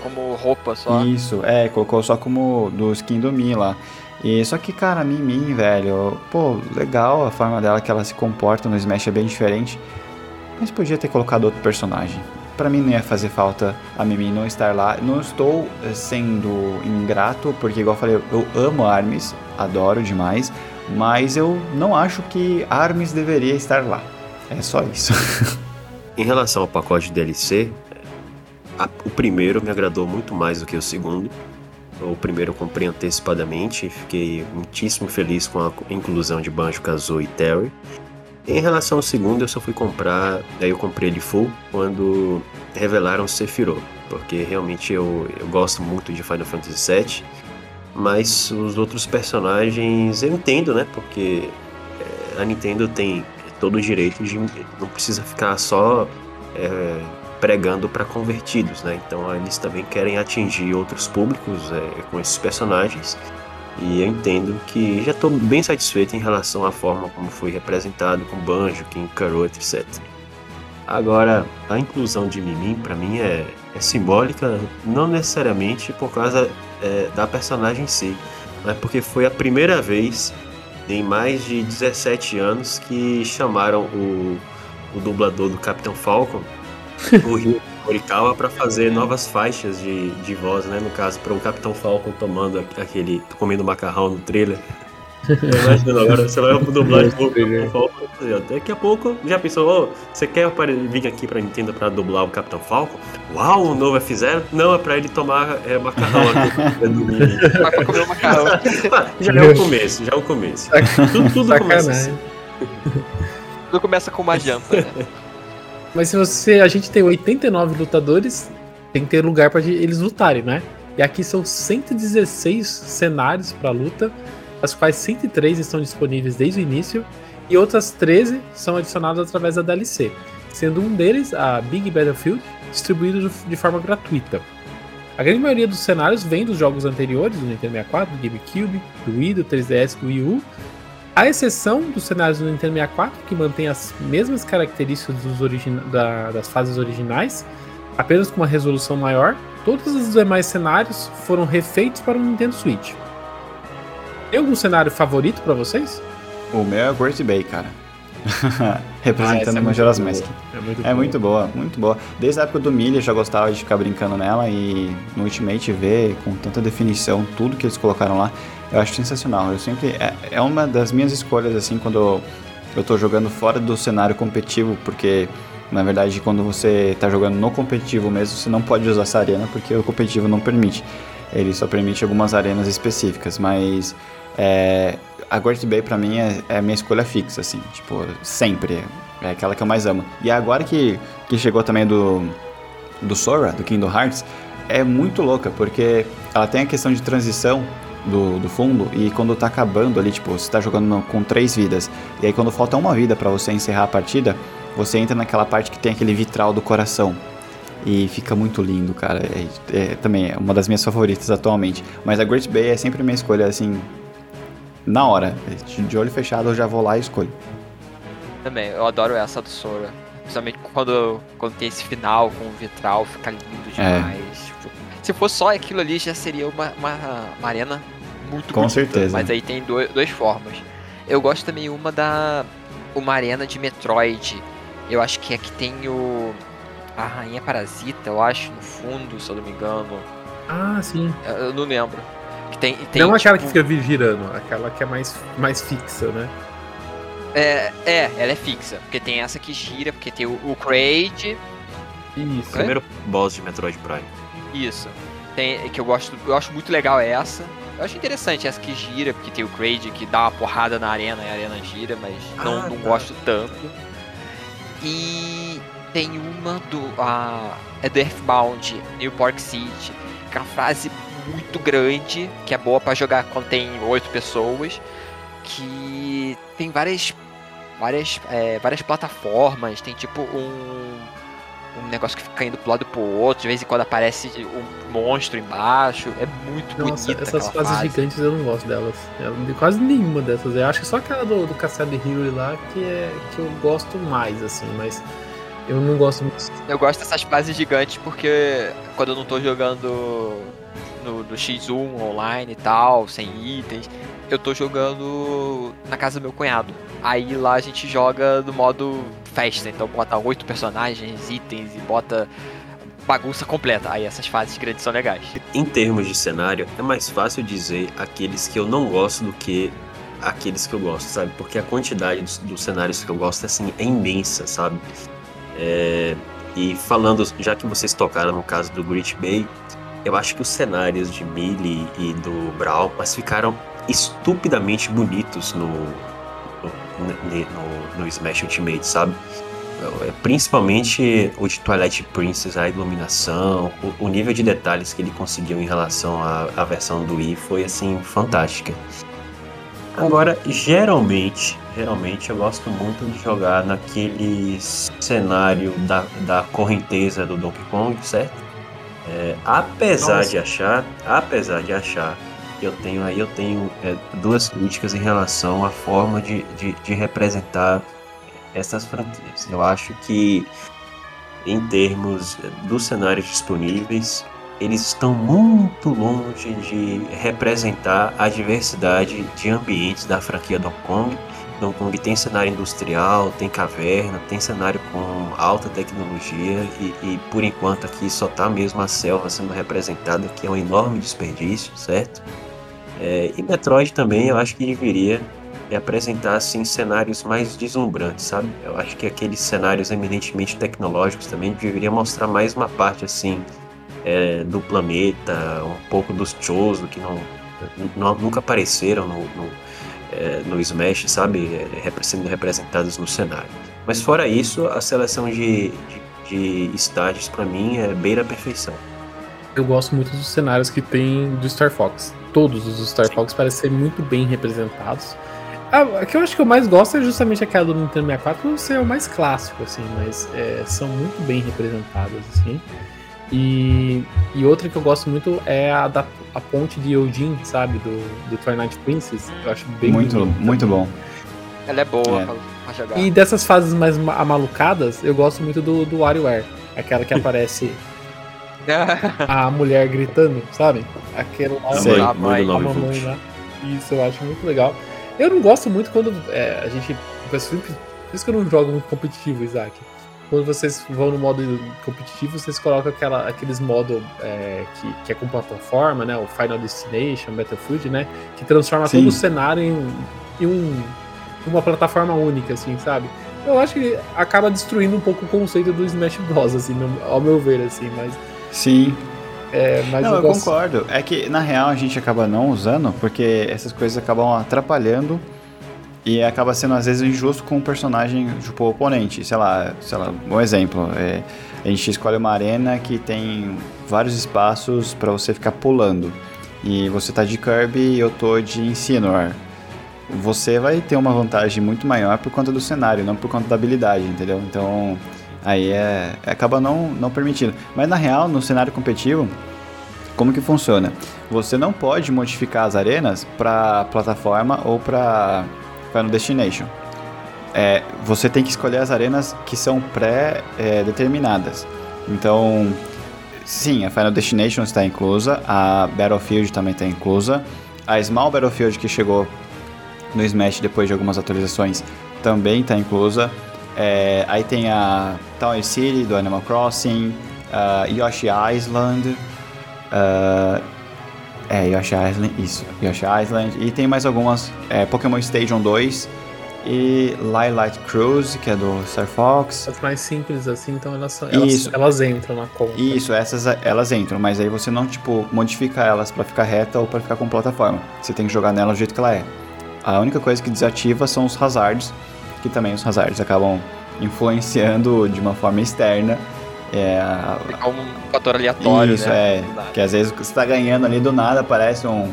Speaker 4: como roupa só.
Speaker 6: Isso, é, colocou só como do skin do Mi lá. E só que, cara, a Mimi, velho, pô, legal a forma dela que ela se comporta no Smash é bem diferente. Mas podia ter colocado outro personagem. Pra mim não ia fazer falta a Mimi não estar lá. Não estou eh, sendo ingrato, porque igual eu falei, eu amo Arms, adoro demais, mas eu não acho que Arms deveria estar lá. É só isso. *laughs*
Speaker 5: Em relação ao pacote DLC, a- o primeiro me agradou muito mais do que o segundo. O primeiro eu comprei antecipadamente fiquei muitíssimo feliz com a inclusão de Banjo, Kazooie e Terry. Em relação ao segundo, eu só fui comprar, daí eu comprei ele full quando revelaram Sephiroth, porque realmente eu, eu gosto muito de Final Fantasy VII, mas os outros personagens eu entendo, né? Porque é, a Nintendo tem todo o direito de não precisa ficar só é, pregando para convertidos, né? Então eles também querem atingir outros públicos é, com esses personagens. E eu entendo que já estou bem satisfeito em relação à forma como foi representado com Banjo, King Carrot, etc. Agora, a inclusão de Mimim para mim é, é simbólica, não necessariamente por causa é, da personagem em si, mas porque foi a primeira vez em mais de 17 anos que chamaram o, o dublador do Capitão Falcon, o *laughs* Morikawa, para fazer novas faixas de, de voz, né? No caso, para o Capitão Falcon tomando aquele. comendo macarrão no trailer. *laughs* Imagina agora, você vai pro dublagem do Capitão Falcon. Daqui a pouco, já pensou, ô, você quer vir aqui pra Nintendo pra dublar o Capitão Falcon? Uau, um novo F0? Não, é pra ele tomar é, macarrão aqui.
Speaker 4: Vai *laughs* pra comer o macarrão.
Speaker 5: já é o começo, já é o começo. Tudo, tudo começa assim.
Speaker 4: Tudo começa com uma janta, né? *laughs*
Speaker 3: Mas se você. A gente tem 89 lutadores, tem que ter lugar pra eles lutarem, né? E aqui são 116 cenários pra luta, as quais 103 estão disponíveis desde o início, e outras 13 são adicionadas através da DLC, sendo um deles a Big Battlefield, distribuído de forma gratuita. A grande maioria dos cenários vem dos jogos anteriores, do Nintendo 64, do GameCube, do Wii, do 3DS, do Wii U, a exceção dos cenários do Nintendo 64, que mantém as mesmas características da- das fases originais, apenas com uma resolução maior, todos os demais cenários foram refeitos para o Nintendo Switch. Tem algum cenário favorito para vocês?
Speaker 6: o meu é Great Bay, cara. *laughs*
Speaker 3: Ah,
Speaker 6: Representando
Speaker 3: essa é
Speaker 6: Majora's. Mask.
Speaker 3: É muito
Speaker 6: É
Speaker 3: boa.
Speaker 6: muito boa, muito boa. Desde a época do eu já gostava de ficar brincando nela e no Ultimate ver com tanta definição tudo que eles colocaram lá, eu acho sensacional. Eu sempre é, é uma das minhas escolhas assim quando eu tô jogando fora do cenário competitivo, porque na verdade quando você tá jogando no competitivo mesmo, você não pode usar essa arena porque o competitivo não permite. Ele só permite algumas arenas específicas, mas é, a Great Bay pra mim é, é a minha escolha fixa, assim, tipo, sempre. É aquela que eu mais amo. E agora que, que chegou também do, do Sora, do Kingdom Hearts, é muito louca, porque ela tem a questão de transição do, do fundo, e quando tá acabando ali, tipo, você tá jogando com três vidas, e aí quando falta uma vida pra você encerrar a partida, você entra naquela parte que tem aquele vitral do coração. E fica muito lindo, cara. É, é- também é uma das minhas favoritas atualmente. Mas a Great Bay é sempre minha escolha, assim, na hora. De- olho fechado eu já vou lá e escolho.
Speaker 4: Também, eu adoro essa do Sora. Principalmente quando, quando tem esse final com o vitral, fica lindo
Speaker 6: É.
Speaker 4: demais. Tipo, se fosse só aquilo ali, já seria uma, uma, uma arena muito
Speaker 6: Com
Speaker 4: bonita.
Speaker 6: certeza.
Speaker 4: Mas aí tem dois, duas formas. Eu gosto também uma da. Uma arena de Metroid. Eu acho que é que tem o. A Rainha Parasita, eu acho, no fundo, se eu não me engano.
Speaker 3: Ah, sim.
Speaker 4: Eu, eu não lembro. Que tem, tem,
Speaker 3: não aquela que
Speaker 4: tipo,
Speaker 3: fica girando, aquela que é mais, mais fixa, né?
Speaker 4: É, é, ela é fixa. Porque tem essa que gira, porque tem o, o Kraid.
Speaker 3: Isso.
Speaker 5: Primeiro boss de Metroid Prime.
Speaker 4: Isso. Tem, que eu gosto, eu acho muito legal essa. Eu acho interessante essa que gira, porque tem o Kraid que dá uma porrada na arena e a arena gira, mas não,
Speaker 5: Ah,
Speaker 4: não
Speaker 5: tá.
Speaker 4: gosto tanto. E tem uma do. A, é do Earthbound, New Park City, que é uma frase muito grande, que é boa pra jogar quando tem oito pessoas. Que tem várias. Várias, é, várias plataformas, tem tipo um um negócio que fica indo pro lado e pro outro, de vez em quando aparece um monstro embaixo. É muito
Speaker 3: Nossa,
Speaker 4: bonita
Speaker 3: essas fases
Speaker 4: fase.
Speaker 3: gigantes eu não gosto delas. Eu, de quase nenhuma dessas. Eu acho que só aquela do, do Castelo de lá que, é, que eu gosto mais, assim, mas eu não gosto muito.
Speaker 4: Eu gosto dessas fases gigantes porque quando eu não tô jogando no, no X1 online e tal, sem itens, eu tô jogando na casa do meu cunhado. Aí lá a gente joga no modo festa, então bota oito personagens, itens e bota bagunça completa. Aí essas fases grandes são legais.
Speaker 5: Em termos de cenário, é mais fácil dizer aqueles que eu não gosto do que aqueles que eu gosto, sabe? Porque a quantidade dos, dos cenários que eu gosto assim, é imensa, sabe? É, E falando, já que vocês tocaram no caso do Great Bay, eu acho que os cenários de Melee e do Brawl mas ficaram estupidamente bonitos no, no, no, Smash Ultimate, sabe? É, Principalmente o de Twilight Princess, a iluminação, o, o nível de detalhes que ele conseguiu em relação à, à versão do Wii foi assim fantástica. Agora, geralmente, geralmente eu gosto muito de jogar naquele cenário da, da correnteza do Donkey Kong, certo? É, apesar
Speaker 3: Nossa.
Speaker 5: de achar, apesar de achar, eu tenho aí eu tenho é, duas críticas em relação à forma de, de, de representar essas franquias. Eu acho que em termos dos cenários disponíveis, eles estão muito longe de representar a diversidade de ambientes da franquia Donkey Kong. Donkey Kong tem cenário industrial, tem caverna, tem cenário com alta tecnologia e, e por enquanto aqui só tá mesmo a selva sendo representada, que é um enorme desperdício, certo? É, e Metroid também eu acho que deveria apresentar assim cenários mais deslumbrantes, sabe? Eu acho que aqueles cenários eminentemente tecnológicos também deveria mostrar mais uma parte assim é, do planeta, um pouco dos Chozo que não, não- nunca apareceram no, no, é, no Smash, sabe? É, sendo representados no cenário. Mas fora isso, a seleção de, de, de estágios pra mim é beira a perfeição.
Speaker 3: Eu gosto muito dos cenários que tem do Star Fox. Todos os Star Fox parecem ser muito bem representados. A, a que eu acho que eu mais gosto é justamente aquela do Nintendo 64, por ser o mais clássico, assim, mas é, são muito bem representadas, assim. E, e outra que eu gosto muito é a da a ponte de Eugene, sabe? Do, do Twilight Princess. Eu acho bem
Speaker 6: Muito, muito bom.
Speaker 4: Ela é boa
Speaker 6: É.
Speaker 4: pra, pra jogar.
Speaker 3: E dessas fases mais ma- amalucadas, eu gosto muito do, do WarioWare. Aquela que aparece *laughs* *laughs* a mulher gritando, sabe? Aquela lá,
Speaker 6: Sei.
Speaker 4: A
Speaker 5: Mãe
Speaker 3: a mamãe lá. Isso eu acho muito legal. Eu não gosto muito quando é, a gente. Sempre, isso que eu não jogo muito competitivo, Isaac. Quando vocês vão no modo competitivo, vocês colocam aquela, aqueles modos é, que, que é com plataforma, né? O Final Destination, Battlefield, né? Que transforma
Speaker 6: Sim.
Speaker 3: todo o cenário em, em um, uma plataforma única, assim, sabe? Eu acho que acaba destruindo um pouco o conceito do Smash Bros, assim, ao meu ver, assim, mas,
Speaker 6: Sim.
Speaker 3: é, mas
Speaker 6: não,
Speaker 3: eu
Speaker 6: eu
Speaker 3: gosto.
Speaker 6: concordo. É que na real a gente acaba não usando porque essas coisas acabam atrapalhando e acaba sendo às vezes injusto com o personagem, tipo, o oponente. Sei lá, sei lá, um exemplo. é, a gente escolhe uma arena que tem vários espaços pra você ficar pulando. E você tá de Kirby e eu tô de Incineroar. Você vai ter uma vantagem muito maior por conta do cenário, não por conta da habilidade, entendeu? Então, aí é, acaba não, não permitindo. Mas na real, no cenário competitivo, como que funciona? Você não pode modificar as arenas para plataforma ou para Final Destination. É, você tem que escolher as arenas que são pré-determinadas. então, sim, a Final Destination está inclusa, a Battlefield também está inclusa, a Small Battlefield que chegou no Smash depois de algumas atualizações também está inclusa. É, aí tem a Tower City do Animal Crossing, a Yoshi Island, ah, é, Yoshi Island, isso, Yoshi Island. E tem mais algumas, é, Pokémon Stadium 2 e Lilac Cruise, que é do Star Fox.
Speaker 3: As mais simples, assim, então elas, elas, elas entram na conta.
Speaker 6: Isso, essas elas entram, mas aí você não, tipo, modifica elas pra ficar reta ou pra ficar com plataforma. Você tem que jogar nela do jeito que ela é. A única coisa que desativa são os hazards, que também os hazards acabam influenciando de uma forma externa. É,
Speaker 4: É um fator aleatório,
Speaker 6: Isso,
Speaker 4: né?
Speaker 6: é. Que às vezes você tá ganhando ali do nada, aparece um.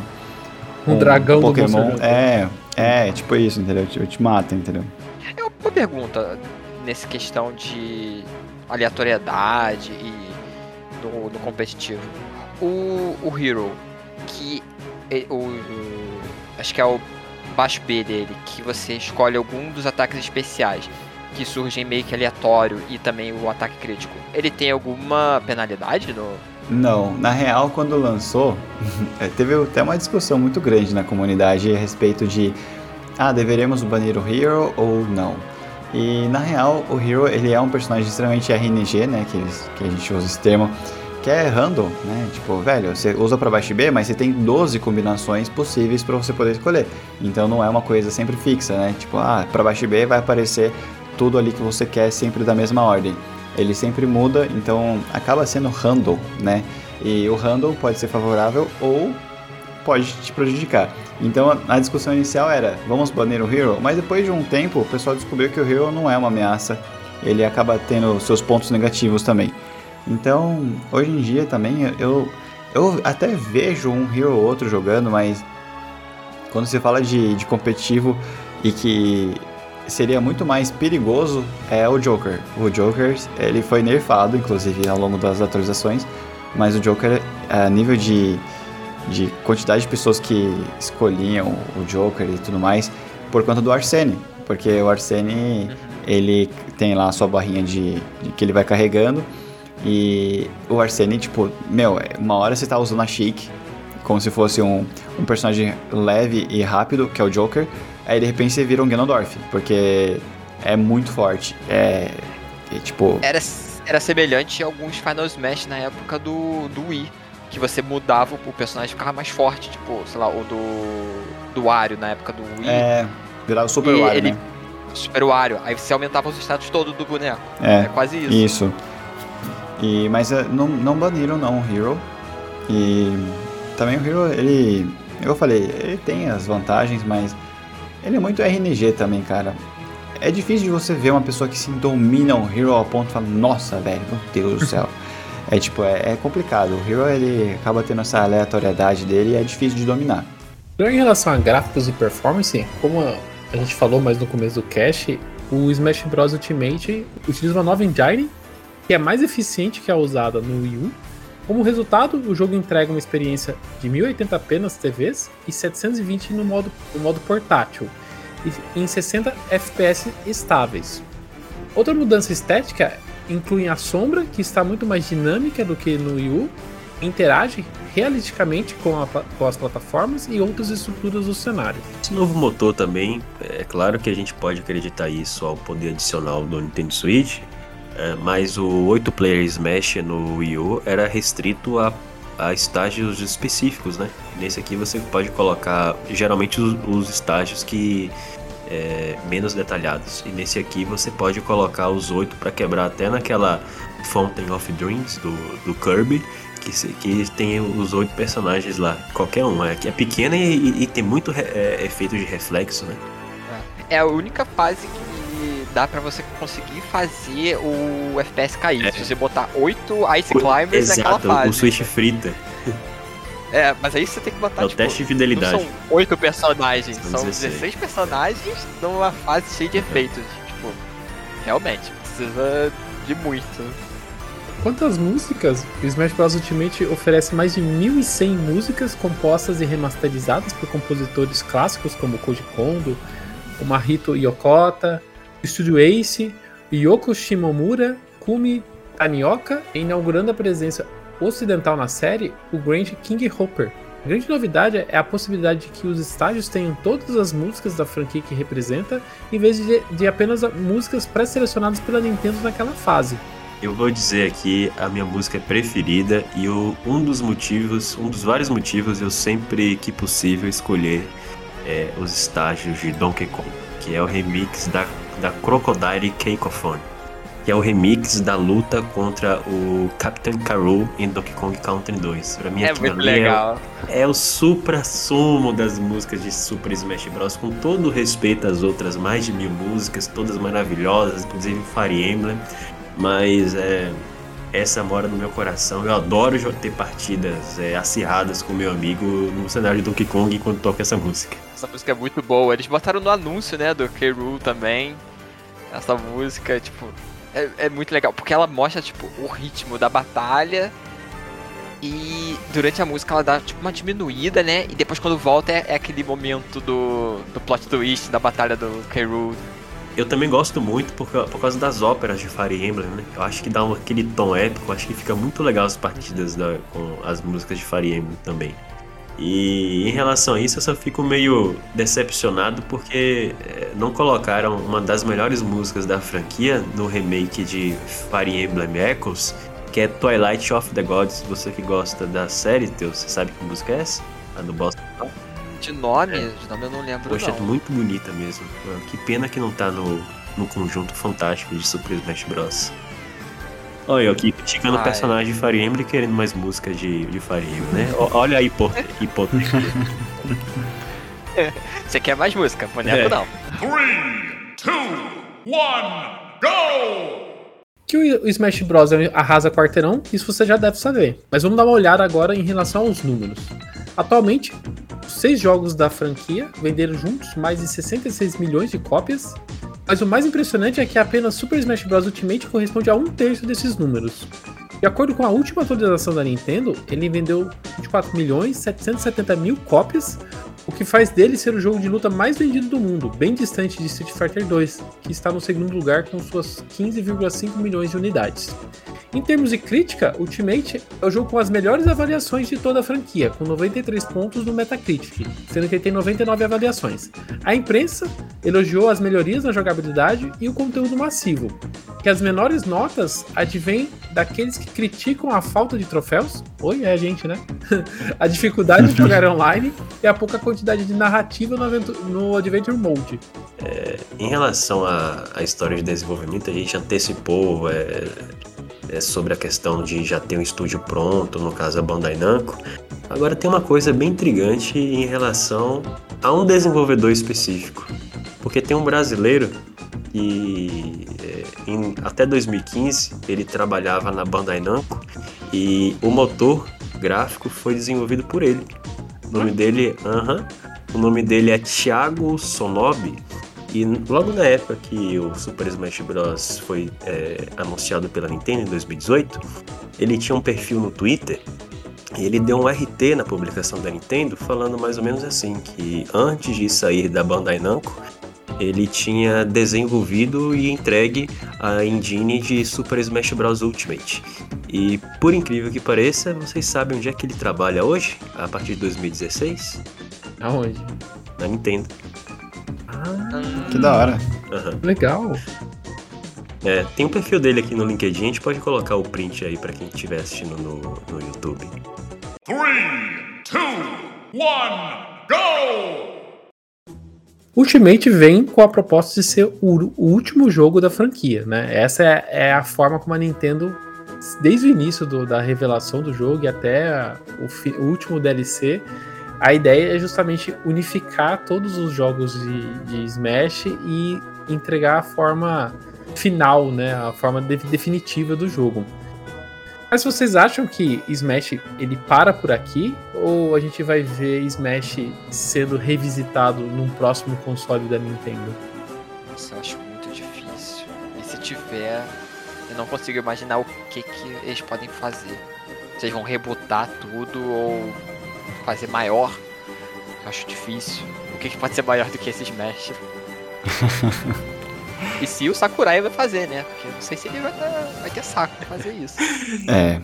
Speaker 3: Um dragão do
Speaker 6: Pokémon.
Speaker 3: Hunter.
Speaker 6: É, é, tipo isso, entendeu? Te, te mata, entendeu?
Speaker 4: É uma pergunta nessa questão de aleatoriedade e no, no competitivo. O, o Hero, que é o, o- acho que é o baixo B dele, que você escolhe algum dos ataques especiais que surgem meio que aleatório e também o ataque crítico. Ele tem alguma penalidade no
Speaker 6: Não, na real, quando lançou, eh, *laughs* teve até uma discussão muito grande na comunidade a respeito de ah, deveremos banir o Hero ou não. E na real, o Hero ele é um personagem extremamente RNG, né? Que, eles- que a gente usa esse termo, que é random, né? Tipo, velho, você usa pra baixo B, mas você tem 12 combinações possíveis pra você poder escolher. Então não é uma coisa sempre fixa, né? Tipo, ah, pra baixo B vai aparecer tudo ali que você quer sempre da mesma ordem. Ele sempre muda, então acaba sendo random, né? E o random pode ser favorável ou pode te prejudicar. Então a discussão inicial era, vamos banir o Hero? Mas depois de um tempo, o pessoal descobriu que o Hero não é uma ameaça. Ele acaba tendo seus pontos negativos também. Então, hoje em dia também, eu, eu até vejo um Hero ou outro jogando, mas quando se fala de, de competitivo e que seria muito mais perigoso é o Joker. O Joker, ele foi nerfado, inclusive, ao longo das atualizações, mas o Joker, a nível de, de quantidade de pessoas que escolhiam o Joker e tudo mais, por conta do Arsene. Porque o Arsene, ele tem lá a sua barrinha de, de que ele vai carregando, e o Arsene, tipo, meu, uma hora você tá usando a Chic, como se fosse um, um personagem leve e rápido, que é o Joker, aí de repente você vira um Ganondorf, porque é muito forte. É, é tipo,
Speaker 4: era, era semelhante a alguns Final Smash na época do, do Wii. Que você mudava, o personagem ficava mais forte, tipo, sei lá, o do. do Wario na época do Wii.
Speaker 6: é, virar o Super Wario,
Speaker 4: ele-
Speaker 6: né?
Speaker 4: Super Wario. Aí você aumentava os status todos do boneco.
Speaker 6: É,
Speaker 4: É quase isso.
Speaker 6: Isso. E, mas é, não, não baniram não o Hero. E também o Hero, ele. Eu falei, ele tem as vantagens, mas ele é muito RNG também, cara. É difícil de você ver uma pessoa que se domina um Hero ao ponto de falar, nossa, velho, meu Deus do céu. *laughs* é tipo, é, é complicado. O Hero ele acaba tendo essa aleatoriedade dele e é difícil de dominar.
Speaker 3: Em relação a gráficos e performance, como a gente falou mais no começo do cast, o Smash Bros Ultimate utiliza uma nova engine que é mais eficiente que a usada no Wii U. Como resultado, o jogo entrega uma experiência de 1080p nas TVs e 720 no modo, no modo portátil, em 60 FPS estáveis. Outra mudança estética inclui a sombra, que está muito mais dinâmica do que no Wii U, interage realisticamente com, a com as plataformas e outras estruturas do cenário.
Speaker 5: Esse novo motor também, é claro que a gente pode acreditar isso ao poder adicional do Nintendo Switch, mas o 8-player Smash no Wii U era restrito a, a estágios específicos, né? Nesse aqui você pode colocar geralmente os, os estágios que é, menos detalhados. E nesse aqui você pode colocar os oito para quebrar até naquela Fountain of Dreams do, do Kirby, que, que tem os oito personagens lá. Qualquer um, é é pequena e, e- e tem muito re- é, efeito de reflexo, né?
Speaker 4: É a única fase que dá pra você conseguir fazer o FPS cair.
Speaker 5: É.
Speaker 4: Se você botar 8 Ice Climbers naquela
Speaker 5: Exato,
Speaker 4: fase.
Speaker 5: o Switch frita.
Speaker 4: É, mas aí você tem que botar
Speaker 5: É o
Speaker 4: tipo,
Speaker 5: teste de
Speaker 4: Não
Speaker 5: fidelidade.
Speaker 4: são 8 personagens,
Speaker 5: São
Speaker 4: são
Speaker 5: 16.
Speaker 4: 16 personagens numa fase cheia de efeitos. Tipo, realmente, precisa de muito.
Speaker 3: Quanto às músicas, o Smash Bros. Ultimate oferece mais de 1.100 músicas compostas e remasterizadas por compositores clássicos como Koji Kondo, o Mahito Yokota, o Studio Ace, Yoko Shimomura, Kumi Tanioka, inaugurando a presença ocidental na série, o Grand King Hopper. A grande novidade é a possibilidade de que os estágios tenham todas as músicas da franquia que representa, em vez de, de apenas músicas pré-selecionadas pela Nintendo naquela fase.
Speaker 5: Eu vou dizer aqui a minha música preferida e o, um dos motivos, um dos vários motivos eu sempre que possível escolher é, os estágios de Donkey Kong, que é o remix da, da Crocodile Cacophone, que é o remix da luta contra o Captain Karoo em Donkey Kong Country 2. Pra mim
Speaker 4: É muito
Speaker 5: ali
Speaker 4: legal.
Speaker 5: É, é o supra-sumo das músicas de Super Smash Bros. Com todo o respeito às outras mais de mil músicas, todas maravilhosas, inclusive Fire Emblem. Mas é, essa mora no meu coração. Eu adoro ter partidas é, acirradas com meu amigo no cenário de Donkey Kong enquanto toca essa música.
Speaker 4: Essa música é muito boa. Eles botaram no anúncio, né, do K-Rool também. Essa música, tipo, é, é muito legal, porque ela mostra, tipo, o ritmo da batalha. E durante a música ela dá, tipo, uma diminuída, né? E depois quando volta é, é aquele momento do, do plot twist da batalha do K-Rool.
Speaker 5: Eu também gosto muito por, por causa das óperas de Fire Emblem, né? Eu acho que dá um- aquele tom épico, acho que fica muito legal as partidas da- com as músicas de Fire Emblem também. E em relação a isso, eu só fico meio decepcionado porque eh, não colocaram uma das melhores músicas da franquia no remake de Fire Emblem Echoes, que é Twilight of the Gods. Você que gosta da série, Teus, você sabe que música é essa? A do Boss
Speaker 4: De nome, de nome eu não lembro
Speaker 5: Poxa, é
Speaker 4: não.
Speaker 5: muito bonita mesmo. Que pena que não tá no, no conjunto fantástico de Super Smash Bros. Olha eu aqui criticando o
Speaker 4: Ai.
Speaker 5: personagem de Fire Emblem querendo mais músicas de, de Fire Emblem, né? O- Olha a hipo- hipoteca. *laughs*
Speaker 4: Você quer mais música? Boneco
Speaker 5: É.
Speaker 4: não.
Speaker 7: Three, two, one, go!
Speaker 3: Que o o Smash Bros. arrasa quarteirão, isso você já deve saber. Mas vamos dar uma olhada agora em relação aos números. Atualmente, os seis jogos da franquia venderam juntos mais de 66 milhões de cópias. Mas o mais impressionante é que apenas Super Smash Bros. Ultimate corresponde a um terço desses números. De acordo com a última atualização da Nintendo, ele vendeu 24 milhões 770 mil cópias, o que faz dele ser o jogo de luta mais vendido do mundo, bem distante de Street Fighter 2, que está no segundo lugar com suas 15,5 milhões de unidades. Em termos de crítica, Ultimate é o jogo com as melhores avaliações de toda a franquia, com 93 pontos no Metacritic, sendo que ele tem 99 avaliações. A imprensa elogiou as melhorias na jogabilidade e o conteúdo massivo, que as menores notas advêm daqueles que criticam a falta de troféus, oi, é a gente, né? *laughs* a dificuldade de jogar *laughs* online e a pouca quantidade de narrativa no, no Adventure Mode.
Speaker 5: Em relação à, à história de desenvolvimento, a gente antecipou é, é, sobre a questão de já ter um estúdio pronto, no caso a Bandai Namco. Agora tem uma coisa bem intrigante em relação a um desenvolvedor específico. Porque tem um brasileiro que é, em- até 2015 ele trabalhava na Bandai Namco e o motor gráfico foi desenvolvido por ele. O nome dele, aham, o nome dele é Thiago Sonobi e logo na época que o Super Smash Bros. foi é, anunciado pela Nintendo em 2018, ele tinha um perfil no Twitter e ele deu um RT na publicação da Nintendo falando mais ou menos assim, que antes de sair da Bandai Namco, ele tinha desenvolvido e entregue a engine de Super Smash Bros. Ultimate. E por incrível que pareça, vocês sabem onde é que ele trabalha hoje, a partir de 2016?
Speaker 3: Aonde?
Speaker 5: Na Nintendo.
Speaker 3: Ah,
Speaker 6: Que da hora.
Speaker 5: Aham.
Speaker 3: legal.
Speaker 5: É, tem um perfil dele aqui no LinkedIn, a gente pode colocar o print aí pra quem estiver assistindo no, no YouTube.
Speaker 7: Three, two, one, go!
Speaker 3: Ultimate vem com a proposta de ser o, último jogo da franquia, né? Essa é, é a forma como a Nintendo, desde o início do- da revelação do jogo e até o, fi- o último DLC, a ideia é justamente unificar todos os jogos de, de Smash e entregar a forma final, né? A forma de- definitiva do jogo. Mas vocês acham que Smash ele para por aqui ou a gente vai ver Smash sendo revisitado num próximo console da Nintendo?
Speaker 4: Nossa, eu acho muito difícil. E se tiver, eu não consigo imaginar o que, que eles podem fazer. Se eles vão rebootar tudo ou fazer maior. Eu acho difícil. O que, que pode ser maior do que esse Smash? *laughs* e se o Sakurai vai fazer, né? Porque eu não sei se ele vai, tá- vai ter saco pra fazer isso.
Speaker 6: É.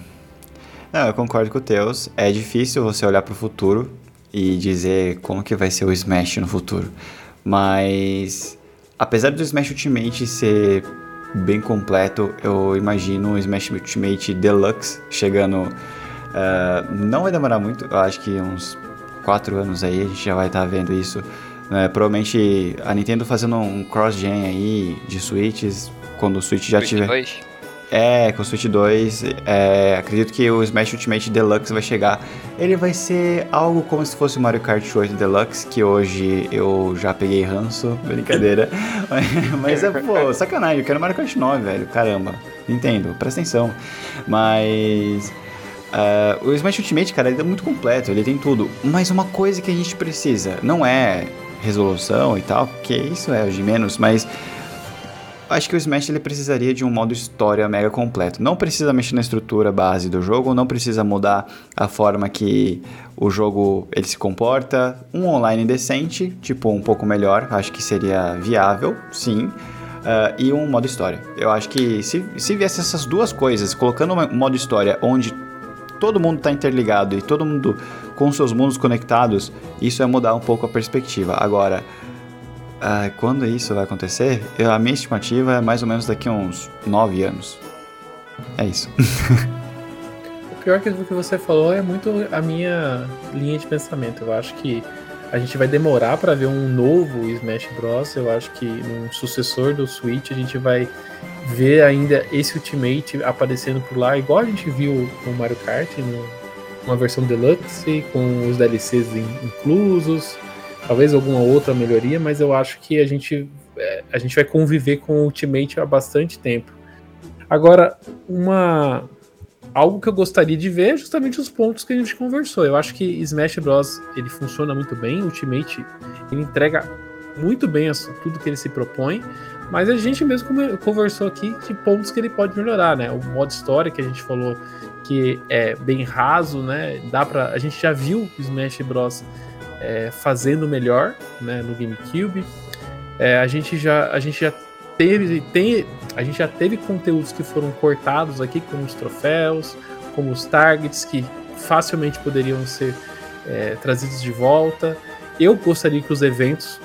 Speaker 6: Não, eu concordo com o Teus. É difícil você olhar pro futuro e dizer como que vai ser o Smash no futuro. Mas apesar do Smash Ultimate ser bem completo, eu imagino o Smash Ultimate Deluxe chegando. ah, não vai demorar muito, eu acho que uns 4 anos aí a gente já vai estar vendo isso. Né? provavelmente a Nintendo fazendo um cross-gen aí de Switches, quando o Switch já
Speaker 4: Switch
Speaker 6: tiver.
Speaker 4: 2?
Speaker 6: É, com o Switch 2, é, acredito que o Smash Ultimate Deluxe vai chegar. Ele vai ser algo como se fosse o Mario Kart 8 Deluxe, que hoje eu já peguei ranço, *laughs* brincadeira. *laughs* Mas é, pô, sacanagem, eu quero Mario Kart 9, velho, caramba. Entendo, presta atenção. Mas. ah, o Smash Ultimate, cara, ele é muito completo, ele tem tudo. Mas uma coisa que a gente precisa, não é resolução e tal, porque isso é o de menos, mas Acho que o Smash ele precisaria de um modo história mega completo. Não precisa mexer na estrutura base do jogo, não precisa mudar a forma que o jogo ele se comporta. Um online decente, tipo um pouco melhor, acho que seria viável, sim. Ah, e um modo história. Eu acho que se, se viesse essas duas coisas, colocando um modo história onde todo mundo está interligado e todo mundo com seus mundos conectados, isso ia mudar um pouco a perspectiva. Agora, ah, quando isso vai acontecer, eu- a minha estimativa é mais ou menos daqui a uns 9 anos. É isso. *laughs*
Speaker 3: O pior que que você falou é muito a minha linha de pensamento. Eu acho que a gente vai demorar para ver um novo Smash Bros. Eu acho que num sucessor do Switch a gente vai ver ainda esse Ultimate aparecendo por lá, igual a gente viu com o Mario Kart, no- uma versão deluxe, com os DLCs in- inclusos, talvez alguma outra melhoria, mas eu acho que a gente, é, a gente vai conviver com o Ultimate há bastante tempo. Agora, uma algo que eu gostaria de ver é justamente os pontos que a gente conversou. Eu acho que Smash Bros. ele funciona muito bem, Ultimate ele entrega muito bem tudo que ele se propõe, mas a gente mesmo conversou aqui de pontos que ele pode melhorar, né? O modo história que a gente falou que é bem raso, né? Dá para a gente já viu Smash Bros. é, fazendo melhor, né? No GameCube. É, a gente já a gente já teve tem a gente já teve conteúdos que foram cortados aqui, como os troféus, como os targets, que facilmente poderiam ser é, trazidos de volta. Eu gostaria que os eventos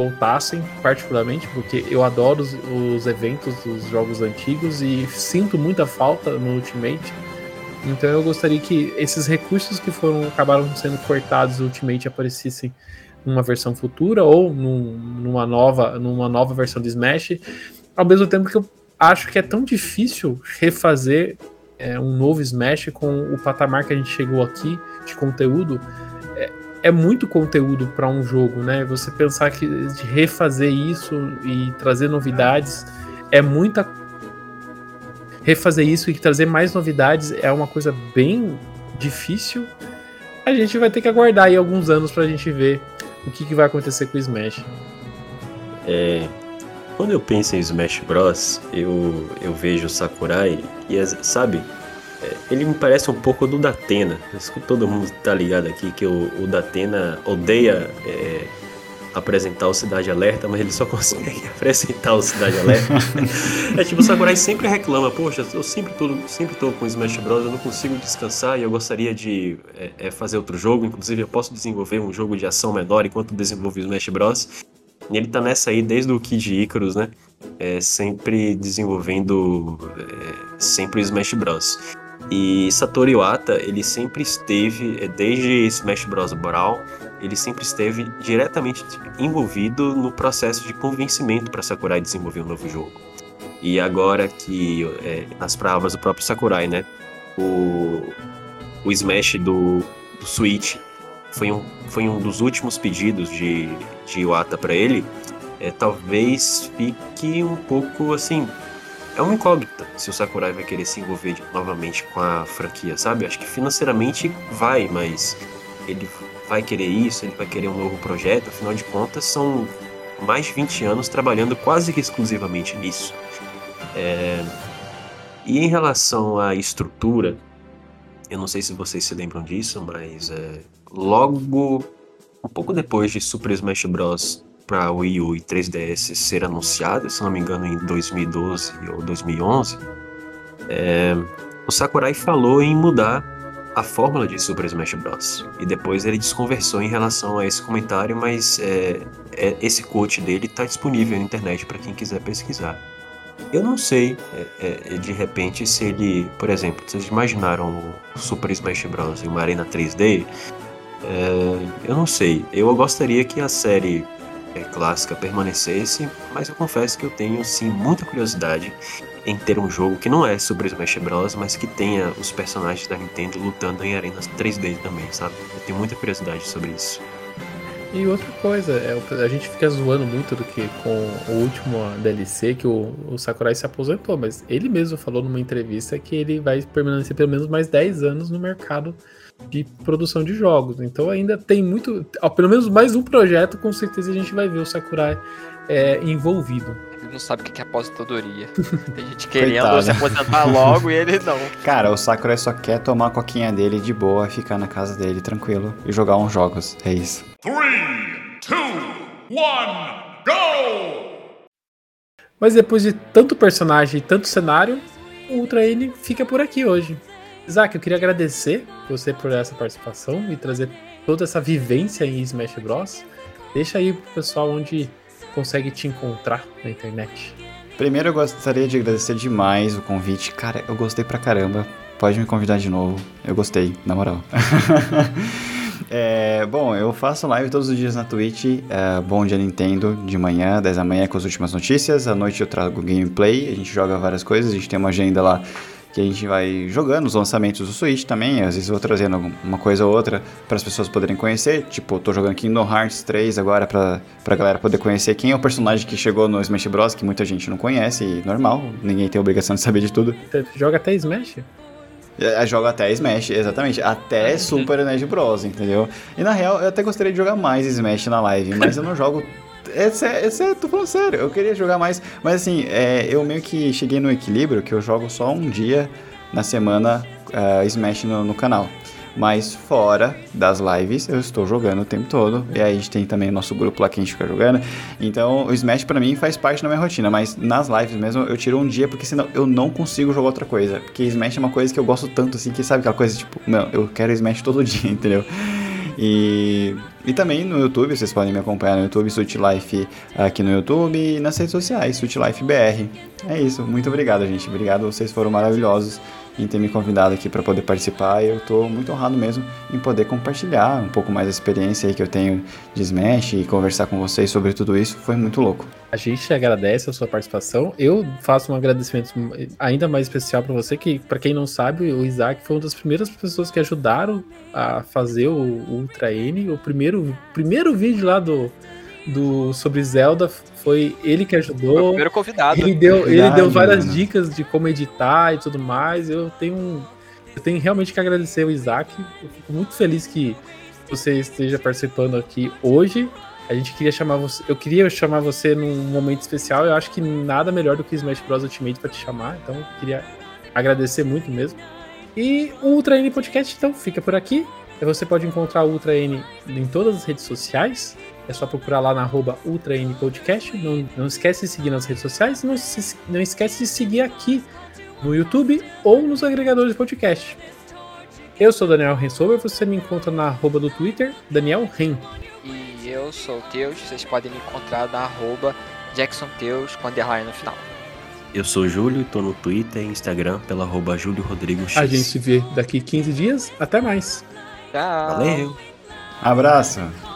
Speaker 3: voltassem, particularmente, porque eu adoro os, os eventos dos jogos antigos e sinto muita falta no Ultimate. Então eu gostaria que esses recursos que foram acabaram sendo cortados no Ultimate aparecessem numa versão futura ou num- numa nova numa nova versão de Smash ao mesmo tempo que eu acho que é tão difícil refazer é, um novo Smash com o patamar que a gente chegou aqui de conteúdo. É, muito conteúdo para um jogo, né? Você pensar que refazer isso e trazer novidades é muita. Refazer isso e trazer mais novidades é uma coisa bem difícil. A gente vai ter que aguardar aí alguns anos pra gente ver o que, que vai acontecer com o Smash.
Speaker 5: É, quando eu penso em Smash Bros, eu, eu vejo o Sakurai e, sabe, ele me parece um pouco do Datena. Acho que todo mundo tá ligado aqui que o, o Datena odeia é, apresentar o Cidade Alerta, mas ele só *laughs* consegue apresentar o Cidade Alerta. *laughs* é tipo, o Sakurai sempre reclama, poxa, eu sempre tô, sempre tô com Smash Bros, eu não consigo descansar e eu gostaria de é, é, fazer outro jogo, inclusive eu posso desenvolver um jogo de ação menor enquanto desenvolvo o Smash Bros. E ele tá nessa aí desde o Kid Icarus, né? É, sempre desenvolvendo é, sempre o Smash Bros. E Satoru Iwata, ele sempre esteve, é, desde Smash Bros. Brawl, ele sempre esteve diretamente envolvido no processo de convencimento para Sakurai desenvolver um novo jogo. E agora que, é, nas palavras do próprio Sakurai, né, o, o Smash do, do Switch foi um, foi um dos últimos pedidos de, de Iwata para ele, é, talvez fique um pouco assim. É uma incógnita se o Sakurai vai querer se envolver novamente com a franquia, sabe? Acho que financeiramente vai, mas ele vai querer isso, ele vai querer um novo projeto, afinal de contas são mais de 20 anos trabalhando quase que exclusivamente nisso. É... E em relação à estrutura, eu não sei se vocês se lembram disso, mas é, logo um pouco depois de Super Smash Bros. Para Wii U e 3DS ser anunciado, se não me engano em 2012 ou 2011, é, o Sakurai falou em mudar a fórmula de Super Smash Bros. E depois ele desconversou em relação a esse comentário, mas é, é, esse quote dele está disponível na internet para quem quiser pesquisar. Eu não sei, é, é, de repente, se ele, por exemplo, vocês imaginaram o Super Smash Bros. em uma arena 3D? É, eu não sei. Eu gostaria que a série é, clássica permanecesse, mas eu confesso que eu tenho sim muita curiosidade em ter um jogo que não é Super Smash Bros, mas que tenha os personagens da Nintendo lutando em arenas 3D também, sabe? Eu tenho muita curiosidade sobre isso.
Speaker 3: E outra coisa, é, a gente fica zoando muito do que com o último DLC que o, o, Sakurai se aposentou, mas ele mesmo falou numa entrevista que ele vai permanecer pelo menos mais 10 anos no mercado de produção de jogos. Então ainda tem muito, pelo menos mais um projeto, com certeza a gente vai ver o Sakurai é, envolvido.
Speaker 4: Ele não sabe o que é aposentadoria. *laughs* Tem gente querendo se aposentar logo e ele não. *laughs*
Speaker 6: Cara, o Sakurai só quer tomar a coquinha dele de boa, ficar na casa dele tranquilo e jogar uns jogos. É isso. 3, 2, 1,
Speaker 3: go! Mas depois de tanto personagem e tanto cenário, o Ultra N fica por aqui hoje. Isaac, eu queria agradecer você por essa participação e trazer toda essa vivência em Smash Bros. Deixa aí pro pessoal onde consegue te encontrar na internet.
Speaker 6: Primeiro eu gostaria de agradecer demais o convite. Cara, eu gostei pra caramba. Pode me convidar de novo. Eu gostei, na moral. *laughs* é, bom, eu faço live todos os dias na Twitch. É, bom dia Nintendo, de manhã, 10 da manhã com as últimas notícias. À noite eu trago gameplay. A gente joga várias coisas. A gente tem uma agenda lá que a gente vai jogando os lançamentos do Switch também, às vezes vou trazendo uma coisa ou outra para as pessoas poderem conhecer, tipo, tô jogando Kingdom Hearts 3 agora pra, pra galera poder conhecer quem é o personagem que chegou no Smash Bros, que muita gente não conhece, e normal, ninguém tem a obrigação de saber de tudo.
Speaker 3: Você joga até Smash?
Speaker 6: É, joga até Smash, exatamente. Até Super Smash Bros, entendeu? E na real, eu até gostaria de jogar mais Smash na live, mas eu não jogo é, é, tô falando sério, eu queria jogar mais, mas assim, é, eu meio que cheguei no equilíbrio que eu jogo só um dia na semana uh, Smash no, no, canal. Mas fora das lives, eu estou jogando o tempo todo. E aí a gente tem também o nosso grupo lá que a gente fica jogando. Então o Smash para mim faz parte da minha rotina. Mas nas lives mesmo eu tiro um dia, porque senão eu não consigo jogar outra coisa. Porque Smash é uma coisa que eu gosto tanto assim, que sabe aquela coisa tipo, meu, eu quero Smash todo *laughs* dia, entendeu? E, e também no YouTube, vocês podem me acompanhar no YouTube, Suit Life aqui no YouTube e nas redes sociais, Suit Life BR. É isso, muito obrigado, gente. Obrigado, vocês foram maravilhosos em ter me convidado aqui para poder participar. Eu estou muito honrado mesmo em poder compartilhar um pouco mais a experiência que eu tenho de Smash e conversar com vocês sobre tudo isso. Foi muito louco.
Speaker 3: A gente agradece a sua participação. Eu faço um agradecimento ainda mais especial para você, que para quem não sabe, o Isaac foi uma das primeiras pessoas que ajudaram a fazer o Ultra N, o primeiro, primeiro vídeo lá do do sobre Zelda foi ele que ajudou. Foi o
Speaker 4: primeiro convidado.
Speaker 3: Ele deu, ele deu várias mano. dicas de como editar e tudo mais. Eu tenho, eu tenho realmente que agradecer o Isaac. Eu fico muito feliz que você esteja participando aqui hoje. A gente queria chamar você, eu queria chamar você num momento especial. Eu acho que nada melhor do que Smash Bros Ultimate para te chamar. Então, eu queria agradecer muito mesmo. E o Ultra N Podcast então fica por aqui. Você pode encontrar o Ultra N em todas as redes sociais. É só procurar lá na arroba Ultra N Podcast. Não, não esquece de seguir nas redes sociais. Não, se- não esquece de seguir aqui no YouTube ou nos agregadores de podcast. Eu sou o Daniel Rensover, você me encontra na arroba do Twitter, Daniel Ren.
Speaker 4: E eu sou o Teus, vocês podem me encontrar na arroba JacksonTeus com underline no final.
Speaker 5: Eu sou o Júlio e tô no Twitter e Instagram pela arroba Júlio Rodrigo X.
Speaker 3: A gente se vê daqui 15 dias. Até mais!
Speaker 4: Tchau!
Speaker 5: Valeu!
Speaker 6: Abraço!